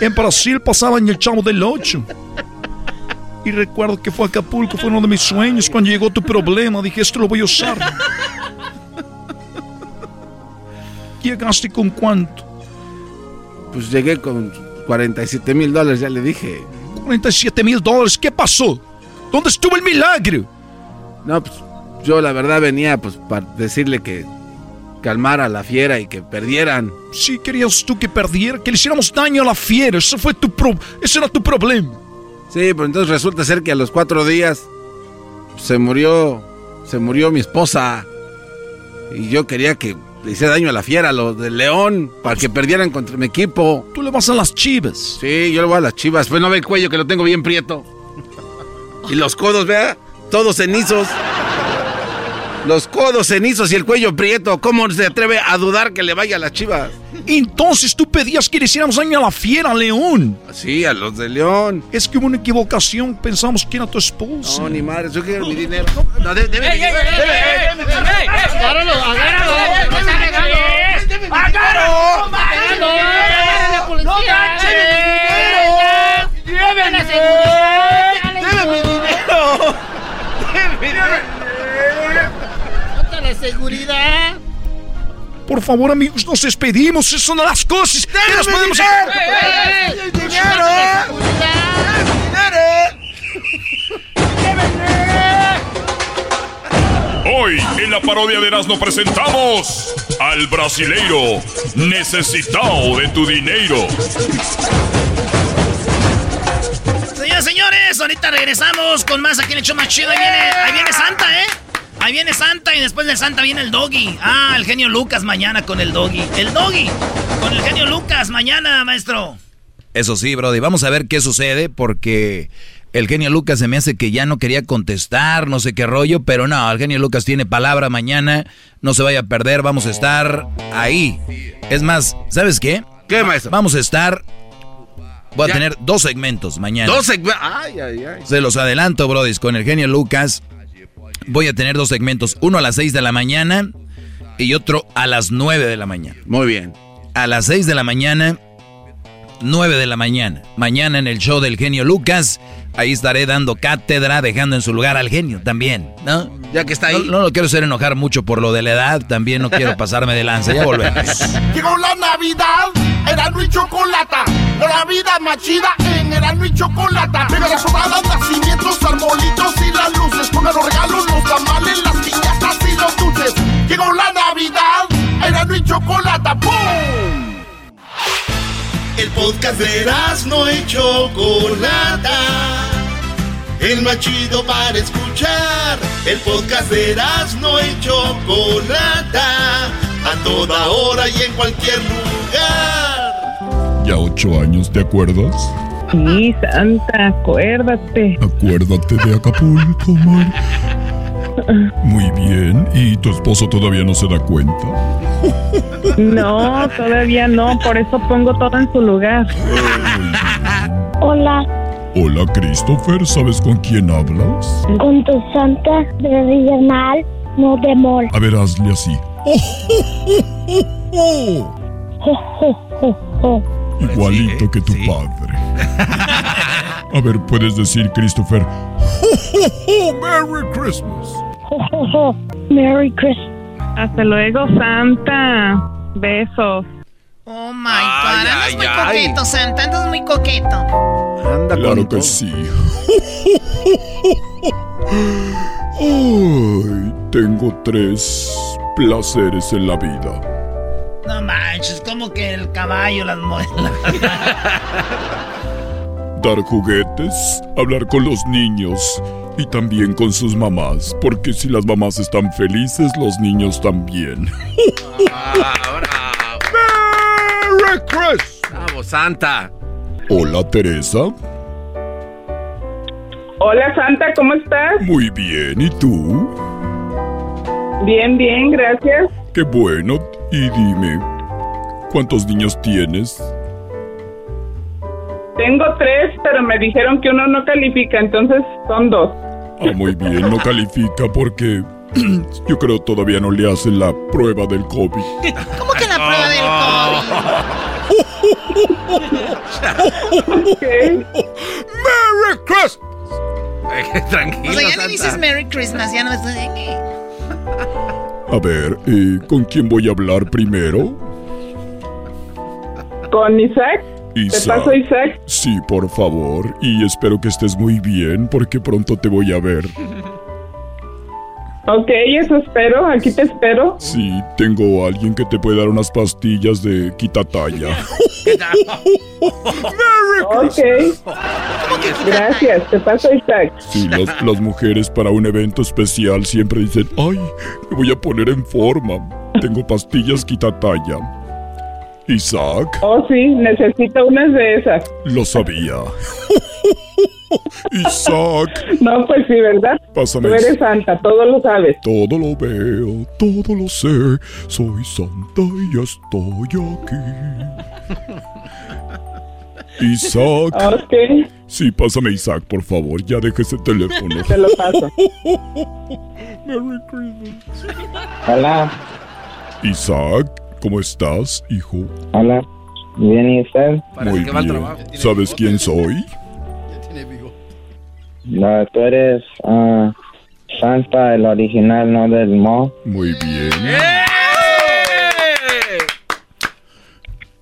En Brasil pasaba en el Chavo del Ocho. Y recuerdo que fue a Acapulco, fue uno de mis sueños. Cuando llegó tu problema, dije, esto lo voy a usar. ¿Llegaste con cuánto? Pues llegué con 47 mil dólares, ya le dije. 47 mil dólares, ¿qué pasó? ¿Dónde estuvo el milagro? No, pues yo la verdad venía pues para decirle que calmara a la fiera y que perdieran. Sí, querías tú que perdiera, que le hiciéramos daño a la fiera. Eso fue tu pro... Ese era tu problema. Sí, pero entonces resulta ser que a los cuatro días se murió, se murió mi esposa. Y yo quería que le hiciera daño a la fiera, a los del León, para que perdieran contra mi equipo. Tú le vas a las chivas. Sí, yo le voy a las chivas. Pues no ve el cuello que lo tengo bien prieto. Y los codos, vea, todos cenizos. Los codos cenizos y el cuello prieto. ¿Cómo se atreve a dudar que le vaya a las chivas? Entonces tú pedías que le hiciéramos daño a la fiera, León. Sí, a los de León. Es que hubo una equivocación, pensamos que era tu esposa. No, ni madre, yo quiero mi dinero. No, debe, debe, ¡Ey, ey, ey! ¡Agárralo, agárralo! ¡No! ¡Agárralo! ¡Agárralo! ¡Eh! ¡Lleven a seguridad! ¡Debe mi dinero! ¡Debe mi dinero! la seguridad! Por favor, amigos, nos despedimos. Esas son las cosas que nos podemos hacer. ¡El dinero! Hoy en la parodia de Erasmo presentamos al brasileiro necesitado de tu dinero. Señoras y señores, ahorita regresamos con más aquí en el show más chido. Ahí viene, ahí viene Santa, ¿eh? Ahí viene Santa y después de Santa viene el Doggy. Ah, el genio Lucas mañana con el Doggy. El Doggy con el genio Lucas mañana, maestro. Eso sí, Brody, vamos a ver qué sucede porque el genio Lucas se me hace que ya no quería contestar, no sé qué rollo, pero no, el genio Lucas tiene palabra mañana, no se vaya a perder, vamos a estar ahí. Es más, ¿sabes qué? ¿Qué, maestro? Vamos a estar... Voy a Ya. tener dos segmentos mañana. Dos segmentos. Ay, ay, ay. Se los adelanto, Brody, con el genio Lucas. Voy a tener dos segmentos, uno a las 6 de la mañana y otro a las 9 de la mañana. Muy bien. A las 6 de la mañana, 9 de la mañana. Mañana en el show del genio Lucas, ahí estaré dando cátedra, dejando en su lugar al genio también, ¿no? Ya que está ahí. No, no lo quiero hacer enojar mucho por lo de la edad, también no quiero pasarme de lanza, ya volvemos. Llegó la Navidad, y Chocolata. La vida más chida en y. podcast de Erasmo y Chocolata. El más chido para escuchar. El podcast de Erasmo y Chocolata. A toda hora y en cualquier lugar. Ya ocho años, ¿te acuerdas? Sí, Santa, acuérdate. Acuérdate de Acapulco, Mar. Muy bien. ¿Y tu esposo todavía no se da cuenta? No, todavía no, por eso pongo todo en su lugar. Hola, Hola, Christopher. ¿Sabes con quién hablas? con tu santa regional, no de mol. A ver, hazle así. Igualito que tu padre. A ver, puedes decir, Christopher. ¡Merry Christmas! Merry Christmas. Hasta luego, Santa. Besos. Oh my god, andas muy coqueto, Santa, andas muy coqueto. Anda Claro que sí. Ay, tengo tres placeres en la vida. No manches, como que el caballo, las modelos. Dar juguetes, hablar con los niños y también con sus mamás, porque si las mamás están felices, los niños también. ¡Merry Christmas! ¡Bravo, Santa! Hola, Teresa. Hola Santa, ¿cómo estás? Muy bien, ¿y tú? Bien, bien, gracias. Qué bueno. Y dime, ¿cuántos niños tienes? Tengo tres, pero me dijeron que uno no califica, entonces son dos. Ah, muy bien, no califica porque yo creo todavía no le hacen la prueba del COVID. ¿Cómo que la prueba del COVID? ¡Merry Christmas! Tranquilo, O sea, ya Santa. ni dices Merry Christmas, ya no me estoy... A ver, eh, ¿con quién voy a hablar primero? ¿Con Isaac? ¿Te paso Isaac? Sí, por favor. Y espero que estés muy bien porque pronto te voy a ver. Ok, eso espero, aquí te espero. Sí, tengo a alguien que te puede dar unas pastillas de quitatalla. Ok. Gracias, te paso Isaac. Sí, las, las mujeres para un evento especial siempre dicen, ay, me voy a poner en forma. Tengo pastillas quitatalla. Isaac, Oh, sí, necesito unas de esas. lo sabía. Isaac, No, pues sí, ¿verdad? Pásame Tú eres santa, todo lo sabes. todo lo veo, todo lo sé. Soy santa y ya estoy aquí. Isaac. Ok. Sí, pásame Isaac, por favor. Ya deje ese teléfono. Te lo paso. Merry Christmas. Hola, Isaac, ¿cómo estás, hijo? hola. ¿Bien y usted? Muy bien. ¿Sabes quién soy? No, tú eres ah, Santa, el original, no del mo. Muy bien.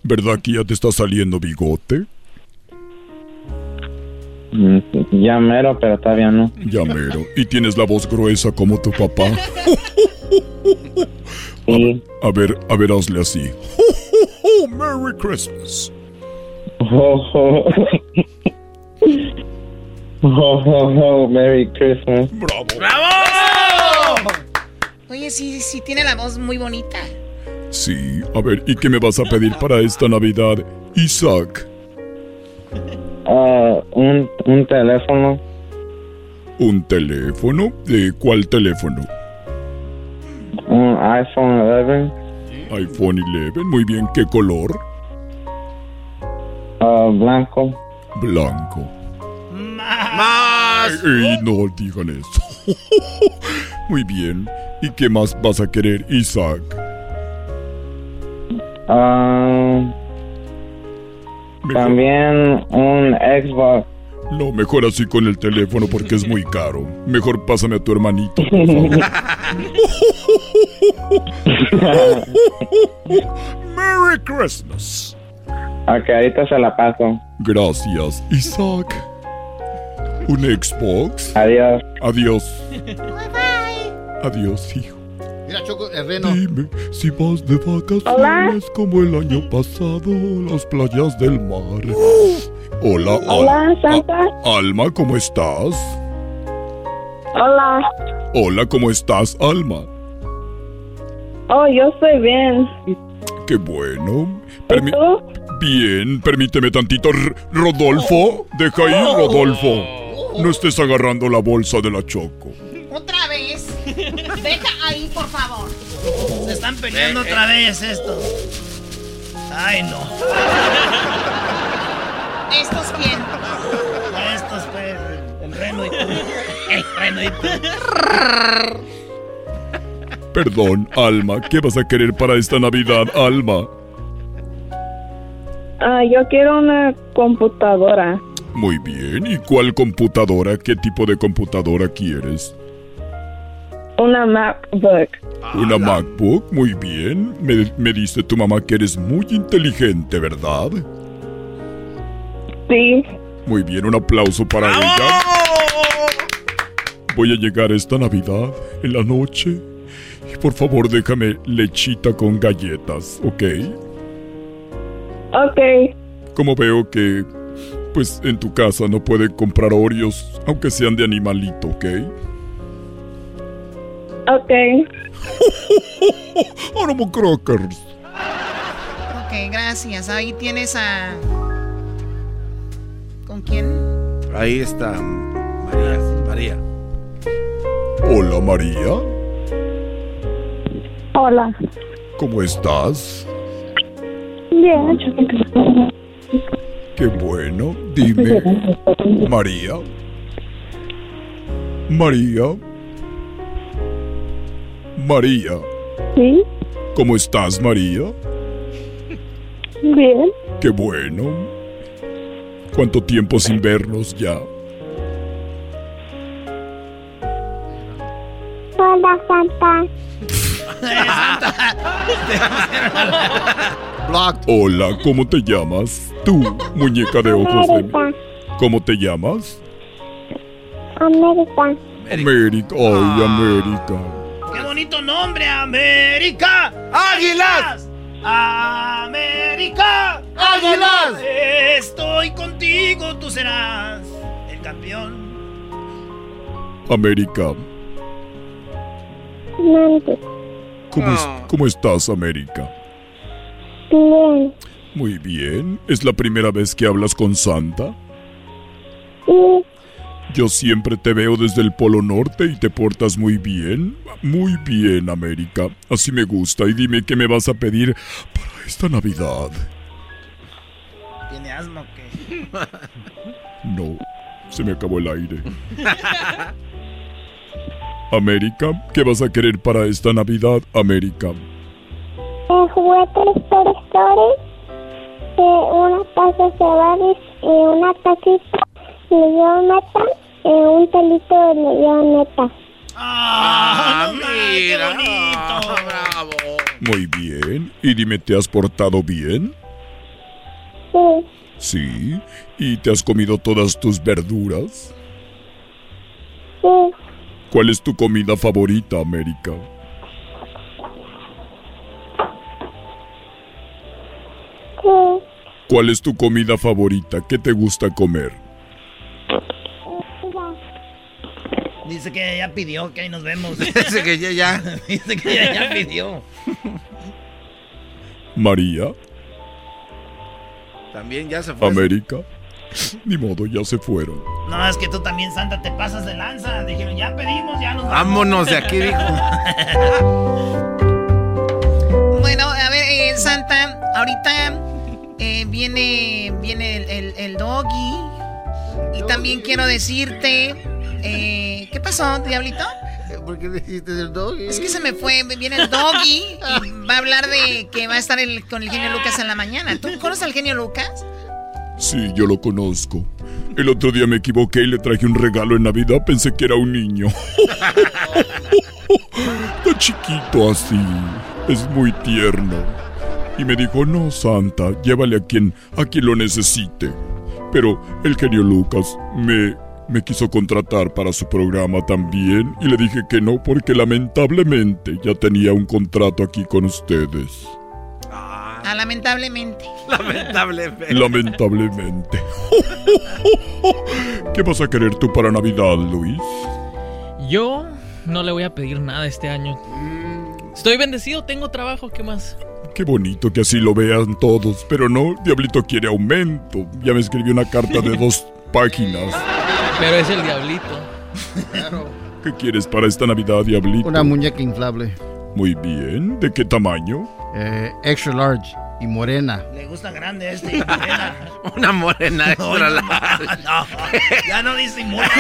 ¿Verdad que ya te está saliendo bigote? Mm, Ya mero, pero todavía no. Ya mero. Y tienes la voz gruesa como tu papá. A, a ver, a ver, hazle así. Merry Christmas. Ho, ho. Ho, ho, ho, Merry Christmas. Bravo. ¡Bravo! Oye, sí, sí, tiene la voz muy bonita. Sí, a ver, ¿y qué me vas a pedir para esta Navidad, Isaac? Ah, un, un teléfono. ¿Un teléfono? ¿De cuál teléfono? Un iPhone 11. iPhone 11, muy bien. ¿Qué color? Ah, blanco. Blanco. ¡Más! Ey, no digan eso. muy bien. ¿Y qué más vas a querer, Isaac? Ah, también un Xbox. No, mejor así con el teléfono porque es muy caro. Mejor pásame a tu hermanito, por favor. Merry Christmas. Ok, ahorita se la paso. Gracias, Isaac. ¿Un Xbox? Adiós. Adiós. Adiós, hijo. Mira, Choco, el reno. Dime si vas de vacaciones Hola. como el año pasado a las playas del mar. Hola, Al- Hola, Santa. Alma, ¿cómo estás? Hola. Hola, ¿cómo estás, Alma? Oh, yo estoy bien. Qué bueno. Permi- Bien, permíteme tantito. R- Rodolfo, deja ir, Rodolfo. No estés agarrando la bolsa de la Choco. Otra vez. Deja ahí, por favor. Se están peleando otra vez estos. Ay, no. ¿Estos quién? Estos, pues, el reno y tú. El reno y tú. Perdón, Alma, ¿qué vas a querer para esta Navidad, Alma? Ah, yo quiero una computadora. Muy bien, ¿y cuál computadora? ¿Qué tipo de computadora quieres? Una MacBook. ¿Una MacBook? Muy bien. Me, me dice tu mamá que eres muy inteligente, ¿verdad? Sí. Muy bien, un aplauso para ella. Voy a llegar esta Navidad, en la noche, por favor, déjame lechita con galletas, ¿ok? Ok. Como veo que, pues, en tu casa no pueden comprar Oreos, aunque sean de animalito, ¿ok? Ok. Ánimo Crackers. Ok, gracias. Ahí tienes a... ¿Con quién? Ahí está María. María. Hola, María. Hola. ¿Cómo estás? Bien. Qué bueno. Dime, María. María. María. Sí, ¿Cómo estás, María? bien. Qué bueno. ¿Cuánto tiempo sin vernos ya? Hola, Santa. Hola, ¿cómo te llamas? Tú, muñeca de ojos de... América. ¿Cómo te llamas? América. América. Ay, América. ¡Qué bonito nombre, América! ¡Águilas! ¡América! ¡Águilas! Estoy contigo, tú serás el campeón. América. Mande. ¿Cómo, es- cómo estás, América? Bien. Muy bien. ¿Es la primera vez que hablas con Santa? Sí. Yo siempre te veo desde el Polo Norte y te portas muy bien. Muy bien, América. Así me gusta. Y dime qué me vas a pedir para esta Navidad. ¿Tiene asma o qué? No, se me acabó el aire. América, ¿qué vas a querer para esta Navidad, América? El juguete Story Story. Una taza de Cebaris y una tacita de leoneta y un pelito de leoneta. ¡Ah, mira! ¡Bravo! Muy bien. Y dime, ¿te has portado bien? Sí. Sí. ¿Y te has comido todas tus verduras? ¿Cuál es tu comida favorita, América? Sí. ¿Cuál es tu comida favorita? ¿Qué te gusta comer? Dice que ya pidió, que ahí nos vemos. Dice que ya, ya. Dice que ya, ya pidió. María, También ya se fue. América. Ni modo, ya se fueron. No, es que tú también, Santa, te pasas de lanza. Dijeron, ya pedimos, ya nos vamos. Vámonos de aquí, dijo. Bueno, a ver, eh, Santa, ahorita eh, viene, viene el, el- el doggy. Y también quiero decirte... eh, ¿Qué pasó, Diablito? ¿Por qué dijiste el doggy? Es que se me fue, viene el doggy y va a hablar de que va a estar el- con el genio Lucas en la mañana. ¿Tú conoces al genio Lucas? Sí, yo lo conozco. El otro día me equivoqué y le traje un regalo en Navidad. Pensé que era un niño. Está chiquito así. Es muy tierno. Y me dijo, no, Santa, llévale a quien, a quien lo necesite. Pero el genio Lucas me, me quiso contratar para su programa también y le dije que no porque lamentablemente ya tenía un contrato aquí con ustedes. Ah, lamentablemente. Lamentablemente. Lamentablemente. ¿Qué vas a querer tú para Navidad, Luis? Yo no le voy a pedir nada este año. Estoy bendecido, tengo trabajo, ¿qué más? Qué bonito que así lo vean todos, pero no, Diablito quiere aumento. Ya me escribió una carta de dos páginas. Pero es el diablito. ¿Qué quieres para esta Navidad, Diablito? Una muñeca inflable. Muy bien. ¿De qué tamaño? Eh, extra large y morena. Le gusta grande este. morena. Una morena extra No, no, large. no, ya no disimula.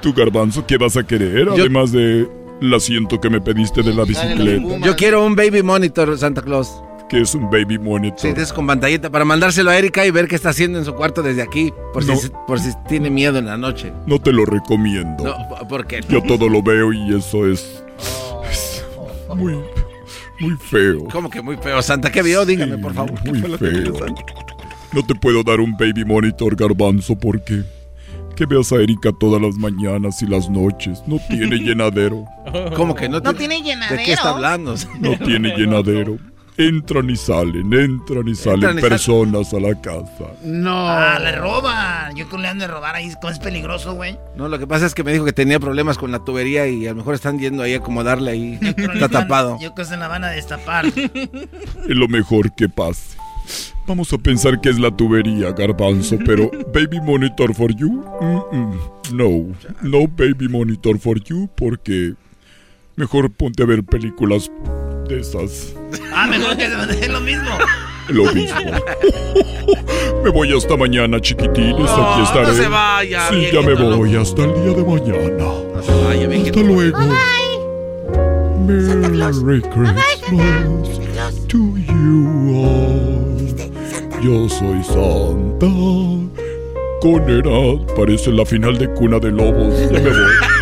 ¿Tu garbanzo qué vas a querer? Además de el asiento que me pediste de la bicicleta. Yo quiero un baby monitor, Santa Claus. Que es un baby monitor. Sí, esos con pantallita para mandárselo a Erika y ver qué está haciendo en su cuarto desde aquí, por, No. si, por si tiene miedo en la noche. No te lo recomiendo. No, ¿por qué? Yo todo lo veo y eso es, es muy, muy feo. ¿Cómo que muy feo, Santa? ¿Qué vio? Dígame, por favor. ¿qué Muy feo. No te puedo dar un baby monitor garbanzo porque que veas a Erika todas las mañanas y las noches. No tiene llenadero. ¿Cómo que no, No tiene llenadero. ¿De qué está hablando? No tiene llenadero. Entran y salen, entran y salen Entran y salen. personas a la casa. No. Ah, le roban. Yo creo que le han de robar ahí. ¿Cómo es peligroso, güey? No, lo que pasa es que me dijo que tenía problemas con la tubería y a lo mejor están yendo ahí a acomodarle ahí. Está tapado. Yo creo que se la van a destapar. Es lo mejor que pase. Vamos a pensar que es la tubería, garbanzo, pero baby monitor for you? No, no baby monitor for you porque mejor ponte a ver películas de esas. ah, mejor que es lo mismo. Lo mismo. Me voy hasta mañana, chiquitines. No, Aquí estaré. no se vaya, Sí, ya me voy loco. hasta el día de mañana. No se vaya, viejito. Hasta luego. Merry Christmas to you all. Yo soy Santa. Con edad parece la final de Cuna de Lobos. Ya me voy.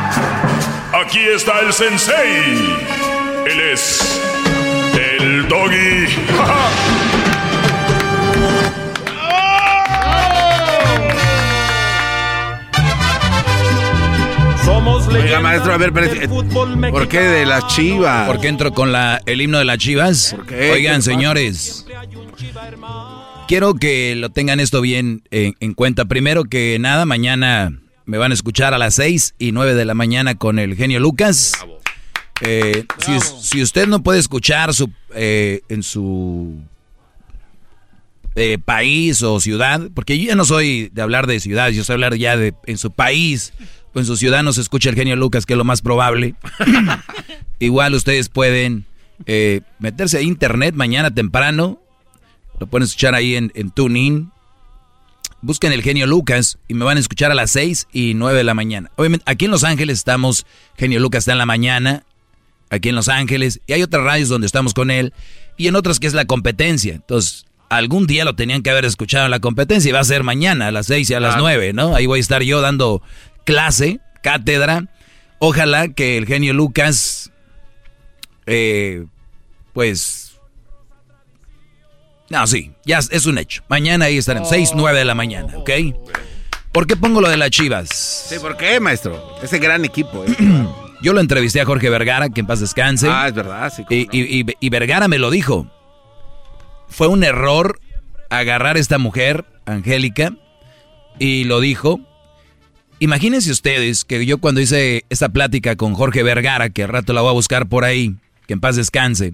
Aquí está el sensei. Él es el doggy. Somos Oiga, maestro, a ver, espérate. ¿por qué de las chivas? ¿Por qué entro con la, el himno de las chivas? qué? ¿Qué Oigan, señores. Quiero que lo tengan esto bien en, en cuenta. Primero que nada, mañana me van a escuchar a las 6 y 9 de la mañana con el genio Lucas. Eh, si, si usted no puede escuchar su, eh, en su eh, país o ciudad, porque yo ya no soy de hablar de ciudades, yo soy hablar ya de en su país o en su ciudad no se escucha el genio Lucas, que es lo más probable. Igual ustedes pueden eh, meterse a internet mañana temprano, lo pueden escuchar ahí en, en TuneIn. Busquen el genio Lucas y me van a escuchar a las 6 y 9 de la mañana. Obviamente, aquí en Los Ángeles estamos, genio Lucas está en la mañana, aquí en Los Ángeles, y hay otras radios donde estamos con él, y en otras que es la competencia. Entonces, algún día lo tenían que haber escuchado en la competencia, y va a ser mañana a las 6 y a las Ah. 9, ¿no? Ahí voy a estar yo dando clase, cátedra. Ojalá que el genio Lucas, eh, pues... No, sí, ya es- un hecho. Mañana ahí estaremos, 6, 9 de la mañana, ¿ok? ¿Por qué pongo lo de las chivas? Sí, ¿por qué, maestro? Ese gran equipo. ¿eh? Yo lo entrevisté a Jorge Vergara, que en paz descanse. Ah, es verdad, sí. Y, y- y- y Vergara me lo dijo. Fue un error agarrar a esta mujer, Angélica, y lo dijo. Imagínense ustedes que yo cuando hice esta plática con Jorge Vergara, que al rato la voy a buscar por ahí, que en paz descanse,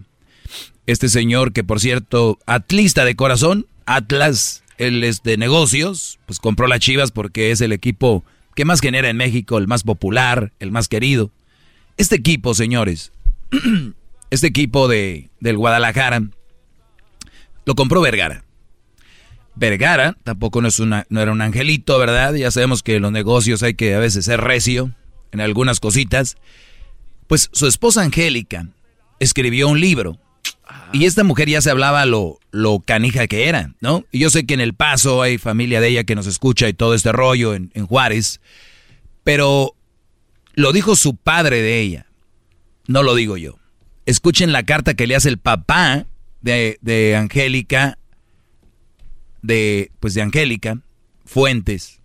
este señor que por cierto, atlista de corazón, Atlas, él es de negocios, pues compró las Chivas porque es el equipo que más genera en México, el más popular, el más querido. Este equipo, señores, este equipo de, del Guadalajara, lo compró Vergara. Vergara tampoco no, es una, no era un angelito, ¿verdad? Ya sabemos que en los negocios hay que a veces ser recio en algunas cositas. Pues su esposa Angélica escribió un libro. Y esta mujer ya se hablaba lo, lo canija que era, ¿no? Y yo sé que en El Paso hay familia de ella que nos escucha y todo este rollo en, en Juárez. Pero lo dijo su padre de ella. No lo digo yo. Escuchen la carta que le hace el papá de, de Angélica, de, pues de Angélica Fuentes.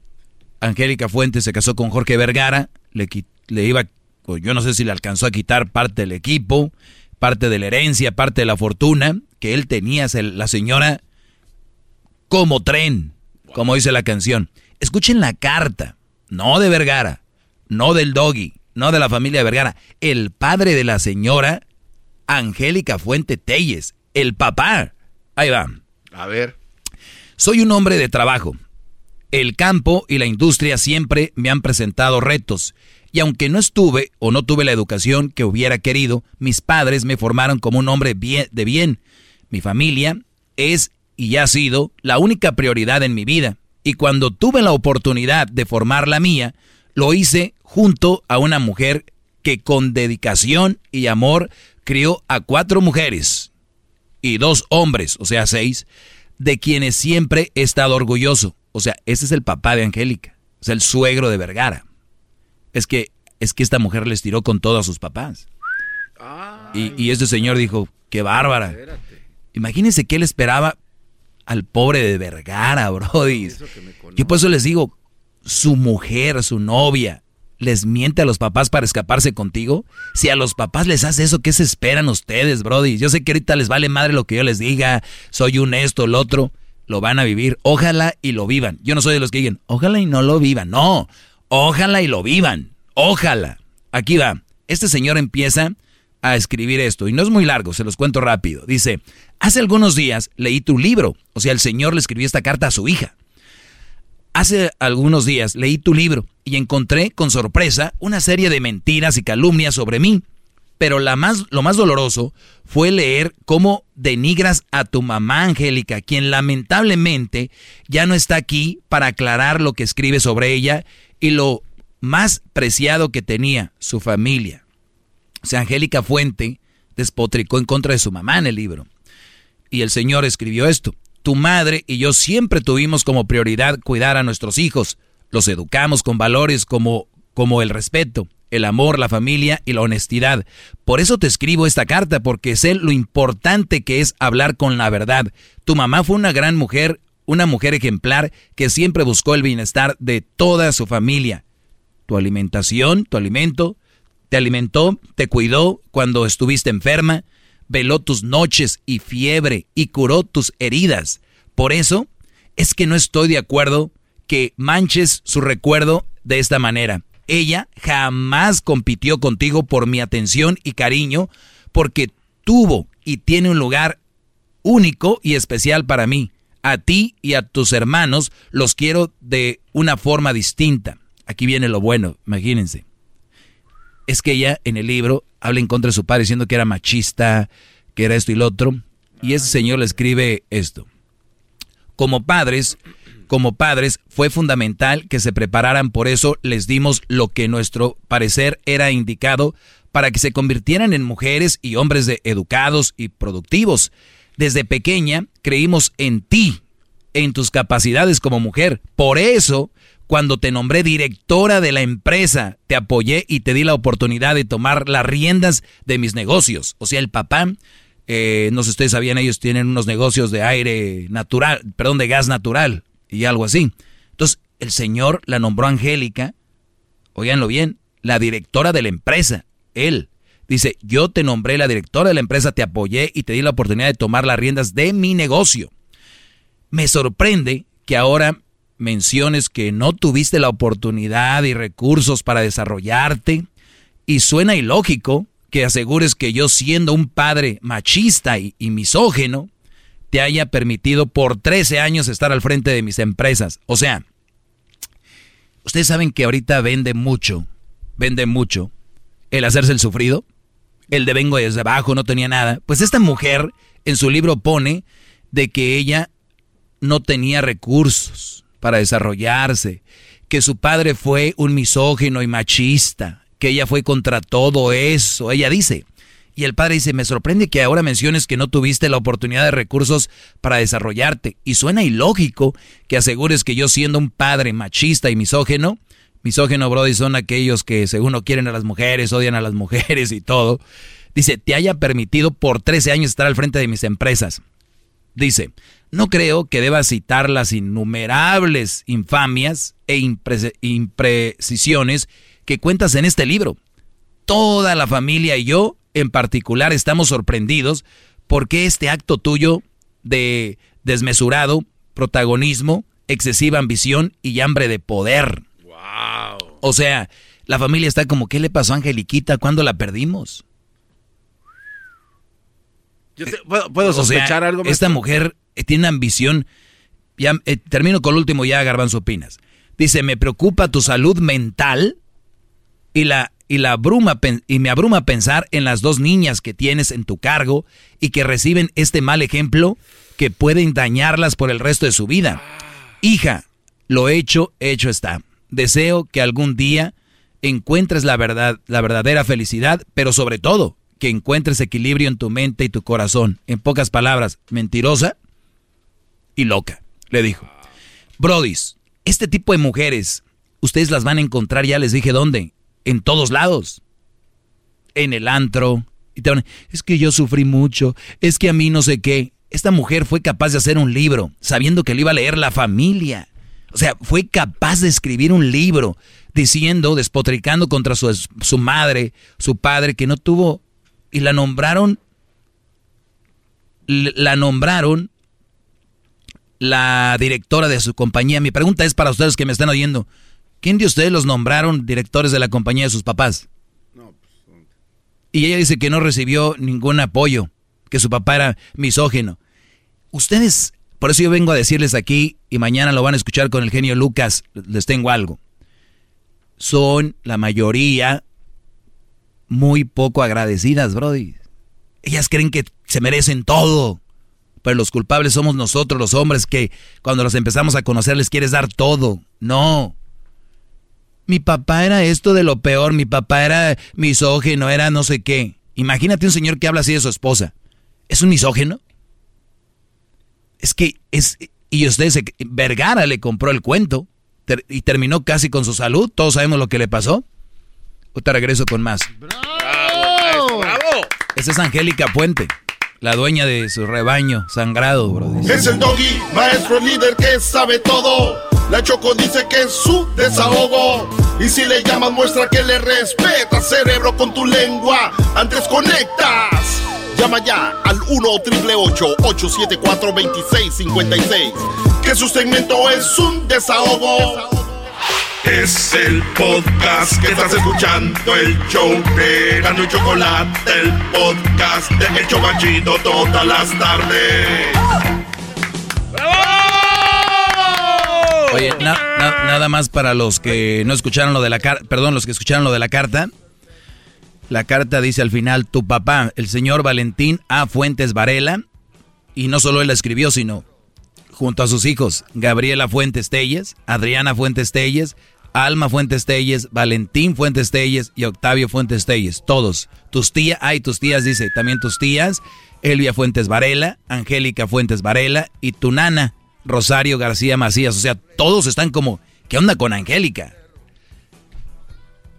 Angélica Fuentes se casó con Jorge Vergara, le, le iba, yo no sé si le alcanzó a quitar parte del equipo, parte de la herencia, parte de la fortuna, que él tenía la señora como tren, como dice la canción. Escuchen la carta, no de Vergara, no del doggy, no de la familia Vergara, el padre de la señora Angélica Fuente Telles, el papá. Ahí va. A ver. Soy un hombre de trabajo. El campo y la industria siempre me han presentado retos. Y aunque no estuve o no tuve la educación que hubiera querido, mis padres me formaron como un hombre de bien. Mi familia es y ha sido la única prioridad en mi vida. Y cuando tuve la oportunidad de formar la mía, lo hice junto a una mujer que con dedicación y amor crió a cuatro mujeres y dos hombres, o sea, seis, de quienes siempre he estado orgulloso. O sea, ese es el papá de Angélica, es el suegro de Vergara. Es que, es que esta mujer les tiró con todos sus papás. Y, y este señor dijo, qué bárbara. Imagínense qué le esperaba al pobre de Vergara, Brody. Yo por eso les digo, su mujer, su novia, les miente a los papás para escaparse contigo? Si a los papás les hace eso, ¿qué se esperan ustedes, Brody? Yo sé que ahorita les vale madre lo que yo les diga, soy un esto, el otro. Lo van a vivir. Ojalá y lo vivan. Yo no soy de los que digan, ojalá y no lo vivan. No, ojalá y lo vivan. Ojalá. Aquí va. Este señor empieza a escribir esto y no es muy largo, se los cuento rápido. Dice, hace algunos días leí tu libro. O sea, el señor le escribió esta carta a su hija. Hace algunos días leí tu libro y encontré con sorpresa una serie de mentiras y calumnias sobre mí. Pero la más, lo más doloroso fue leer cómo denigras a tu mamá Angélica, quien lamentablemente ya no está aquí para aclarar lo que escribe sobre ella y lo más preciado que tenía, su familia. O sea, Angélica Fuente despotricó en contra de su mamá en el libro. Y el Señor escribió esto. Tu madre y yo siempre tuvimos como prioridad cuidar a nuestros hijos. Los educamos con valores como, como el respeto, el amor, la familia y la honestidad. Por eso te escribo esta carta, porque sé lo importante que es hablar con la verdad. Tu mamá fue una gran mujer, una mujer ejemplar que siempre buscó el bienestar de toda su familia. Tu alimentación, tu alimento, te alimentó, te cuidó cuando estuviste enferma, veló tus noches y fiebre y curó tus heridas. Por eso es que no estoy de acuerdo que manches su recuerdo de esta manera. Ella jamás compitió contigo por mi atención y cariño porque tuvo y tiene un lugar único y especial para mí. A ti y a tus hermanos los quiero de una forma distinta. Aquí viene lo bueno, imagínense. Es que ella en el libro habla en contra de su padre diciendo que era machista, que era esto y lo otro. Y ese señor le escribe esto. Como padres, como padres fue fundamental que se prepararan, por eso les dimos lo que nuestro parecer era indicado para que se convirtieran en mujeres y hombres de educados y productivos. Desde pequeña creímos en ti, en tus capacidades como mujer. Por eso cuando te nombré directora de la empresa, te apoyé y te di la oportunidad de tomar las riendas de mis negocios. O sea, el papá, eh, no sé si ustedes sabían, ellos tienen unos negocios de aire natural, perdón, de gas natural y algo así. Entonces, el señor la nombró Angélica, oiganlo bien, la directora de la empresa, él. Dice, yo te nombré la directora de la empresa, te apoyé y te di la oportunidad de tomar las riendas de mi negocio. Me sorprende que ahora menciones que no tuviste la oportunidad y recursos para desarrollarte. Y suena ilógico que asegures que yo siendo un padre machista y, misógeno, te haya permitido por 13 años estar al frente de mis empresas. O sea, ustedes saben que ahorita vende mucho, vende mucho el hacerse el sufrido, el de vengo desde abajo, no tenía nada. Pues esta mujer en su libro pone de que ella no tenía recursos para desarrollarse, que su padre fue un misógino y machista, que ella fue contra todo eso, ella dice. Y el padre dice, me sorprende que ahora menciones que no tuviste la oportunidad de recursos para desarrollarte. Y suena ilógico que asegures que yo siendo un padre machista y misógeno, misógeno, Brody, son aquellos que según no quieren a las mujeres, odian a las mujeres y todo. Dice, te haya permitido por 13 años estar al frente de mis empresas. Dice, no creo que deba citar las innumerables infamias e imprecisiones que cuentas en este libro. Toda la familia y yo, en particular, estamos sorprendidos ¿por qué este acto tuyo de desmesurado, protagonismo, excesiva ambición y hambre de poder? O sea, la familia está como, ¿qué le pasó a Angeliquita? ¿Cuándo la perdimos? Yo te- ¿puedo, puedo O sea, sospechar algo? Esta maestro? mujer eh, tiene ambición. Ya, eh, termino con el último ya, Garbanzo Opinas. Dice, me preocupa tu salud mental y, la, y, la abruma, y me abruma pensar en las dos niñas que tienes en tu cargo y que reciben este mal ejemplo que pueden dañarlas por el resto de su vida. Hija, lo hecho, hecho está. Deseo que algún día encuentres la verdad, la verdadera felicidad, pero sobre todo que encuentres equilibrio en tu mente y tu corazón. En pocas palabras, mentirosa y loca, le dijo. Brodis, este tipo de mujeres, ustedes las van a encontrar, ya les dije dónde, en todos lados. En el antro. Es que yo sufrí mucho, es que a mí no sé qué. Esta mujer fue capaz de hacer un libro, sabiendo que lo iba a leer la familia. O sea, fue capaz de escribir un libro diciendo, despotricando contra su, su madre, su padre, que no tuvo, y la nombraron, la nombraron la directora de su compañía. Mi pregunta es para ustedes que me están oyendo. ¿Quién de ustedes los nombraron directores de la compañía de sus papás? Y ella dice que no recibió ningún apoyo, que su papá era misógino. Ustedes, por eso yo vengo a decirles aquí, y mañana lo van a escuchar con el genio Lucas, les tengo algo. Son la mayoría muy poco agradecidas, Brody. Ellas creen que se merecen todo. Pero los culpables somos nosotros, los hombres, que cuando los empezamos a conocer les quieres dar todo. No. Mi papá era esto de lo peor, mi papá era misógeno, era no sé qué. Imagínate un señor que habla así de su esposa. ¿Es un misógeno? Es que es... Y ustedes, se- Vergara le compró el cuento ter- y terminó casi con su salud. Todos sabemos lo que le pasó. Ahorita regreso con más. ¡Bravo! Esa es Angélica Puente, la dueña de su rebaño sangrado, bro. Es el doggy, maestro líder que sabe todo. La Choco dice que es su desahogo. Y si le llamas, muestra que le respeta, cerebro, con tu lengua. Antes conectas. Llama ya al 1-888-874-2656. Que su segmento es un desahogo. Es el podcast que estás escuchando, el show de Gano y Chocolate, el podcast de El Chocachito todas las tardes. Oye, na- na- nada más para los que no escucharon lo de la carta, perdón, los que escucharon lo de la carta. La carta dice al final, tu papá, el señor Valentín A. Fuentes Varela, y no solo él la escribió, sino junto a sus hijos, Gabriela Fuentes Telles, Adriana Fuentes Telles, Alma Fuentes Telles, Valentín Fuentes Telles y Octavio Fuentes Telles, todos. Tus tías, ay, tus tías, dice, también tus tías, Elvia Fuentes Varela, Angélica Fuentes Varela y tu nana, Rosario García Macías. O sea, todos están como, ¿qué onda con Angélica?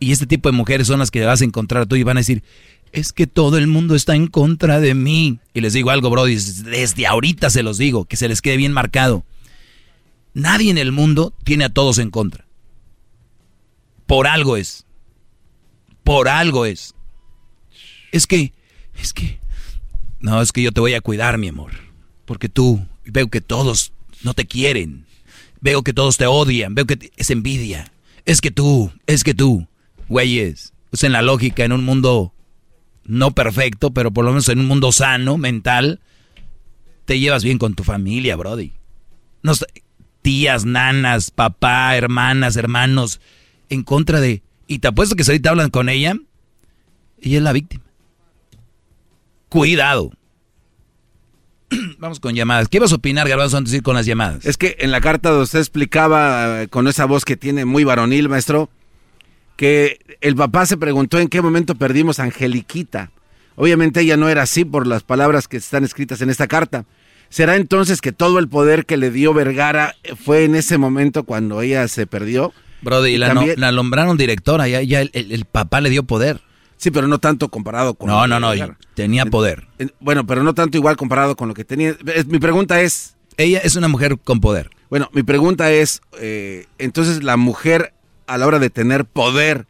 Y este tipo de mujeres son las que vas a encontrar tú y van a decir, es que todo el mundo está en contra de mí. Y les digo algo, Brody, desde ahorita se los digo, que se les quede bien marcado. Nadie en el mundo tiene a todos en contra. Por algo es. Por algo es. Es que, es que, no, es que yo te voy a cuidar, mi amor. Porque tú, veo que todos no te quieren. Veo que todos te odian. Veo que es envidia. Es que tú, es que tú. Güeyes, pues en la lógica, en un mundo no perfecto, pero por lo menos en un mundo sano, mental, te llevas bien con tu familia, Brody. No, tías, nanas, papá, hermanas, hermanos, en contra de... Y te apuesto que si ahorita hablan con ella, ella es la víctima. Cuidado. Vamos con llamadas. ¿Qué vas a opinar, Garbanzo, antes de ir con las llamadas? Es que en la carta donde usted explicaba eh, con esa voz que tiene muy varonil, maestro, que el papá se preguntó en qué momento perdimos a Angeliquita. Obviamente ella no era así por las palabras que están escritas en esta carta. ¿Será entonces que todo el poder que le dio Vergara fue en ese momento cuando ella se perdió? Brody, Y la, no- también- la nombraron directora, ya, ya el, el- el papá le dio poder. Sí, pero no tanto comparado con... No, no, no, tenía poder. En- Bueno, pero no tanto igual comparado con lo que tenía. Mi pregunta es... Ella es una mujer con poder. Bueno, mi pregunta es, eh, entonces la mujer a la hora de tener poder,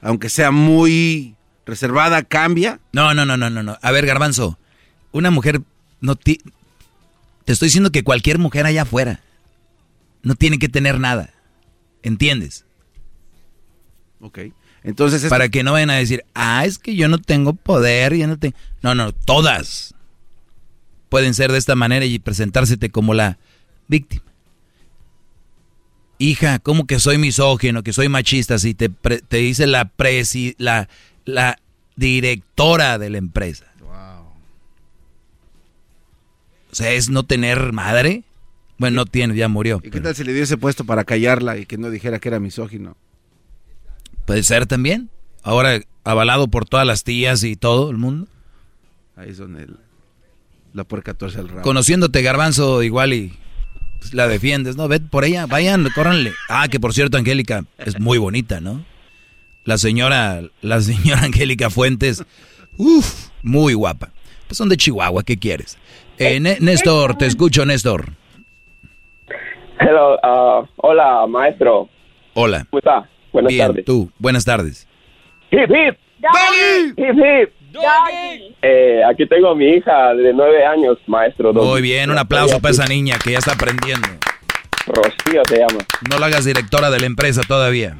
aunque sea muy reservada, cambia. No, no, no, no, no, no. A ver, Garbanzo, una mujer no ti- te estoy diciendo que cualquier mujer allá afuera no tiene que tener nada. ¿Entiendes? Ok. Entonces es- Para que no vayan a decir, ah, es que yo no tengo poder, yo no tengo... No, no, todas pueden ser de esta manera y presentársete como la víctima. Hija, ¿cómo que soy misógino, que soy machista? Si te, pre- te dice la, presi, la, la directora de la empresa. O sea, es no tener madre. Bueno, no tiene, ya murió. ¿Y qué tal si le dio ese puesto para callarla y que no dijera que era misógino? Puede ser también. Ahora avalado por todas las tías y todo el mundo. Ahí es donde el- la puerca tuerce el rabo. Conociéndote, Garbanzo, igual y pues, la defiendes, ¿no? Ve por ella, vayan, córranle. Ah, que por cierto, Angélica es muy bonita, ¿no? La señora, la señora Angélica Fuentes, uff, muy guapa. Pues son de Chihuahua, ¿qué quieres? Eh, Néstor, te escucho, Néstor. Hello, ah, hola, maestro. Hola. ¿Cómo está? Buenas Bien, tardes. tú, buenas tardes. Hip, hip. Hip, hip. Eh, aquí tengo a mi hija de nueve años, maestro. Muy bien, un aplauso para esa niña que ya está aprendiendo. Rocío se llama. No la hagas directora de la empresa todavía.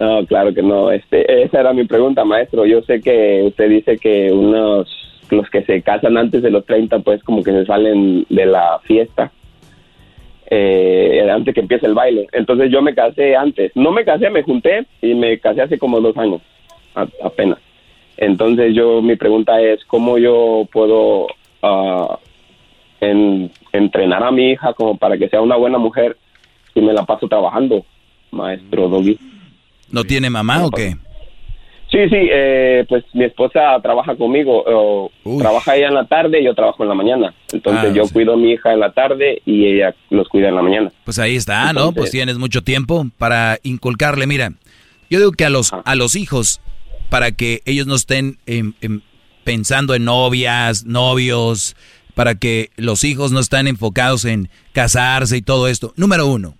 No, claro que no. Este, esa era mi pregunta, maestro. Yo sé que usted dice que unos los que se casan antes de los 30, pues como que se salen de la fiesta eh, antes que empiece el baile. Entonces yo me casé antes. No me casé, me junté y me casé hace como dos años, a- apenas. Entonces yo, mi pregunta es, ¿cómo yo puedo ah, en- entrenar a mi hija como para que sea una buena mujer si me la paso trabajando, maestro Doggy? ¿No tiene mamá o qué? Sí, sí, eh, pues mi esposa trabaja conmigo, o trabaja ella en la tarde y yo trabajo en la mañana. Entonces Ah, yo sí. cuido a mi hija en la tarde y ella los cuida en la mañana. Pues ahí está, ¿no? Pues tienes mucho tiempo para inculcarle. Mira, yo digo que a los, a los hijos, para que ellos no estén em, em, pensando en novias, novios, para que los hijos no estén enfocados en casarse y todo esto. Número uno,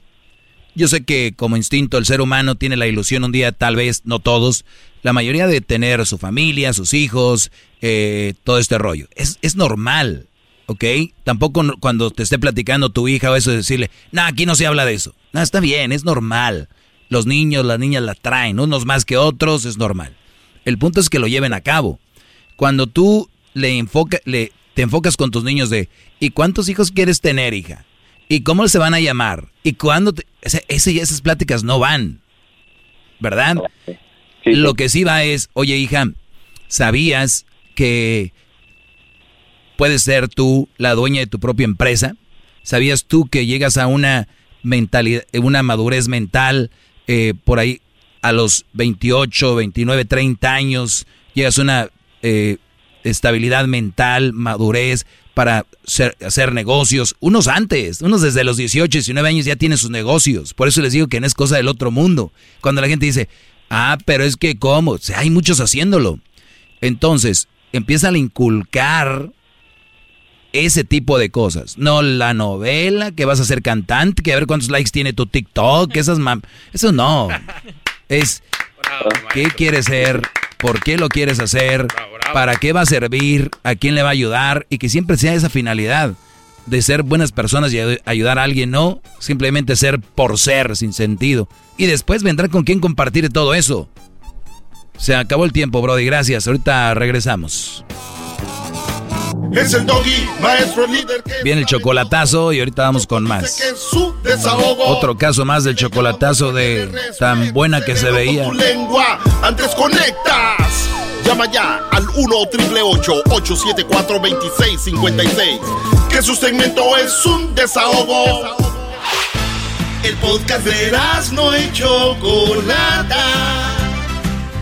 yo sé que como instinto el ser humano tiene la ilusión un día, tal vez, no todos, la mayoría de tener su familia, sus hijos, eh, todo este rollo. Es, es normal, ¿ok? Tampoco cuando te esté platicando tu hija o eso, decirle, no, aquí no se habla de eso. No, está bien, es normal. Los niños, las niñas la traen, unos más que otros, es normal. El punto es que lo lleven a cabo. Cuando tú le enfoca, le, te enfocas con tus niños de, ¿y cuántos hijos quieres tener, hija? ¿Y cómo se van a llamar? ¿Y cuándo? te- ese- ese- esas pláticas no van, ¿verdad? Lo que sí va es, oye, hija, ¿sabías que puedes ser tú la dueña de tu propia empresa? ¿Sabías tú que llegas a una mentalidad, una madurez mental eh, por ahí a los 28, 29, 30 años? Llegas a una eh, estabilidad mental, madurez para hacer negocios. Unos antes, unos desde los 18, 19 años ya tienen sus negocios. Por eso les digo que no es cosa del otro mundo. Cuando la gente dice, ah, pero es que cómo, O hay muchos haciéndolo. Entonces, empiezan a inculcar ese tipo de cosas. No la novela, que vas a ser cantante, que a ver cuántos likes tiene tu TikTok, esas mam... Eso no. Es qué quieres ser, por qué lo quieres hacer, para qué va a servir, a quién le va a ayudar y que siempre sea esa finalidad de ser buenas personas y ay- ayudar a alguien, no simplemente ser por ser sin sentido. Y después vendrá con quién compartir todo eso. Se acabó el tiempo, Brody. Gracias. Ahorita regresamos. Es el doggy, maestro líder que Viene el chocolatazo y ahorita vamos con más. Otro caso más del chocolatazo de tan buena que se veía. Lengua, antes conectas. Llama ya al 1 874 2656 Que su segmento es un desahogo. El podcast de no y Chocolata.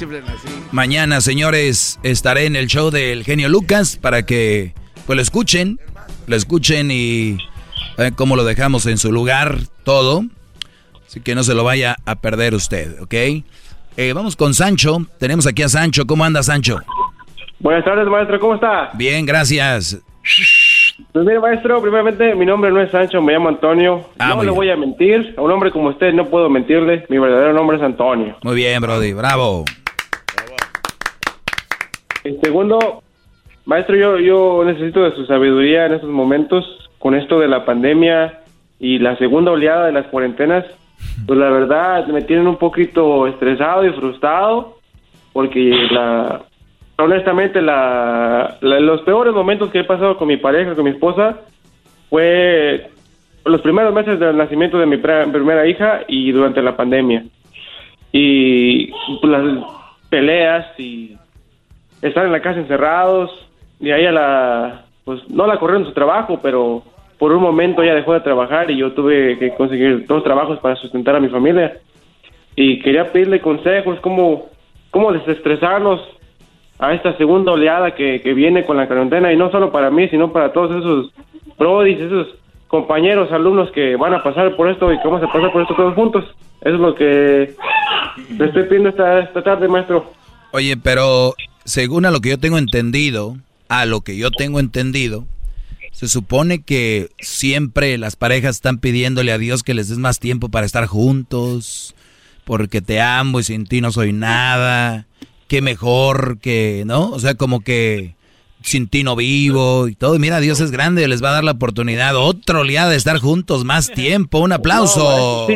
Chiflen así. Mañana, señores, estaré en el show del genio Lucas para que pues lo escuchen, lo escuchen y vean cómo lo dejamos en su lugar todo. Así que no se lo vaya a perder usted, ¿ok? Eh, vamos con Sancho. Tenemos aquí a Sancho. ¿Cómo anda, Sancho? Buenas tardes, maestro. ¿Cómo está? Bien, gracias. Pues mire, maestro, primeramente mi nombre no es Sancho, me llamo Antonio. Ah, no le bien. voy a mentir. A un hombre como usted no puedo mentirle. Mi verdadero nombre es Antonio. Muy bien, Brody. Bravo. Y segundo, maestro, yo, yo necesito de su sabiduría en estos momentos con esto de la pandemia y la segunda oleada de las cuarentenas. Pues la verdad me tienen un poquito estresado y frustrado porque la honestamente la, la- los peores momentos que he pasado con mi pareja, con mi esposa, fue los primeros meses del nacimiento de mi primera hija y durante la pandemia. Y pues, las peleas y estar en la casa encerrados y a la pues no la corrieron su trabajo pero por un momento ella dejó de trabajar y yo tuve que conseguir dos trabajos para sustentar a mi familia. Y quería pedirle consejos cómo cómo desestresarnos a esta segunda oleada que, que viene con la cuarentena y no solo para mí sino para todos esos prodis esos compañeros alumnos que van a pasar por esto y que vamos a pasar por esto todos juntos. Eso es lo que le estoy pidiendo esta, esta tarde maestro. Oye, pero según a lo que yo tengo entendido, a lo que yo tengo entendido, se supone que siempre las parejas están pidiéndole a Dios que les des más tiempo para estar juntos, porque te amo y sin ti no soy nada, qué mejor que, ¿no? O sea, como que sin ti no vivo y todo. Mira, Dios es grande, les va a dar la oportunidad, otra oleada de estar juntos más tiempo. Un aplauso.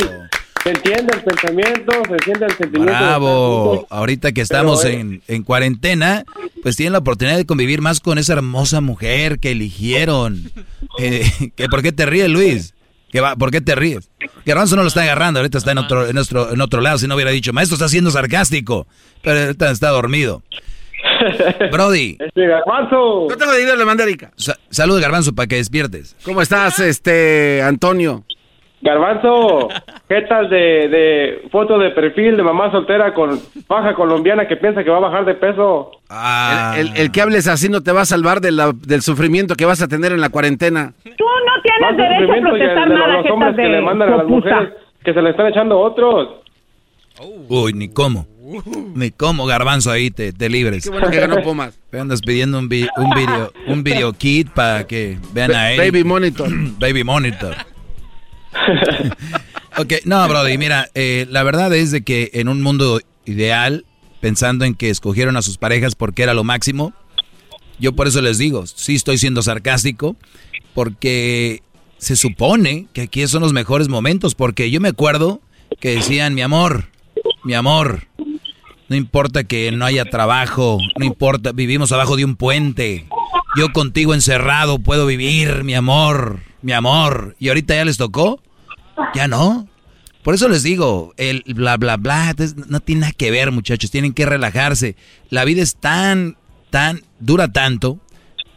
Se entiende el pensamiento, se entiende el sentimiento. Bravo. Ahorita que estamos pero, en, en cuarentena, pues tienen la oportunidad de convivir más con esa hermosa mujer que eligieron. Eh, que ¿Por qué te ríes, Luis? ¿Qué va? ¿Por qué te ríes? Garbanzo no lo está agarrando, ahorita está en otro, en, nuestro, en otro lado, si no hubiera dicho, maestro está siendo sarcástico, pero ahorita está dormido. Brody. Este garbanzo. No tengo dinero, le mandé a Erika. Sa- salud, Garbanzo, para que despiertes. ¿Cómo estás, este, Antonio? Garbanzo, jetas de, de foto de perfil de mamá soltera con paja colombiana que piensa que va a bajar de peso. Ah. El, el- el que hables así no te va a salvar de la- del sufrimiento que vas a tener en la cuarentena. Tú no tienes Más derecho a protestar de nada, los hombres jetas que de le mandan a las mujeres que se le están echando otros. Uy, ni cómo. Ni cómo, Garbanzo, ahí te, te libres. Qué bueno que ganó Pumas. Andas pidiendo un, vi- un video un video kit para que vean a él. Baby Monitor. Baby Monitor. ok, no, Brody, mira, eh, la verdad es de que en un mundo ideal, pensando en que escogieron a sus parejas porque era lo máximo, yo por eso les digo, sí estoy siendo sarcástico, porque se supone que aquí son los mejores momentos, porque yo me acuerdo que decían, mi amor, mi amor, no importa que no haya trabajo, no importa, vivimos abajo de un puente. Yo contigo encerrado puedo vivir, mi amor, mi amor. ¿Y ahorita ya les tocó? Ya no. Por eso les digo, el bla, bla, bla, no tiene nada que ver, muchachos, tienen que relajarse. La vida es tan, tan, dura tanto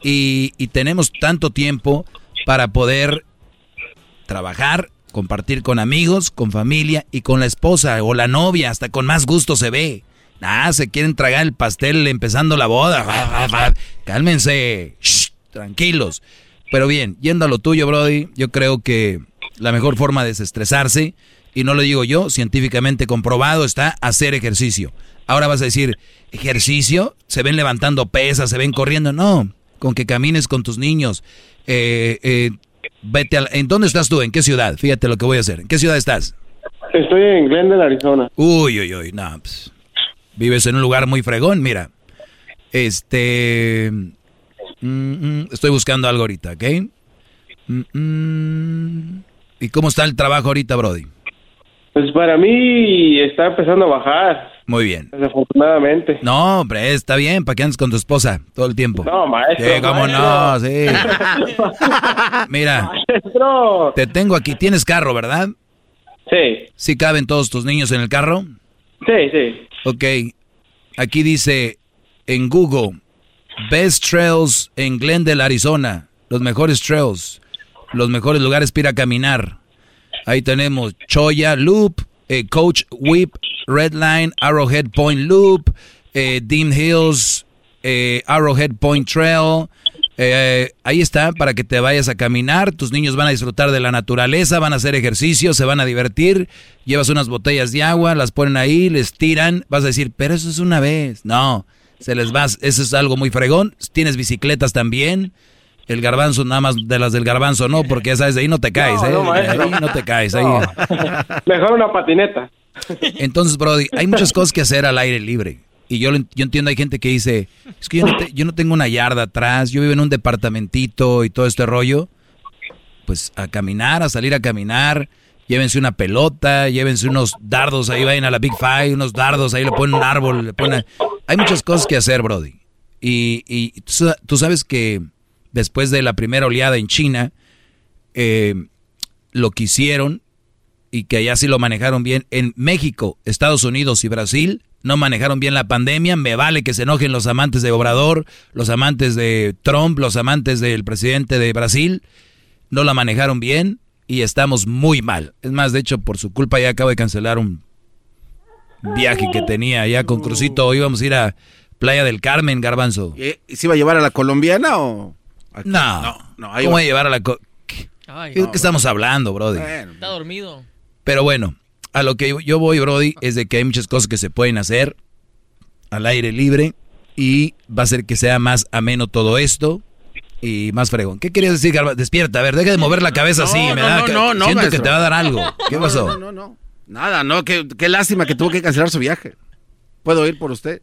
y, y tenemos tanto tiempo para poder trabajar, compartir con amigos, con familia y con la esposa o la novia, hasta con más gusto se ve. Ah, se quieren tragar el pastel empezando la boda. Cálmense, Shh, tranquilos. Pero bien, yendo a lo tuyo, Brody, yo creo que la mejor forma de desestresarse, y no lo digo yo, científicamente comprobado, está hacer ejercicio. Ahora vas a decir, ejercicio, se ven levantando pesas, se ven corriendo. No, con que camines con tus niños. Eh, eh, vete a, ¿En dónde estás tú? ¿En qué ciudad? Fíjate lo que voy a hacer. ¿En qué ciudad estás? Estoy en Glendale, Arizona. Uy, uy, uy, no, pues, vives en un lugar muy fregón, mira. Este, mm, mm, estoy buscando algo ahorita, ¿ok? Mm. ¿Y cómo está el trabajo ahorita, Brody? Pues para mí está empezando a bajar, Muy bien. desafortunadamente. No, hombre, está bien, ¿para qué andes con tu esposa todo el tiempo? No, maestro. Sí, cómo maestro. no, sí. Mira, Maestro. te tengo aquí, tienes carro, ¿verdad? Sí, ¿Sí caben todos tus niños en el carro? sí, sí. Ok, aquí dice en Google, Best Trails en Glendale, Arizona. Los mejores trails, los mejores lugares para a caminar. Ahí tenemos Choya Loop, eh, Coach Whip, Red Line, Arrowhead Point Loop, eh, Dean Hills, eh, Arrowhead Point Trail. Ahí está para que te vayas a caminar. Tus niños van a disfrutar de la naturaleza, van a hacer ejercicio, se van a divertir. Llevas unas botellas de agua, las ponen ahí, les tiran. Vas a decir, pero eso es una vez. No, se les va. Eso es algo muy fregón. Tienes bicicletas también. El garbanzo, nada más de las del garbanzo, no, porque ya sabes, de ahí no te caes, No, ¿eh? no, ahí no te caes, ahí. Mejor una patineta. Entonces, Brody, hay muchas cosas que hacer al aire libre. Y yo, yo entiendo, hay gente que dice, es que yo no, te- yo no tengo una yarda atrás, yo vivo en un departamentito y todo este rollo. Pues a caminar, a salir a caminar, llévense una pelota, llévense unos dardos, ahí vayan a la Big Five, unos dardos, ahí le ponen un árbol, le ponen... Hay muchas cosas que hacer, Brody. Y, y tú sa- tú sabes que después de la primera oleada en China, eh, lo que hicieron y que allá sí lo manejaron bien. En México, Estados Unidos y Brasil no manejaron bien la pandemia. Me vale que se enojen los amantes de Obrador, los amantes de Trump, los amantes del presidente de Brasil. No la manejaron bien y estamos muy mal. Es más, de hecho, por su culpa ya acabo de cancelar un viaje que tenía allá con Crucito. Íbamos a ir a Playa del Carmen, Garbanzo. ¿Y, y se iba a llevar a la colombiana o...? aquí? No, no, no, ahí ¿Cómo va. voy a llevar a la... ¿Qué, Ay, qué estamos hablando, Brody? Está dormido. Pero bueno, a lo que yo- yo voy, Brody, es de que hay muchas cosas que se pueden hacer al aire libre y va a ser que sea más ameno todo esto y más fregón. ¿Qué querías decir, Garba? Despierta, a ver, deja de mover la cabeza así. No, me da no, no, no, siento que te va a dar algo. ¿Qué pasó? No, no, no. Nada, no, qué, qué lástima que tuvo que cancelar su viaje. ¿Puedo ir por usted?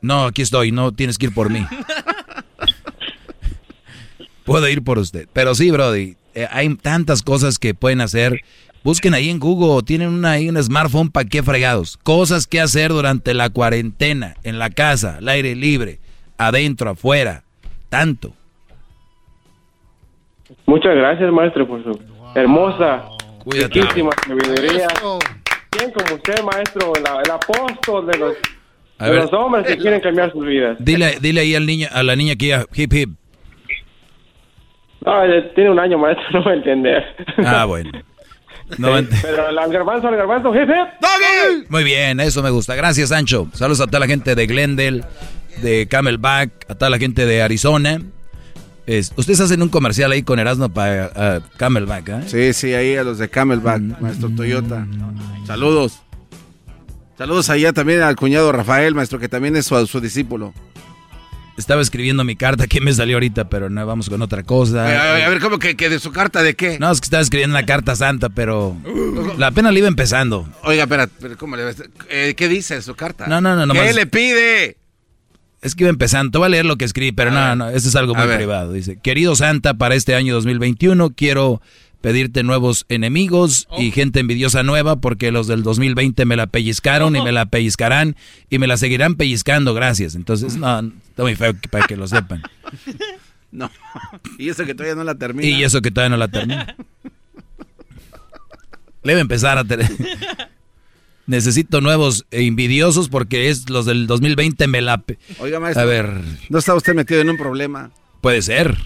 No, aquí estoy, no tienes que ir por mí. Puedo ir por usted. Pero sí, Brody, eh, hay tantas cosas que pueden hacer. Busquen ahí en Google, tienen una, ahí un smartphone para qué fregados. Cosas que hacer durante la cuarentena, en la casa, al aire libre, adentro, afuera. Tanto. Muchas gracias, maestro, por su hermosa, Cuídate. riquísima sabiduría. ¿Quién como usted, maestro, el, el apóstol de los, A de ver. los hombres que quieren cambiar sus vidas? Dile, dile ahí al niño, a la niña que ya, hip hip. No, eh, tiene un año, maestro, no va a entender. Ah, bueno. No Pero al garbanzo, al garbanzo, jefe. Muy bien, eso me gusta. Gracias, Sancho. Saludos a toda la gente de Glendale, de Camelback, a toda la gente de Arizona. Es- ustedes hacen un comercial ahí con Erasmo para ah, Camelback, ¿eh? Sí, sí, ahí a los de Camelback, maestro Toyota. Saludos. Saludos allá también al cuñado Rafael, maestro, que también es su, su discípulo. Estaba escribiendo mi carta que me salió ahorita, pero no, vamos con otra cosa. A, a- a ver, ¿cómo que, que de su carta de qué? No, es que estaba escribiendo una carta santa, pero la pena le iba empezando. Oiga, espera, pero ¿cómo le va a- eh, ¿Qué dice su carta? No, no, no, ¿Qué nomás- le pide? Es que iba empezando. Te voy a leer lo que escribí, pero no, no, eso es algo muy privado. Dice, querido Santa, para este año 2021 quiero pedirte nuevos enemigos y gente envidiosa nueva porque los del 2020 me la pellizcaron y me la pellizcarán y me la seguirán pellizcando, gracias. Entonces, no, está muy feo para que lo sepan. No. Y eso que todavía no la termina. Y eso que todavía no la termino. Le voy a empezar a tener... Necesito nuevos e envidiosos porque es los del 2020 me la... Oiga, maestro. A ver, ¿No está usted metido en un problema? puede ser.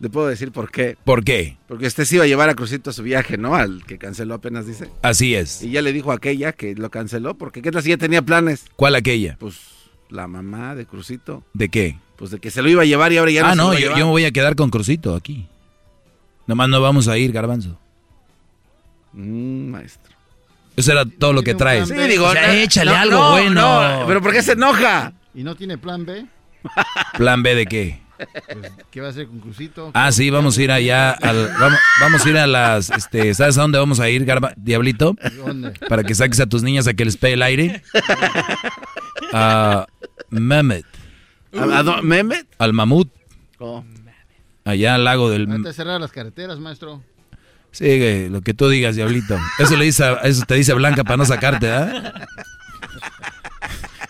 Le puedo decir por qué. ¿Por qué? Porque usted se iba a llevar a Crucito a su viaje, ¿no? Al que canceló apenas, dice. Así es. Y ya le dijo a aquella que lo canceló, porque ¿qué tal si ya tenía planes? ¿Cuál aquella? Pues la mamá de Crucito. ¿De qué? Pues de que se lo iba a llevar y ahora ya no ah, no, va a yo, yo me voy a quedar con Crucito aquí. Nomás no vamos a ir, Garbanzo. Mm, maestro. Eso era todo lo que traes. Sí, digo, O sea, no, échale no, algo no, bueno. no, pero ¿por qué se enoja? ¿Y no tiene plan B? ¿Plan B de qué? Pues, ¿Qué va a hacer con Crucito? Ah, sí, vamos a ir allá. Al, vamos, vamos a ir a las. Este, ¿Sabes a dónde vamos a ir, Garba, Diablito? ¿Dónde? Para que saques a tus niñas a que les pegue el aire. A Mehmet. ¿A, a Mehmet? Al mamut. Oh. Allá al lago del. Antes de cerrar las carreteras, maestro. Sí, güey, lo que tú digas, Diablito. Eso le dice, a- eso te dice Blanca para no sacarte, ¿ah?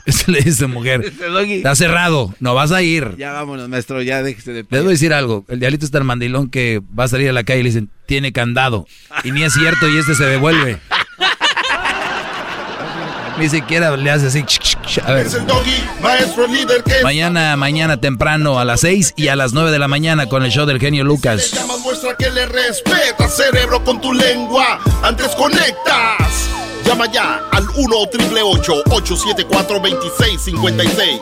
Eso le dice mujer. Está cerrado, no vas a ir. Ya vámonos, maestro, ya déjese de... Les voy a decir algo. El diablito es tan mandilón que va a salir a la calle y le dicen, tiene candado. Y ni es cierto y este se devuelve. Ni siquiera le hace así. A ver. Es el doggy, maestro líder que Mañana, mañana temprano a las 6 y a las 9 de la mañana con el show del genio Lucas. llamas muestra que le respeta cerebro con tu lengua. Antes conectas. Llama ya al 1-888-874-2656.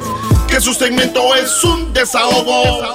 Que su segmento es un desahogo.